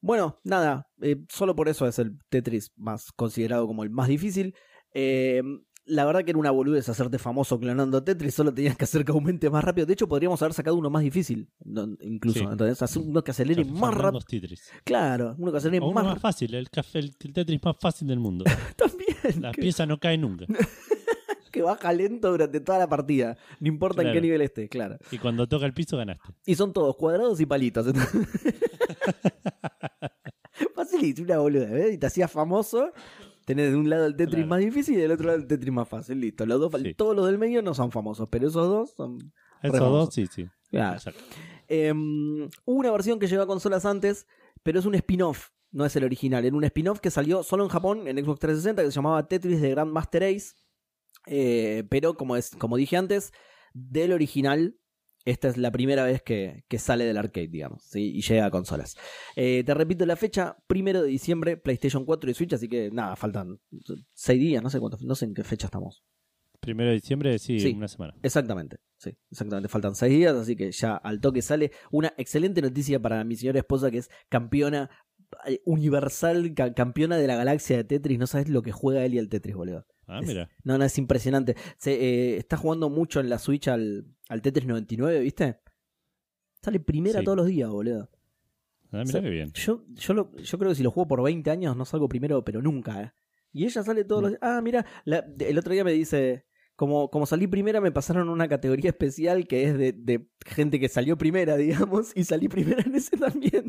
bueno, nada, eh, solo por eso es el Tetris más considerado como el más difícil. Eh, la verdad que era una boludez hacerte famoso clonando Tetris, solo tenías que hacer que aumente más rápido. De hecho, podríamos haber sacado uno más difícil, incluso. Sí. Entonces, hacer uno que acelere más rápido. Claro, uno que acelere O uno más más rápido. fácil, el, café, el, Tetris más fácil del mundo. También, La que, pieza no cae nunca. que baja lento durante toda la partida. No importa en qué nivel esté, claro. Y cuando toca el piso ganaste. Y son todos cuadrados y palitos. Facilito, una boluda, ¿ves? Y te hacías famoso. Tenés de un lado el Tetris Claro. más difícil y del otro lado el Tetris más fácil. Listo. Los dos, Sí. Todos los del medio no son famosos, pero esos dos son. Esos dos, sí, sí. Claro. Exacto. Em, hubo una versión que llegó a consolas antes, pero es un spin-off. No es el original. Era un spin-off que salió solo en Japón, en Xbox 360, que se llamaba Tetris de Grandmaster Ace. Eh, pero como, es, como dije antes, del original, esta es la primera vez que, que sale del arcade, digamos, ¿sí? y llega a consolas. Eh, te repito la fecha, primero de diciembre, PlayStation 4 y Switch, así que nada, faltan seis días, no sé cuánto, no sé en qué fecha estamos. Primero de diciembre, sí, Sí. una semana. Exactamente, sí, exactamente. Faltan seis días, así que ya al toque sale una excelente noticia para mi señora esposa que es campeona eh, universal, ca- campeona de la galaxia de Tetris. No sabes lo que juega él y el Tetris, boludo. Ah, Es- mira. No, no, es impresionante. Se, eh, está jugando mucho en la Switch al, al Tetris 99, ¿viste? Sale primera Sí. todos los días, boludo. Ah, O mira sea, qué bien. Yo, yo, lo- yo creo que si lo juego por 20 años no salgo primero, pero nunca, ¿eh? Y ella sale todos los días. Ah, mira, la- el otro día me dice, como, como salí primera me pasaron una categoría especial que es de, de gente que salió primera, digamos, y salí primera en ese también.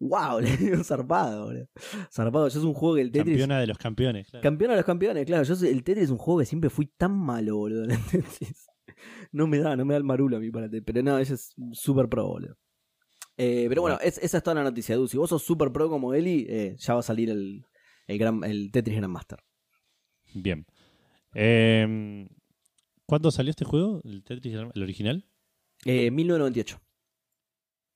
Wow, le digo zarpado, boludo. Zarpado, yo es un juego que el Tetris... Campeona de los campeones. claro. Campeón a los campeones, claro. Yo soy- el Tetris es un juego que siempre fui tan malo, boludo. en el Tetris. No me da, no me da el marulo a mí para Tetris. Pero no, ella es super pro, boludo. Eh, pero bueno, es- esa es toda la noticia, Edu. Si vos sos super pro como Eli, eh, ya va a salir el, el, gran, el Tetris Grandmaster. Bien. Eh, ¿Cuándo salió este juego? ¿El Tetris, el original? Eh, 1998.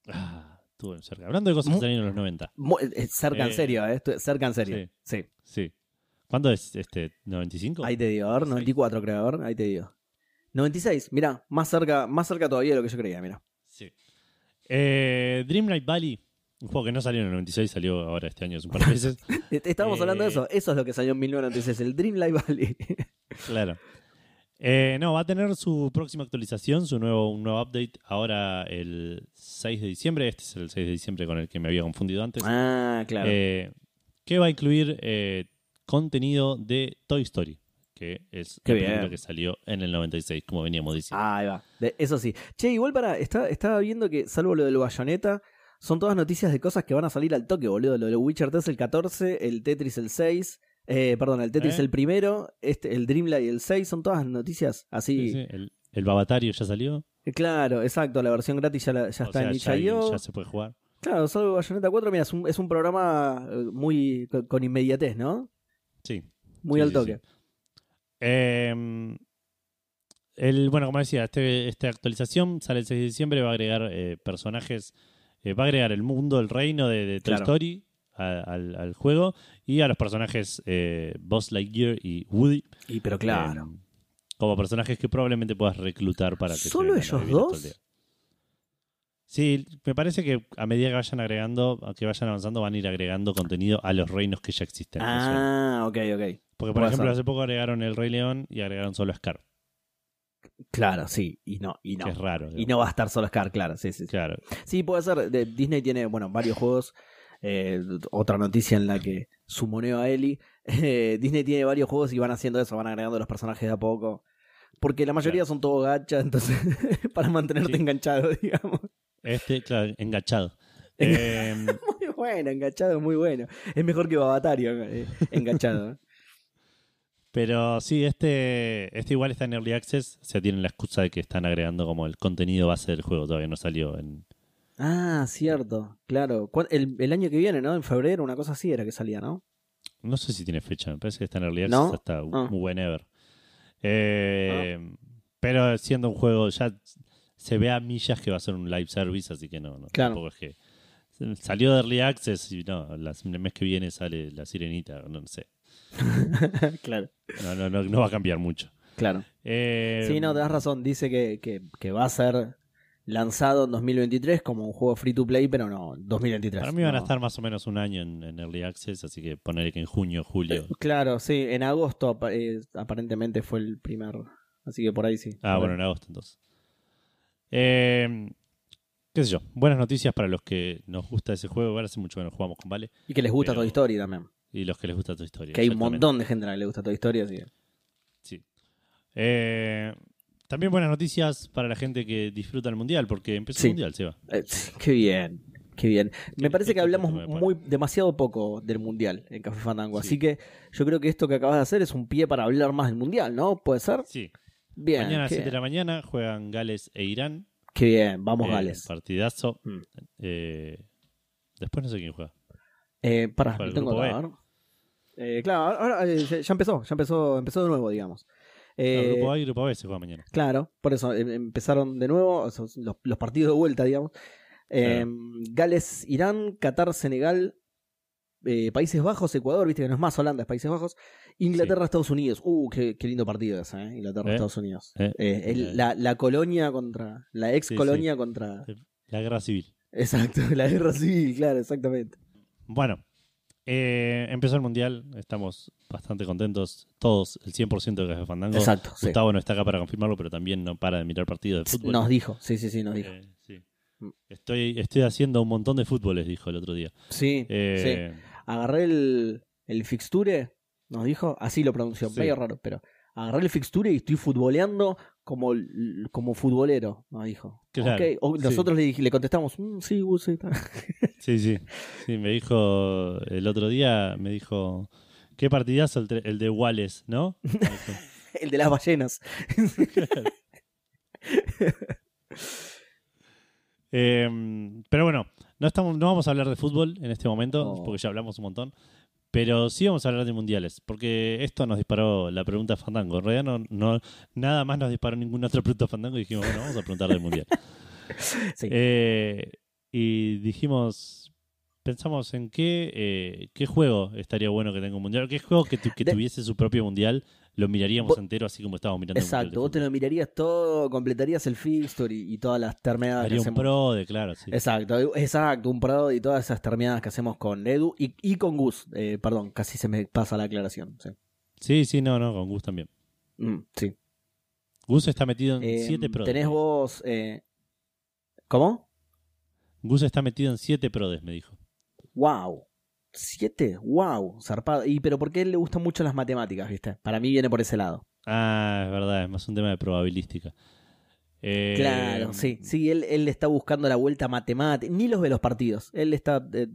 Ah, estuvo cerca. Hablando de cosas que salieron en los 90. Mu- eh, cerca en Eh, serio, eh. Cerca en serio. Sí. Sí. ¿Cuándo es este? ¿95? Ahí te digo, a ver, 94 creo, a ver, ahí te digo. 96, mirá, más cerca, más cerca todavía de lo que yo creía, mira. Sí. Eh, Dreamlight Valley. Un juego que no salió en el 96, salió ahora este año hace un par de veces. Estábamos Eh, hablando de eso, eso es lo que salió en 1996, el Dream Light Valley. Claro. Eh, no, va a tener su próxima actualización, su nuevo, un nuevo update ahora el 6 de diciembre. Este es el 6 de diciembre con el que me había confundido antes. ah, claro. Eh, que va a incluir eh, contenido de Toy Story, que es Qué la película bien. que salió en el 96, como veníamos diciendo. Ahí va. De- eso sí. Che, igual para. está- estaba viendo que, salvo lo del Bayonetta, son todas noticias de cosas que van a salir al toque, boludo. Lo del Witcher 3 el 14, el Tetris el 6, Eh, perdón, el Tetris ¿Eh? el primero, este, el Dreamlight el 6, son todas noticias así. Sí, sí, El, el Babatario ya salió. Eh, Claro, exacto, la versión gratis ya, la- ya está sea, en ya, itch.io. ya se puede jugar. Claro, solo Bayonetta 4, mira, es un, es un programa eh, muy con, inmediatez, ¿no? Sí. Muy Sí, al toque. Eh, el, bueno, como decía, este, esta actualización sale el 6 de diciembre, va a agregar personajes, va a agregar el mundo, el reino de, de Toy Claro. Story a- al, al juego y a los personajes eh, Buzz Lightyear y Woody. Y pero claro. eh, como personajes que probablemente puedas reclutar para que ¿Solo ellos el dos? Sí, me parece que a medida que vayan agregando, que vayan avanzando, van a ir agregando contenido a los reinos que ya existen. ah, ok, ok. Porque, por ejemplo, hace poco agregaron el Rey León y agregaron solo a Scar, Claro, sí, y no, y no. que es raro. Y no va a estar solo Scar, claro, sí, sí. Sí, Claro. Sí, puede ser. Disney tiene, bueno, varios juegos. Eh, otra noticia en la que sumoneo a Eli. Eh, Disney tiene varios juegos y van haciendo eso, van agregando los personajes de a poco. Porque la mayoría Claro. son todo gacha, entonces, para mantenerte Sí. enganchado, digamos. Este, claro, engachado. Eh, Muy bueno, enganchado, muy bueno. Es mejor que Babatario, eh, enganchado. pero sí, este, este igual está en Early Access. O sea, tienen la excusa de que están agregando como el contenido base del juego. Todavía no salió en. Ah, cierto, claro. ¿Cuán- El, el año que viene, ¿no? En febrero, una cosa así era que salía, ¿no? No sé si tiene fecha. Me parece que está en Early Access ¿No? hasta Ah. whenever. Eh, Pero siendo un juego, ya se ve a millas que va a ser un live service, así que no, no Claro. tampoco es que. Salió de Early Access y no, las- el mes que viene sale la sirenita, no, sé. claro, No, no, no, no va a cambiar mucho. claro. Eh, Sí, no, te das razón. Dice que, que, que va a ser lanzado en 2023 como un juego free to play, pero no, 2023. Para mí van a estar más o menos un año en, en Early Access, así que ponerle que en junio, julio. Claro, sí, en agosto eh, aparentemente fue el primer. Así que por ahí sí. Ah, bueno, en agosto entonces. Eh, qué sé yo, buenas noticias para los que nos gusta ese juego. Ahora hace mucho que no jugamos con Vale. Y que les gusta pero- Toy Story también. Y los que les gusta tu historia. Que hay un montón de gente a la que le gusta Toy Story, así que. Sí. Eh, también buenas noticias para la gente que disfruta el mundial, porque empezó Sí. el mundial, Seba. Eh, qué bien, qué bien. Me parece que hablamos muy demasiado poco del mundial en Café Fandango, Sí. así que yo creo que esto que acabas de hacer es un pie para hablar más del mundial, ¿no? ¿Puede ser? Sí. Bien. Mañana a las qué, 7 de la mañana juegan Gales e Irán. qué bien, vamos Eh, Gales. Partidazo. Mm. Eh, después no sé quién juega. Eh, pará, para tengo ver. Eh, claro, ahora, eh, ya empezó, ya empezó, empezó de nuevo, digamos. Eh, No, grupo A y grupo B se juega mañana. Claro, por eso eh, empezaron de nuevo los, los partidos de vuelta, digamos. Eh, Gales, Irán, Qatar, Senegal, eh, Países Bajos, Ecuador, viste que no es más Holanda, es Países Bajos, Inglaterra, Estados Unidos. Uh, qué, qué lindo partido ese, ¿eh? Inglaterra, Eh, Estados Unidos. el- la, la colonia contra, la ex Sí, colonia contra... La guerra civil. Exacto, la guerra civil, claro, exactamente. Bueno, eh, empezó el mundial. Estamos bastante contentos. Todos, el 100% de Café Fandango. Exacto, sí. Gustavo no está acá para confirmarlo, pero también no para de mirar partidos de fútbol. Nos dijo, sí, sí, sí, nos dijo. Eh, sí. Estoy, estoy haciendo un montón de fútboles, dijo el otro día. Sí, sí. Eh, Agarré el, el fixture, nos dijo, así lo pronunció, Sí. medio raro, pero agarré el fixture y estoy futboleando como, como futbolero, nos dijo. Claro, o- sí. Nosotros le, le contestamos, "Mm, sí, sí, está". Sí, sí. Sí, me dijo el otro día, me dijo, qué partidazo el, de Wallace, ¿no? El de las ballenas. Eh, pero bueno, no, estamos, no vamos a hablar de fútbol en este momento, Oh. porque ya hablamos un montón. Pero sí vamos a hablar de mundiales, porque esto nos disparó la pregunta Fandango. En realidad no, no nada más nos disparó ninguna otra pregunta Fandango y dijimos, bueno, vamos a preguntar del mundial. Sí. Eh, y dijimos, pensamos en qué, eh, qué juego estaría bueno que tenga un mundial, qué juego que, tu- que De- tuviese su propio mundial, lo miraríamos entero así como estábamos mirando Exacto, vos te lo mirarías todo, completarías el fixture y, y todas las terminadas que Haría un hacemos. pro de, claro, sí. Exacto, exacto, un pro y todas esas terminadas que hacemos con Edu y, y con Gus. Eh, perdón, casi se me pasa la aclaración. Sí, Sí, sí, no, no, con Gus también. Mm, sí. Gus está metido en Eh, siete pro. tenés vos. eh, ¿Cómo? Gus está metido en siete prodes, me dijo. ¡Wow! ¿Siete? ¡Wow! Zarpado. Y pero porque a él le gustan mucho las matemáticas, ¿viste? Para mí viene por ese lado. Ah, es verdad, es más un tema de probabilística. Eh, Claro, sí. Sí, él, él está buscando la vuelta matemática. Ni los ve los partidos. Él está. eh,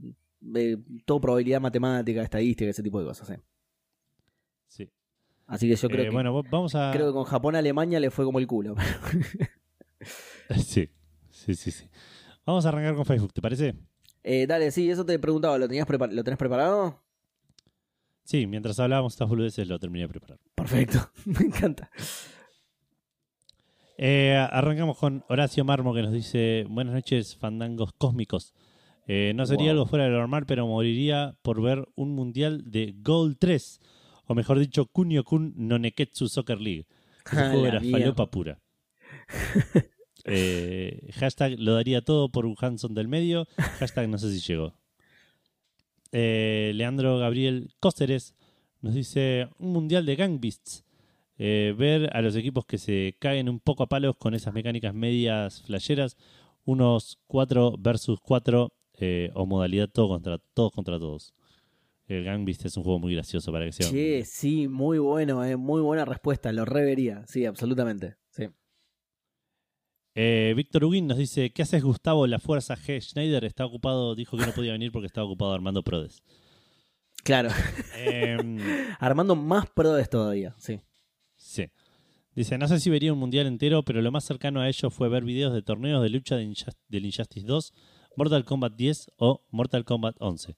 eh, todo probabilidad matemática, estadística, ese tipo de cosas. ¿eh? Sí. Así que yo creo Eh, que bueno, vamos a. creo que con Japón Alemania le fue como el culo. Sí, sí, sí, sí. Vamos a arrancar con Facebook, ¿te parece? Eh, dale, sí, eso te preguntaba, ¿lo tenías lo tenés preparado? Sí, mientras hablábamos estas boludeces lo terminé de preparar. Perfecto, me encanta. Eh, arrancamos con Horacio Marmo que nos dice: Buenas noches, fandangos cósmicos. Eh, no sería Wow. algo fuera de lo normal, pero moriría por ver un mundial de Goal 3, o mejor dicho, Kunio Kun no Neketsu Soccer League. Ese juego era falopa pura. Eh, hashtag lo daría todo por un Hanson del medio. Hashtag no sé si llegó. Eh, Leandro Gabriel Cóceres nos dice un mundial de Gang Beasts. Eh, ver a los equipos que se caen un poco a palos con esas mecánicas medias flasheras. Unos 4 versus 4 eh, o modalidad todo contra, todos contra todos. El Gang Beast es un juego muy gracioso para que sea. Che, sí, muy bueno, eh, muy buena respuesta, lo revería, sí, absolutamente. Eh, Víctor Huguín nos dice: ¿Qué haces, Gustavo? La fuerza G. Schneider está ocupado, dijo que no podía venir porque estaba ocupado armando Prodes. Claro, Em, armando más prodes todavía, sí. sí. Dice: No sé si vería un mundial entero, pero lo más cercano a ello fue ver videos de torneos de lucha de Injust- del Injustice 2, Mortal Kombat 10 o Mortal Kombat 11.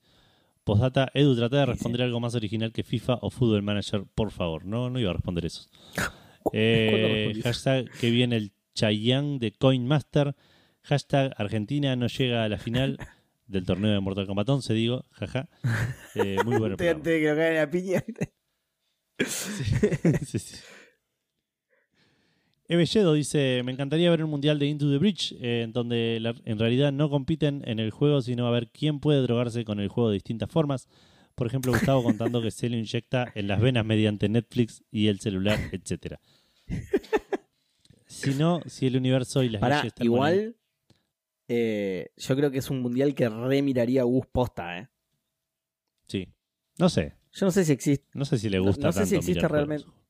Postdata, Edu, trata de Sí, responder algo más original que FIFA o Football Manager, por favor. No, no iba a responder eso. ¿Cuándo Eh, hashtag que viene el Chayanne de Coin Master. Hashtag Argentina no llega a la final del torneo de Mortal Kombat 11, digo. Jaja. Eh, muy bueno. Antes de que lo caigan a piña. sí, sí. Evelledo dice: Me encantaría ver un mundial de Into the Breach, eh, en donde la- en realidad no compiten en el juego, sino a ver quién puede drogarse con el juego de distintas formas. Por ejemplo, Gustavo contando que se lo inyecta en las venas mediante Netflix y el celular, etcétera. Si no, si el universo y las Pará, leyes igual, eh, yo creo que es un mundial que remiraría Gus posta, eh. Sí. No sé. Yo no sé si existe. No sé si le No- gusta no sé si existe mirar realmente. juegos.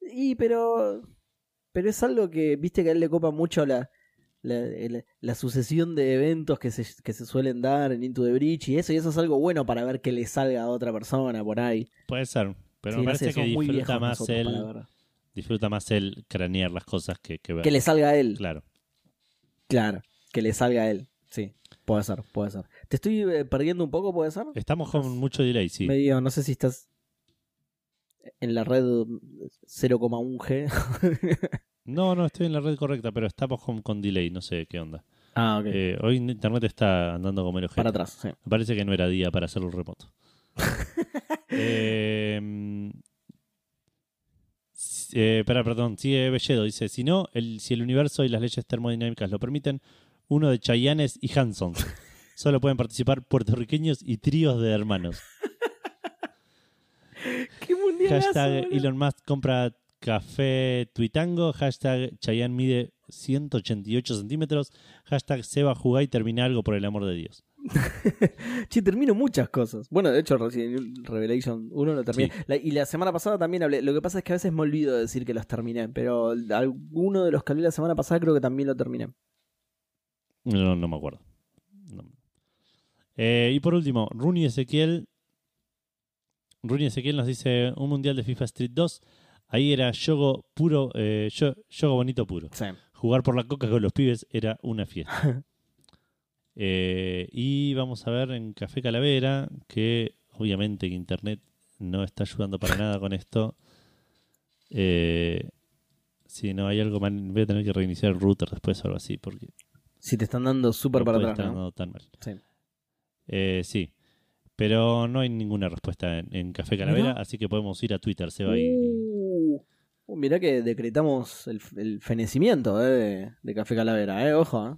Y pero. Pero es algo que, viste que a él le copa mucho la, la, la- la sucesión de eventos que se, que se suelen dar en Into the Breach y eso, y eso es algo bueno para ver que le salga a otra persona por ahí. Puede ser. Pero Sí, me no parece que somos muy disfruta más, nosotros él, ver. Disfruta más él cranear las cosas que, que ver. Que le salga a él. Claro. Claro, que le salga a él. Sí, puede ser, puede ser. ¿Te estoy eh, perdiendo un poco, puede ser? Estamos con mucho delay, sí. Medio, no sé si estás en la red 0,1G. No, no, estoy en la red correcta, pero estamos con, con delay, no sé qué onda. ah, ok. Eh, hoy internet está andando como el ojete. para atrás, sí. Me parece que no era día para hacerlo remoto. eh, eh, perdón, sigue Belledo, dice, si no, el, si el universo y las leyes termodinámicas lo permiten, uno de Chayanes y Hansons. Solo pueden participar puertorriqueños y tríos de hermanos. ¿Qué mundial Hashtag Elon Musk compra café tuitango. Hashtag Chayanne mide 188 centímetros. Hashtag Seba jugá y termina algo por el amor de Dios. Che, termino muchas cosas. Bueno, de hecho, Resident Revelation 1 lo terminé. Sí. La- y la semana pasada también hablé. Lo que pasa es que a veces me olvido de decir que los terminé. Pero alguno de los que hablé la semana pasada creo que también lo terminé. No, no me acuerdo. No. Eh, y por último, Rooney Ezequiel. Rooney Ezequiel nos dice un mundial de FIFA Street 2. Ahí era yogo puro, eh, yogo bonito puro. Sí. Jugar por la coca con los pibes era una fiesta. Eh, y vamos a ver en Café Calavera, que obviamente que Internet no está ayudando para nada con esto. Eh, si no hay algo mal, voy a tener que reiniciar el router después o algo así, porque Si te están dando súper no para atrás, estar ¿no? andando tan mal. Sí. Eh, sí, pero no hay ninguna respuesta en, en Café Calavera, ¿No? así que podemos ir a Twitter, Seba, y, Uh, uh, mirá que decretamos el, el fenecimiento eh, de, de Café Calavera, eh, ojo. eh.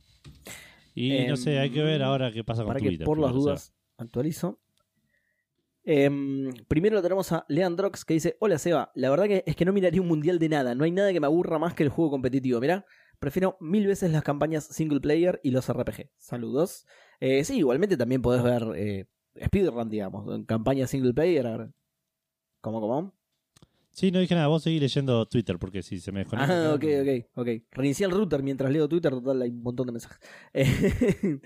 Y no sé, hay que ver em, ahora qué pasa con Para que Twitter. por las dudas actualizo. Em, primero lo tenemos a Leandrox que dice: Hola Seba, la verdad que es que no miraría un mundial de nada. No hay nada que me aburra más que el juego competitivo. Mirá, prefiero mil veces las campañas single player y los RPG. Saludos. Eh, sí, igualmente también podés ver eh, speedrun, digamos, en campaña single player. a ver. ¿Cómo, cómo? Sí, no dije nada, vos seguí leyendo Twitter, porque si se me desconecta... Ah, ok, ok, ok. Reinicié el router mientras leo Twitter, total hay un montón de mensajes. Eh,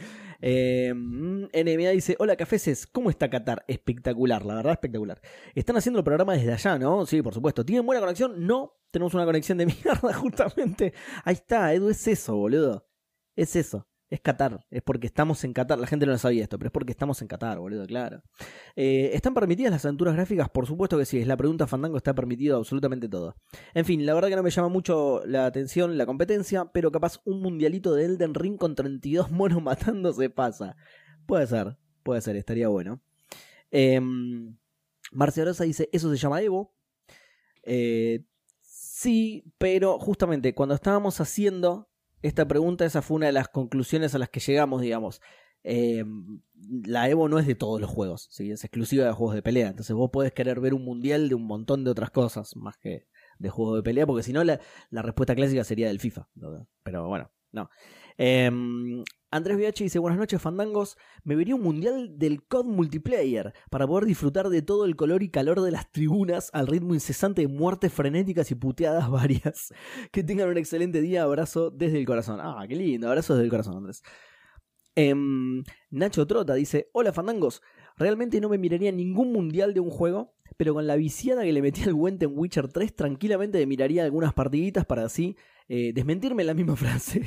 Eh, NMA dice, hola cafeses, ¿cómo está Qatar? Espectacular, la verdad espectacular. Están haciendo el programa desde allá, ¿no? Sí, por supuesto. ¿Tienen buena conexión? No, tenemos una conexión de mierda justamente. Ahí está, Edu, es eso, boludo. Es eso. Es Qatar, es porque estamos en Qatar. La gente no lo sabía esto, pero es porque estamos en Qatar, boludo, claro. Eh, ¿Están permitidas las aventuras gráficas? Por supuesto que sí, es la pregunta Fandango, está permitido absolutamente todo. En fin, la verdad que no me llama mucho la atención la competencia, pero capaz un mundialito de Elden Ring con 32 monos matándose pasa. Puede ser, puede ser, estaría bueno. Eh, Marcia Rosa dice, eso se llama Evo. Eh, sí, pero justamente cuando estábamos haciendo esta pregunta, esa fue una de las conclusiones a las que llegamos, digamos. Eh, la Evo no es de todos los juegos, ¿sí? es exclusiva de juegos de pelea. Entonces vos podés querer ver un mundial de un montón de otras cosas, más que de juegos de pelea, porque si no la, la, respuesta clásica sería del FIFA. Pero bueno, no. Eh, Andrés VH dice, buenas noches fandangos, me vería un mundial del COD multiplayer para poder disfrutar de todo el color y calor de las tribunas al ritmo incesante de muertes frenéticas y puteadas varias. Que tengan un excelente día, abrazo desde el corazón. Ah, qué lindo, abrazo desde el corazón Andrés. Eh, Nacho Trota dice, hola fandangos, realmente no me miraría ningún mundial de un juego, pero con la viciada que le metí al Gwent en Witcher 3, tranquilamente me miraría algunas partiditas para así eh, desmentirme la misma frase.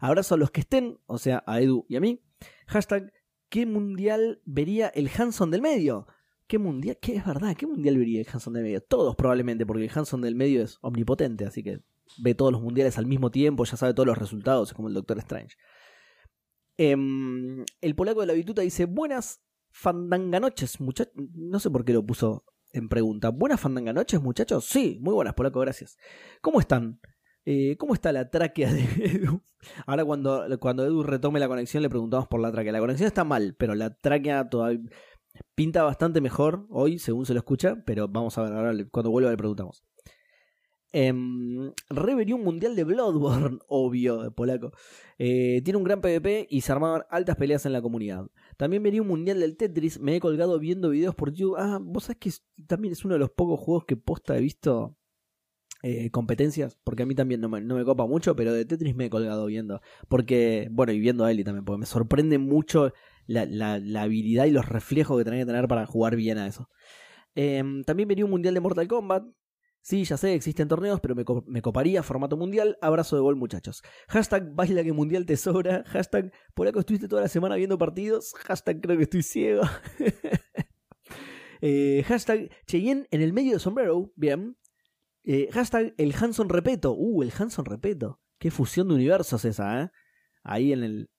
Abrazo a los que estén, o sea, a Edu y a mí. Hashtag, ¿qué mundial vería el Hanson del medio? ¿Qué mundial? ¿Qué es verdad? ¿Qué mundial vería el Hanson del medio? Todos probablemente, porque el Hanson del medio es omnipotente, así que ve todos los mundiales al mismo tiempo, ya sabe todos los resultados, es como el Doctor Strange. Eh, el polaco de la bituta dice, buenas fandanganoches, muchachos. No sé por qué lo puso en pregunta. ¿Buenas fandanganoches, muchachos? Sí, muy buenas, polaco, gracias. ¿Cómo están? Eh, ¿Cómo está la tráquea de Edu? Ahora cuando, cuando Edu retome la conexión le preguntamos por la tráquea. La conexión está mal, pero la tráquea todavía pinta bastante mejor hoy, según se lo escucha, pero vamos a ver, ahora cuando vuelva le preguntamos. Eh, un mundial de Bloodborne, obvio, de polaco. Eh, tiene un gran PvP y se armaban altas peleas en la comunidad. También vería un mundial del Tetris, me he colgado viendo videos por YouTube. Ah, vos sabés que también es uno de los pocos juegos que posta he visto eh, competencias, porque a mí también no me, no me, copa mucho, pero de Tetris me he colgado viendo. Porque, bueno, y viendo a Eli también, porque me sorprende mucho la, la, habilidad y los reflejos que tenés que tener para jugar bien a eso. Eh, también venía un mundial de Mortal Kombat. Sí, ya sé, existen torneos, pero me, me, coparía formato mundial. Abrazo de gol, muchachos. Hashtag baila que mundial te sobra. Hashtag por acá estuviste toda la semana viendo partidos. Hashtag creo que estoy ciego. eh, hashtag Cheyenne en el medio de sombrero. Bien. Eh, hashtag el Hanson Repeto. Uh, el Hanson Repeto. Qué fusión de universos esa, ¿eh? Ahí en el.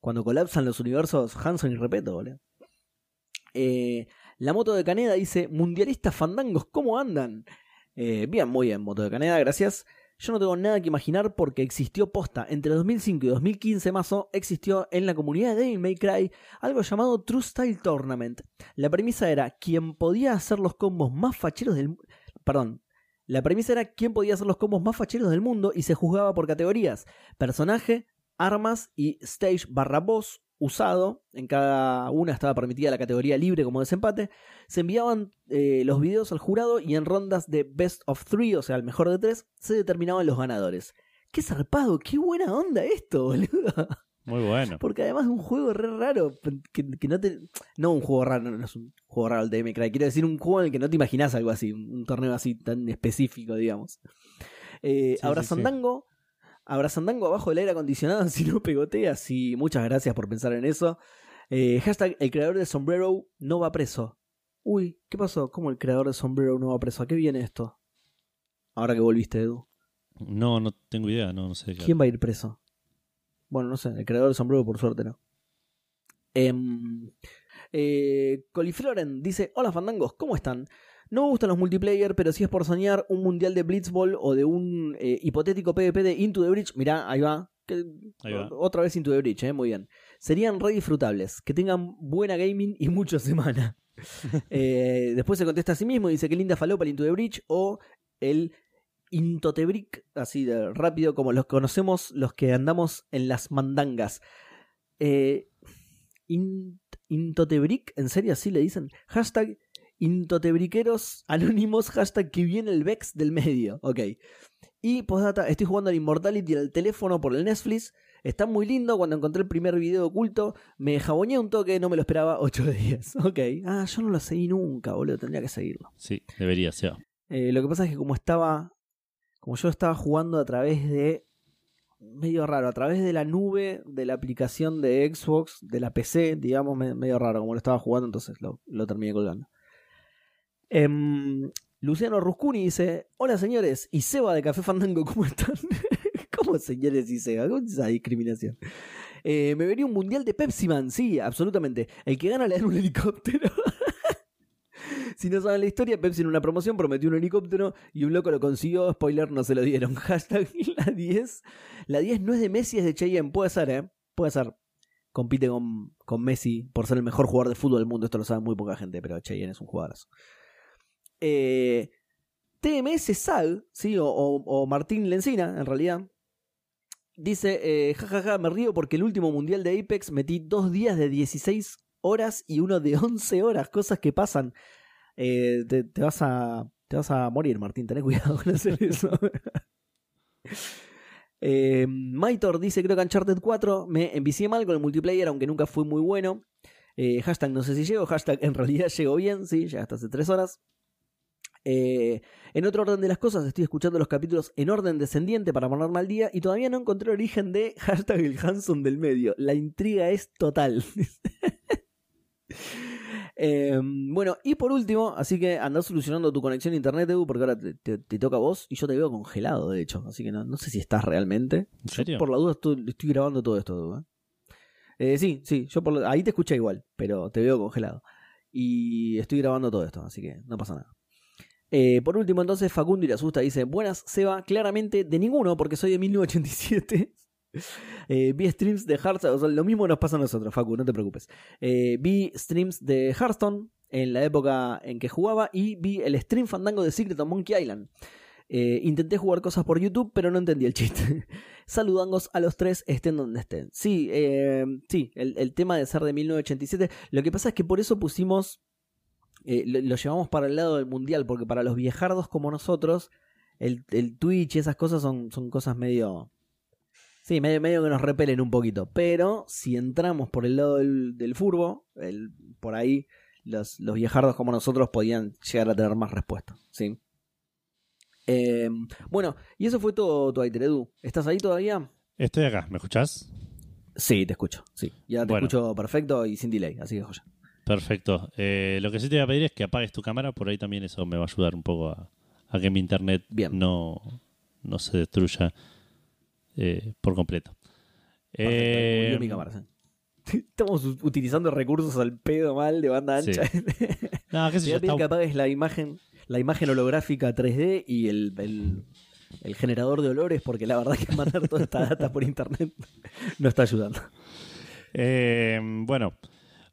Cuando colapsan los universos Hanson y Repeto, boludo. Eh, la moto de Caneda dice: Mundialistas fandangos, ¿cómo andan? Eh, bien, muy bien, moto de Caneda, gracias. Yo no tengo nada que imaginar porque existió posta. Entre 2005 y 2015 mazo existió en la comunidad de Devil May Cry algo llamado True Style Tournament. La premisa era quien podía hacer los combos más facheros del perdón, la premisa era quién podía hacer los combos más facheros del mundo y se juzgaba por categorías: personaje, armas y stage barra boss usado. En cada una estaba permitida la categoría libre como desempate. Se enviaban eh, los videos al jurado y en rondas de best of three, o sea, el mejor de tres, se determinaban los ganadores. ¡Qué zarpado! ¡Qué buena onda esto, boludo! Muy bueno. Porque además es un juego re raro. Que, que, no te. No un juego raro, no es un juego raro el DM Cry. Quiero decir un juego en el que no te imaginas algo así. Un, torneo así tan específico, digamos. Eh, sí, Abrazandango. Sí, sí. Abrazandango abajo del aire acondicionado si no pegotea. Sí, muchas gracias por pensar en eso. Eh, hashtag el creador de sombrero no va preso. Uy, ¿qué pasó? ¿Cómo el creador de sombrero no va preso? ¿A qué viene esto? Ahora que volviste, Edu. No, no tengo idea, no, no sé. ¿Quién va a ir preso? Bueno, no sé, el creador del sombrero por suerte no. Eh, eh, Colifloren dice, hola fandangos, ¿cómo están? No me gustan los multiplayer, pero si es por soñar un mundial de Blitzball o de un eh, hipotético PvP de Into the Bridge, mirá, ahí va. Que, ahí va. Otra vez Into the Bridge, eh, muy bien. Serían re disfrutables, que tengan buena gaming y mucha semana. eh, después se contesta a sí mismo y dice que linda falopa el Into the Bridge o el Intotebrick, así de rápido como los conocemos los que andamos en las mandangas. Eh, in, Intotebrick, ¿en serio así le dicen? Hashtag Intotebriqueros anónimos, hashtag que viene el Vex del medio. Ok. Y postdata, estoy jugando al Immortality al teléfono por el Netflix. Está muy lindo. Cuando encontré el primer video oculto, me jaboñé un toque, no me lo esperaba 8 de 10. Ok. Ah, yo no lo seguí nunca, boludo. Tendría que seguirlo. Sí, debería ser. Eh, lo que pasa es que como estaba. Como yo estaba jugando a través de. Medio raro, a través de la nube de la aplicación de Xbox, de la PC, digamos, me- medio raro, como lo estaba jugando, entonces lo, lo terminé colgando. Em, Luciano Ruscuni dice: Hola señores, y Seba de Café Fandango, ¿cómo están? ¿Cómo señores y Seba? ¿Cómo es esa discriminación? Eh, me vería un mundial de Pepsi Man, sí, absolutamente. El que gana le dan un helicóptero. Si no saben la historia, Pepsi en una promoción prometió un helicóptero y un loco lo consiguió. Spoiler, no se lo dieron. Hashtag la 10. La 10 no es de Messi, es de Cheyenne. Puede ser, ¿eh? Puede ser. Compite con, con Messi por ser el mejor jugador de fútbol del mundo. Esto lo sabe muy poca gente, pero Cheyenne es un jugadorazo. Eh, TMS Sal, ¿sí? O, o- Martín Lencina, en realidad. Dice, eh, jajaja, me río porque el último mundial de Apex metí dos días de 16 horas y uno de 11 horas, cosas que pasan. Eh, te, vas a te vas a morir, Martín, tenés cuidado con hacer eso. eh, Maitor dice, creo que Uncharted 4 me envicié mal con el multiplayer, aunque nunca fue muy bueno. Eh, hashtag no sé si llego, hashtag en realidad llego bien, sí, ya hasta hace 3 horas. Eh, en otro orden de las cosas, estoy escuchando los capítulos en orden descendiente para ponerme al día y todavía no encontré el origen de hashtag el Hanson del medio. La intriga es total. Eh, bueno, y por último, así que andá solucionando tu conexión a internet, Edu, porque ahora te, te- te toca a vos y yo te veo congelado, de hecho. Así que no, no sé si estás realmente. ¿En serio? Yo por la duda estoy, estoy grabando todo esto, Edu. ¿eh? Eh, sí, sí, yo por la- ahí te escuché igual, pero te veo congelado. Y estoy grabando todo esto, así que no pasa nada. Eh, por último, entonces, Facundo y la asusta dice: Buenas, Seba, claramente de ninguno, porque soy de 1987. Eh, vi streams de Hearthstone, o sea, lo mismo nos pasa a nosotros, Facu, no te preocupes. Eh, vi streams de Hearthstone en la época en que jugaba y vi el stream fandango de Secret of Monkey Island. Eh, intenté jugar cosas por YouTube, pero no entendí el chiste. Saludangos a los tres, estén donde estén. Sí, sí, el, tema de ser de 1987. Lo que pasa es que por eso pusimos. lo, llevamos para el lado del mundial, porque para los viejardos como nosotros, el, el Twitch y esas cosas son, son cosas medio. Sí, medio, medio que nos repelen un poquito. Pero si entramos por el lado del, del furbo, el, por ahí los, los viejardos como nosotros podían llegar a tener más respuesta. ¿sí? Eh, bueno, y eso fue todo, Twitter, Edu. ¿Estás ahí todavía? Estoy acá, ¿me escuchás? Sí, te escucho. Sí, ya te Bueno. escucho perfecto y sin delay, así que joya. Perfecto. Eh, lo que sí te voy a pedir es que apagues tu cámara, por ahí también eso me va a ayudar un poco a, a que mi internet Bien. no, no se destruya eh, por completo. Eh, murió mi cámara, sí. Estamos utilizando recursos al pedo mal de banda Sí. ancha. No, qué sé yo, está- que apagues la imagen, la imagen holográfica 3D y el, el- el generador de olores, porque la verdad que mandar toda esta data por internet no está ayudando. Eh, bueno,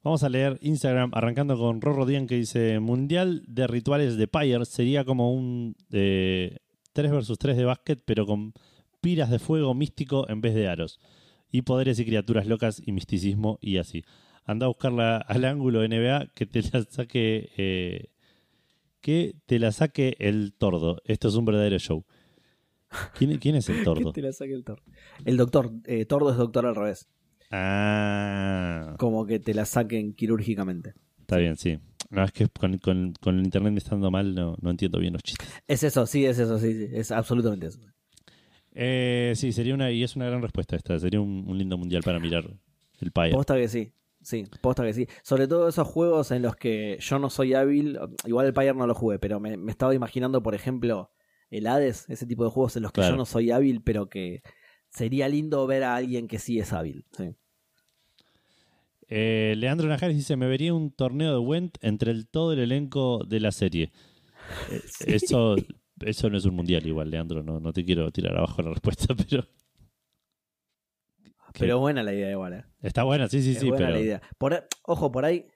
vamos a leer Instagram arrancando con Rorro Dian que dice: Mundial de rituales de Pyre sería como un eh, 3 versus 3 de básquet, pero con piras de fuego místico en vez de aros. Y poderes y criaturas locas y misticismo y así. Anda a buscarla al ángulo NBA que te la saque. eh, que te la saque el tordo. Esto es un verdadero show. ¿Quién, quién es el tordo? Que te la saque el tordo. El doctor, eh, tordo es doctor al revés. Ah. Como que te la saquen quirúrgicamente. Está bien, sí. No, es que con, con- con el internet me estando mal, no, no entiendo bien los chistes. Es eso, sí, es eso, sí, sí, es absolutamente eso. Eh, sí, sería una, y es una gran respuesta esta. Sería un, un lindo mundial para mirar el Pyre. Posta que sí. Sí, posta que sí. Sobre todo esos juegos en los que yo no soy hábil. Igual el Pyre no lo jugué, pero me, me estaba imaginando, por ejemplo, el Hades, ese tipo de juegos en los que Claro. yo no soy hábil, pero que sería lindo ver a alguien que sí es hábil. Sí. Eh, Leandro Najares dice: Me vería un torneo de Went entre el, todo el elenco de la serie. Eh, Eso, eso no es un mundial igual, Leandro. No, no te quiero tirar abajo la respuesta, pero. Pero buena la idea igual, eh. Está buena, sí, sí, Es sí, buena pero. la idea. Por ahí- ojo, por ahí.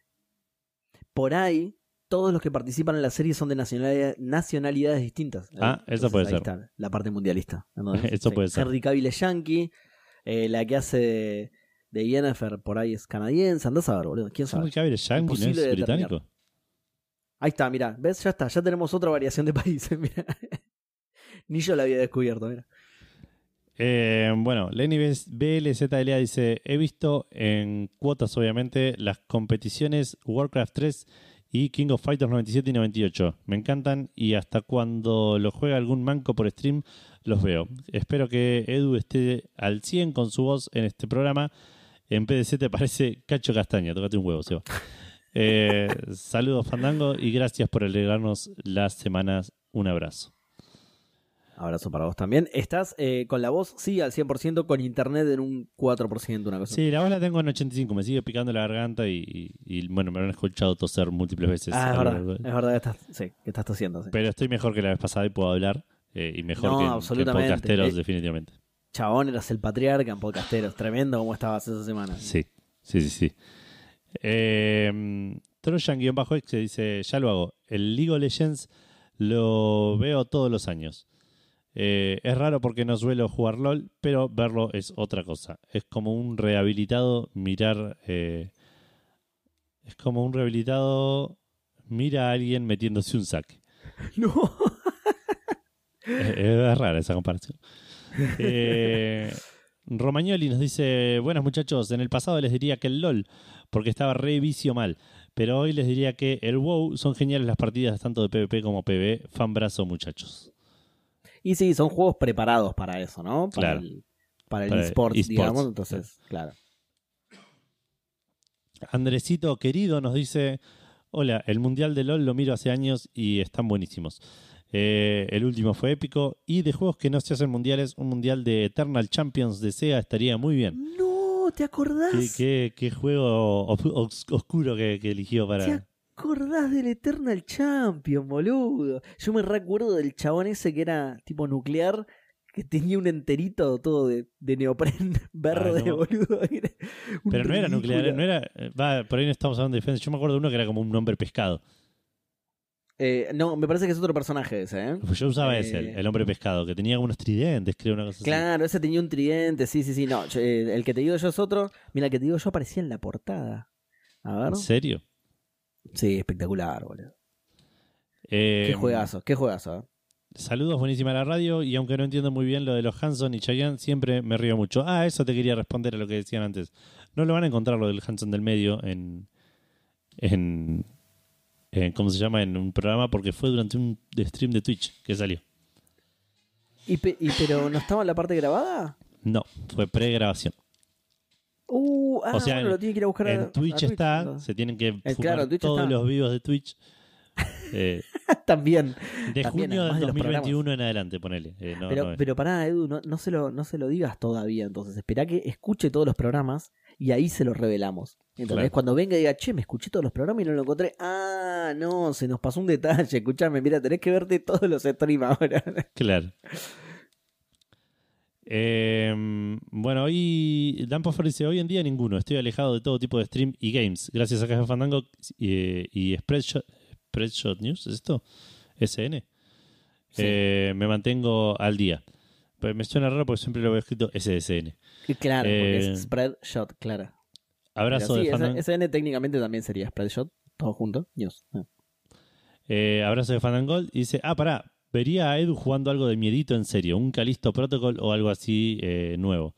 Por ahí, todos los que participan en la serie son de nacionalidad- nacionalidades distintas. Ah, eso puede ahí ser. está la parte mundialista. Eso puede ser. Henry Cavill es yankee. eh, la que hace de, de Yennefer por ahí es canadiense. Andás a ver, boludo. ¿Quién sabe? Henry Cavill es yankee, ¿no es británico? Ahí está, mira. ¿Ves? Ya está. Ya tenemos otra variación de países. Mira. Ni yo la había descubierto, mira. Eh, bueno, Lenny BLZLA dice: He visto en cuotas, obviamente, las competiciones Warcraft 3 y King of Fighters 97 y 98. Me encantan y hasta cuando lo juega algún manco por stream los veo. Espero que Edu esté al 100 con su voz en este programa. En PDC te parece Cacho Castaña. Tócate un huevo, Seba. Eh, saludos, Fandango, y gracias por alegrarnos las semanas. Un abrazo. Abrazo para vos también. ¿Estás eh, con la voz? Sí, al 100%, con internet en un 4%, una cosa. Sí, la voz la tengo en 85, me sigue picando la garganta y, bueno, me han escuchado toser múltiples veces. Ah, es verdad, es verdad que estás, sí, que estás tosiendo. Pero estoy mejor que la vez pasada y puedo hablar, eh, y mejor que, absolutamente. podcasteros, eh, definitivamente. Chabón, eras el patriarca en podcasteros. Tremendo cómo estabas esa semana. Sí, sí, sí, sí. Eh, Trojan-X dice, ya lo hago. El League of Legends lo veo todos los años. Eh, es raro porque no suelo jugar LOL, pero verlo es otra cosa. Es como un rehabilitado mirar. Eh, es como un rehabilitado mira a alguien metiéndose un saque. No. es, rara esa comparación. Eh, Romagnoli nos dice: Buenas muchachos, en el pasado les diría que el LOL, porque estaba re vicio mal. Pero hoy les diría que el WoW son geniales las partidas tanto de PvP como PvE. Fan brazo, muchachos. Y sí, son juegos preparados para eso, ¿no? Para el, para el eSport, digamos. Entonces, claro. Andresito querido nos dice: Hola, el Mundial de LOL lo miro hace años y están buenísimos. Eh, el último fue épico. Y de juegos que no se hacen mundiales, un mundial de Eternal Champions de SEGA estaría muy bien. No, ¿te acordás? Qué, qué, juego oscuro que, que eligió para acordás del Eternal Champion, boludo? Yo me recuerdo del chabón ese que era tipo nuclear, que tenía un enterito todo de, de neopren verde, ah, boludo. Pero no era nuclear, no era. Va, por ahí no estamos hablando de defensa. Yo me acuerdo de uno que era como un hombre pescado. Eh, no, me parece que es otro personaje ese, ¿eh? Pues yo usaba ese, el, eh, hombre pescado, que tenía unos tridentes, creo, una cosa Claro, ese tenía un tridente, sí, sí, sí. No, eh, el que te digo yo es otro. Mira, el que te digo yo aparecía en la portada. A ver. ¿En serio? Sí, espectacular, boludo. qué juegazo, qué juegazo. Saludos, buenísima la radio. Y aunque no entiendo muy bien lo de los Hanson y Chayanne, siempre me río mucho. Ah, eso te quería responder a lo que decían antes. No lo van a encontrar lo del Hanson del medio en. en, ¿Cómo se llama? En un programa porque fue durante un stream de Twitch que salió. ¿Y, pero no estaba en la parte grabada? No, fue pregrabación. Uh, ah, o sea, lo tiene que ir a buscar en Twitch, está, se tienen que eh, fumar todos los vivos de Twitch. Eh, también. De junio del 2021 en adelante, ponele. Eh, pero, pero pará, Edu, no, se lo, no se lo digas todavía. Entonces, espera que escuche todos los programas y ahí se los revelamos. Entonces, cuando venga y diga, che, me escuché todos los programas y no lo encontré. Ah, no, se nos pasó un detalle. Escuchame, mira, tenés que verte todos los streams ahora. Claro. Eh, bueno, hoy Dan dice, hoy en día ninguno, estoy alejado de todo tipo de stream y games. Gracias a Café Fandango y, Spreadshot, News, ¿es esto? SN. Eh, me mantengo al día. Pues me suena raro porque siempre lo veo escrito SSN. Claro, porque es eh, Spreadshot, claro. Abrazo de Fandango. SN técnicamente también sería Spreadshot, todo junto, News. Ah. Eh, abrazo de Fandango. Y dice, ah, pará, Vería a Edu jugando algo de miedito en serio, un Calisto Protocol o algo así eh, nuevo.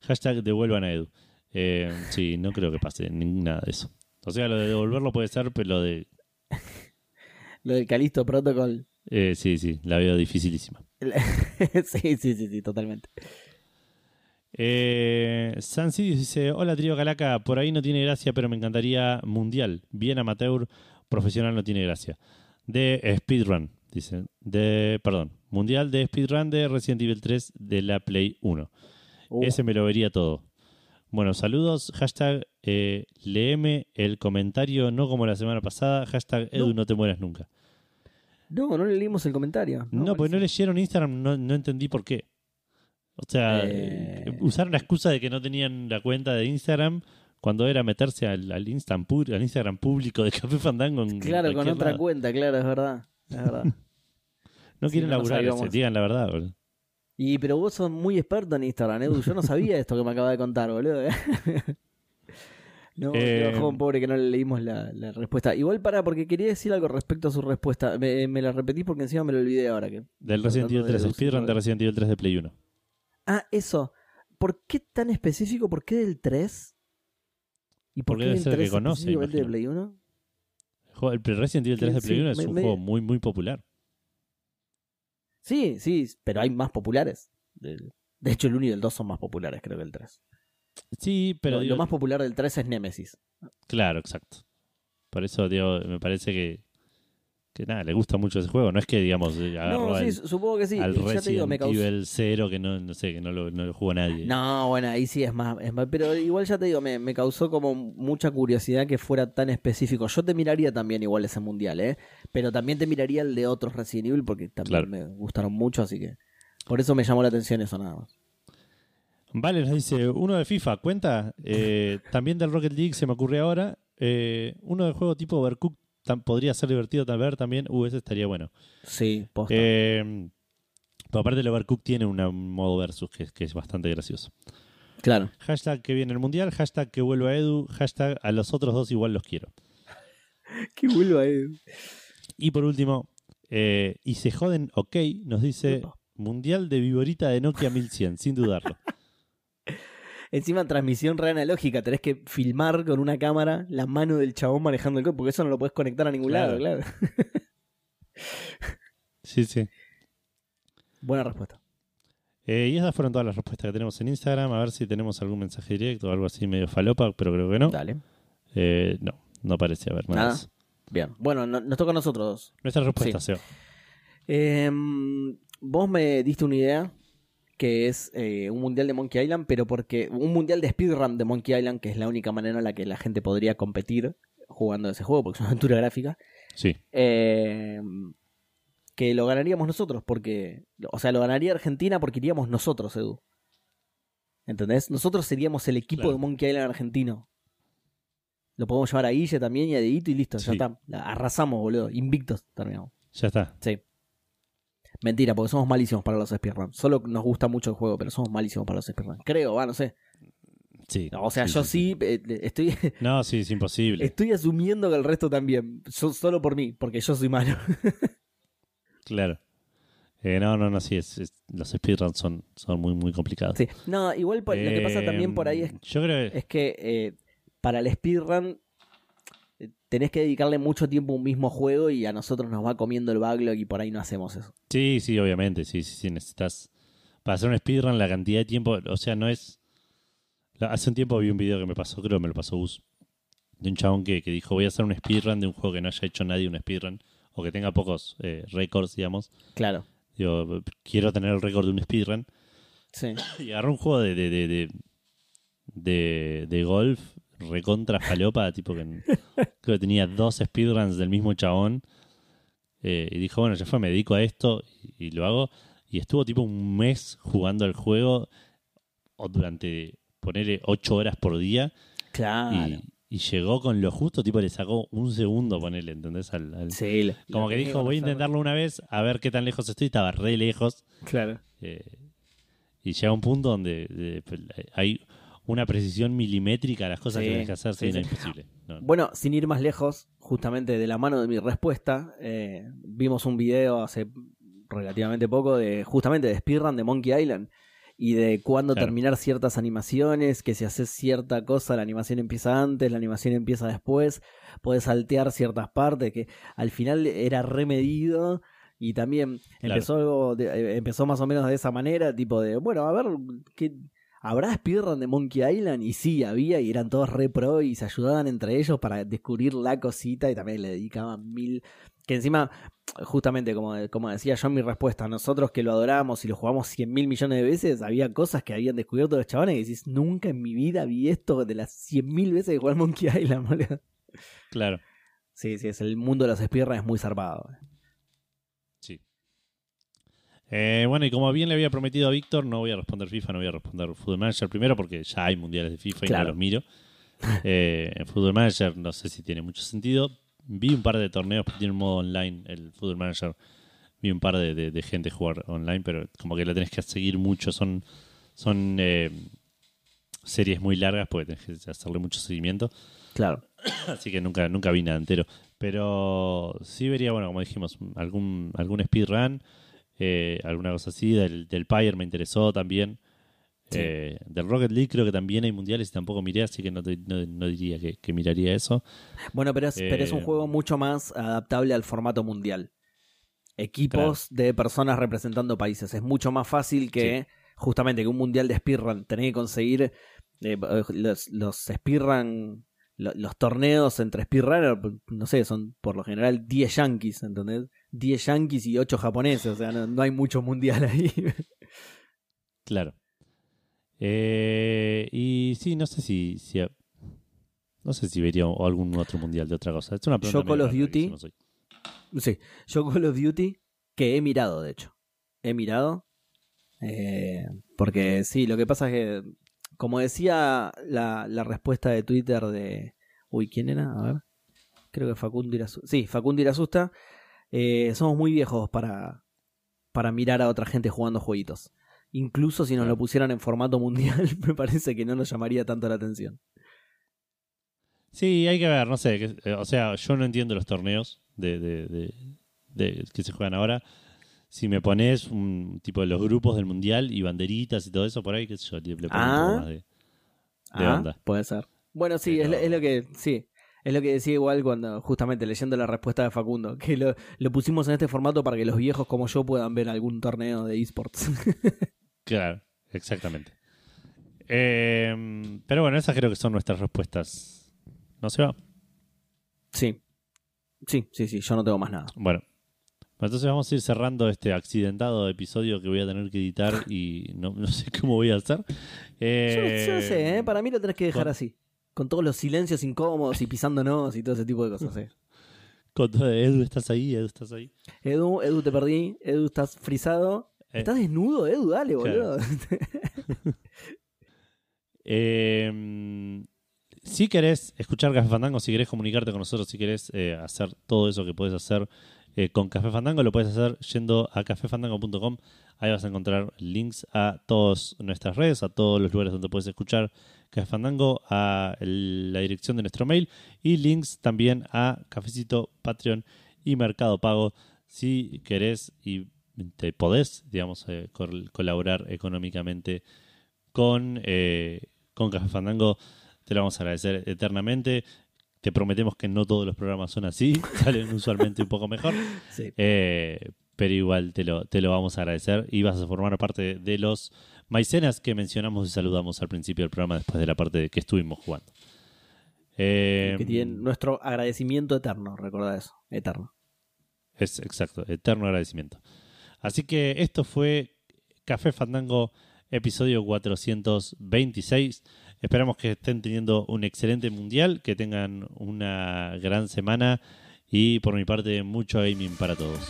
Hashtag devuelvan a Edu. Eh, sí, no creo que pase nada de eso. O sea, lo de devolverlo puede ser, pero lo de. lo del Calisto Protocol. Eh, sí, sí, la veo dificilísima. sí, sí, sí, sí, totalmente. Eh, dice: Hola, trío Calaca. Por ahí no tiene gracia, pero me encantaría mundial. Bien amateur, profesional no tiene gracia. De Speedrun. Dicen, de, perdón, Mundial de Speedrun de Resident Evil 3 de la Play 1. Uh. Ese me lo vería todo. Bueno, saludos. Hashtag eh, leeme el comentario, no como la semana pasada. Hashtag Edu, no, te mueras nunca. No, no le leímos el comentario. No, porque no leyeron Instagram, no, no entendí por qué. O sea, eh. usaron la excusa de que no tenían la cuenta de Instagram cuando era meterse al, al, al Instagram público de Café Fandango. claro, con otra cuenta, claro, es verdad. Es verdad. no quieren laburar ese, digan la verdad, boludo. Y pero vos sos muy experto en Instagram, Edu. Yo no sabía esto que me acaba de contar, boludo. no, eh, joven pobre que no le leímos la, respuesta. Igual para, porque quería decir algo respecto a su respuesta. Me, la repetí porque encima me lo olvidé ahora. que Del Resident Evil 3, speedrun de Resident Evil 3 de Play 1. Ah, eso. ¿Por qué tan específico? ¿Por qué del 3? ¿Y por Porque qué del ser el que 3 conoce, de. Play 1? El El Resident Evil 3 de Play sí, 1 es me- un me- juego muy, muy popular. Sí, sí, pero hay más populares. De, de hecho, el 1 y el 2 son más populares, creo que el 3. Sí, pero lo, digo, lo más popular del 3 es Nemesis. claro, exacto. Por eso, digo, me parece que, que nada, le gusta mucho ese juego. No es que, digamos, eh, agarró No, sí, al, supongo que sí. al Ya te Resident digo, me causó. Evil 0 que no, no sé, que no lo, no lo jugó nadie. No, bueno, ahí sí es más, es más- Pero igual ya te digo, me, me causó como mucha curiosidad que fuera tan específico. Yo te miraría también igual ese mundial, ¿eh? Pero también te miraría el de otros Resident Evil porque también Claro. me gustaron mucho, así que. Por eso me llamó la atención eso nada más. Vale, nos dice, uno de FIFA, ¿cuenta? Eh, también del Rocket League se me ocurre ahora. Eh, uno de juego tipo Overcooked tam- podría ser divertido tal ver también. Uh, ese estaría bueno. Sí, posta. Eh, pero aparte el Overcooked tiene un modo versus que, que es bastante gracioso. claro. Hashtag que viene el mundial, hashtag que vuelva Edu, hashtag a los otros dos igual los quiero. Qué vuelvo ahí. Y por último, eh, y se joden, ok, nos dice mundial de viborita de Nokia 1100, sin dudarlo. Encima transmisión re analógica, tenés que filmar con una cámara la mano del chabón manejando el coche, porque eso no lo puedes conectar a ningún Claro. lado, claro. Sí, sí. Buena respuesta. Eh, y esas fueron todas las respuestas que tenemos en Instagram. A ver si tenemos algún mensaje directo o algo así medio falopa, pero creo que no. Dale. Eh, no, no parece haber nada. Nada. más. Bien. Bueno, no- nos toca a nosotros. Nuestra respuesta, Seo. Em, vos me diste una idea que es eh, un mundial de Monkey Island, pero porque un mundial de speedrun de Monkey Island, que es la única manera en la que la gente podría competir jugando ese juego, porque es una aventura gráfica, Sí, em, que lo ganaríamos nosotros, porque, o sea, lo ganaría Argentina porque iríamos nosotros, Edu. ¿Entendés? Nosotros seríamos el equipo Claro. de Monkey Island argentino. Lo podemos llevar a Guille también y a Dedito y listo, ya está. Arrasamos, boludo. Invictos terminamos. ya está. Sí. Mentira, porque somos malísimos para los speedruns. Solo nos gusta mucho el juego, pero somos malísimos para los speedruns. Creo, va, no sé. Sí. O sea, yo sí, eh, estoy, No, sí, es imposible. estoy asumiendo que el resto también. Yo- solo por mí, porque yo soy malo. Claro. Eh, no, no, no, sí, es, es- los speedruns son, son muy, muy complicados. Sí. No, igual por- lo que pasa también por ahí es, Yo creo que. es que eh, para el speedrun tenés que dedicarle mucho tiempo a un mismo juego y a nosotros nos va comiendo el backlog y por ahí no hacemos eso. Sí, sí, obviamente. Sí, sí, sí. Necesitas. Para hacer un speedrun, la cantidad de tiempo. O sea, no es. Hace un tiempo vi un video que me pasó, creo que me lo pasó Gus. De un chabón que, que dijo: Voy a hacer un speedrun de un juego que no haya hecho nadie un speedrun. O que tenga pocos eh, récords, digamos. Claro. Digo, quiero tener el récord de un speedrun. Sí. Y agarró un juego de, de, de, de- de golf recontra falopa, tipo que creo que tenía dos speedruns del mismo chabón. Eh, y dijo, bueno, ya fue, me dedico a esto y, y lo hago. Y estuvo tipo un mes jugando el juego o durante, ponerle ocho horas por día. Claro. Y, y llegó con lo justo, tipo le sacó un segundo, ponerle, ¿entendés? Al, al- Sí, como que dijo, voy a intentarlo una vez, a ver qué tan lejos estoy. Estaba re lejos. Claro. Eh, y llega un punto donde de- hay una precisión milimétrica a las cosas Sí, que tienes que hacer, sí, imposible. No. Bueno, sin ir más lejos, justamente de la mano de mi respuesta, eh, vimos un video hace relativamente poco de justamente de speedrun de Monkey Island y de cuándo Claro. terminar ciertas animaciones, que si haces cierta cosa la animación empieza antes, la animación empieza después, puedes saltear ciertas partes, que al final era remedido y también Claro. empezó de- eh, empezó más o menos de esa manera, tipo de, bueno, a ver, ¿qué, ¿Habrá speedrun de Monkey Island? Y sí, había, y eran todos re pro y se ayudaban entre ellos para descubrir la cosita y también le dedicaban mil. Que encima, justamente como, como decía yo en mi respuesta, nosotros que lo adoramos y lo jugamos cien mil millones de veces, había cosas que habían descubierto los chavales y decís, nunca en mi vida vi esto de las cien mil veces que jugué al Monkey Island, boludo. Claro, Sí, sí, es el mundo de los speedruns es muy zarpado. sí. Eh, bueno, y como bien le había prometido a Víctor, no voy a responder FIFA, no voy a responder Football Manager primero porque ya hay mundiales de FIFA y no los miro. Eh, en Football Manager no sé si tiene mucho sentido. Vi un par de torneos que tiene un modo online, el Football Manager. Vi un par de, de- de gente jugar online, pero como que lo tenés que seguir mucho. Son, son eh, series muy largas porque tenés que hacerle mucho seguimiento. Claro. Así que nunca, nunca vi nada entero. Pero sí vería, bueno, como dijimos, algún, algún speedrun, eh, alguna cosa así. Del, del Pyre me interesó también. Sí. Eh, del Rocket League creo que también hay mundiales y tampoco miré, así que no, te- no- no diría que, que miraría eso. Bueno, pero es, pero es un Eh, juego mucho más adaptable al formato mundial. Equipos de personas representando países. Es mucho más fácil que justamente que un mundial de speedrun. Tenés que conseguir eh, los, los speedrun, lo- los torneos entre speedrunners, no sé, son por lo general 10 yankees, ¿entendés? 10 yankees y 8 japoneses, o sea, no, no hay mucho mundial ahí. Claro. Eh, y sí, no sé si, si no sé si vería algún otro mundial de otra cosa. Es una pregunta Yo Call of Duty-. Sí, yo Call of Duty, que he mirado, de hecho. He mirado. eh, porque sí, lo que pasa es que, como decía la, la respuesta de Twitter de... Uy, ¿quién era? A ver. Creo que Facundo Irasusta. Sí, Facundo Irasusta. Eh, somos muy viejos para, para mirar a otra gente jugando jueguitos. Incluso si nos lo pusieran en formato mundial, me parece que no nos llamaría tanto la atención. Sí, hay que ver, no sé. que- eh, o sea, yo no entiendo los torneos de, de- de- de- que se juegan ahora. Si me pones un tipo de los grupos del mundial y banderitas y todo eso por ahí, sé yo, le, pongo un Ah. poco más de, de Ah, onda. Puede ser. Bueno, sí, es, Pero- es lo que. Sí. Es lo que decía igual cuando, justamente leyendo la respuesta de Facundo, que lo, lo pusimos en este formato para que los viejos como yo puedan ver algún torneo de esports. Claro, exactamente. Eh, pero bueno, esas creo que son nuestras respuestas. ¿No se va? sí. Sí, sí, sí, yo no tengo más nada. Bueno. Entonces vamos a ir cerrando este accidentado episodio que voy a tener que editar y no, no sé cómo voy a hacer. Yo, Eh, sé, ¿eh? para mí lo tenés que dejar con- así. Con todos los silencios incómodos y pisándonos y todo ese tipo de cosas. ¿eh? con todo- Edu, ¿estás ahí? Edu, ¿estás ahí? Edu, Edu, te perdí. Edu, estás frisado. Eh, ¿Estás desnudo, Edu? Dale, claro. boludo. Eh, si querés escuchar Café Fandango, si querés comunicarte con nosotros, si querés eh, hacer todo eso que puedes hacer eh, con Café Fandango, lo puedes hacer yendo a cafefandango.com. Ahí vas a encontrar links a todas nuestras redes, a todos los lugares donde puedes escuchar Café Fandango, a el- la dirección de nuestro mail y links también a Cafecito, Patreon y Mercado Pago. Si querés y te podés, digamos, eh, col- colaborar económicamente con, eh, con Café Fandango, te lo vamos a agradecer eternamente. Te prometemos que no todos los programas son así, salen usualmente un poco mejor, Sí. eh, pero igual te lo, te lo vamos a agradecer y vas a formar parte de los maicenas que mencionamos y saludamos al principio del programa después de la parte de que estuvimos jugando. Eh, que tienen nuestro agradecimiento eterno, recuerda eso. Eterno. Es exacto, eterno agradecimiento. Así que esto fue Café Fandango, episodio 426. Esperamos que estén teniendo un excelente mundial, que tengan una gran semana y por mi parte mucho gaming para todos.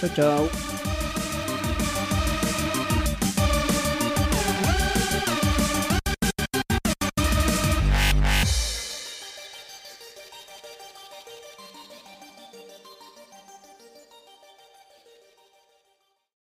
Chau, chau.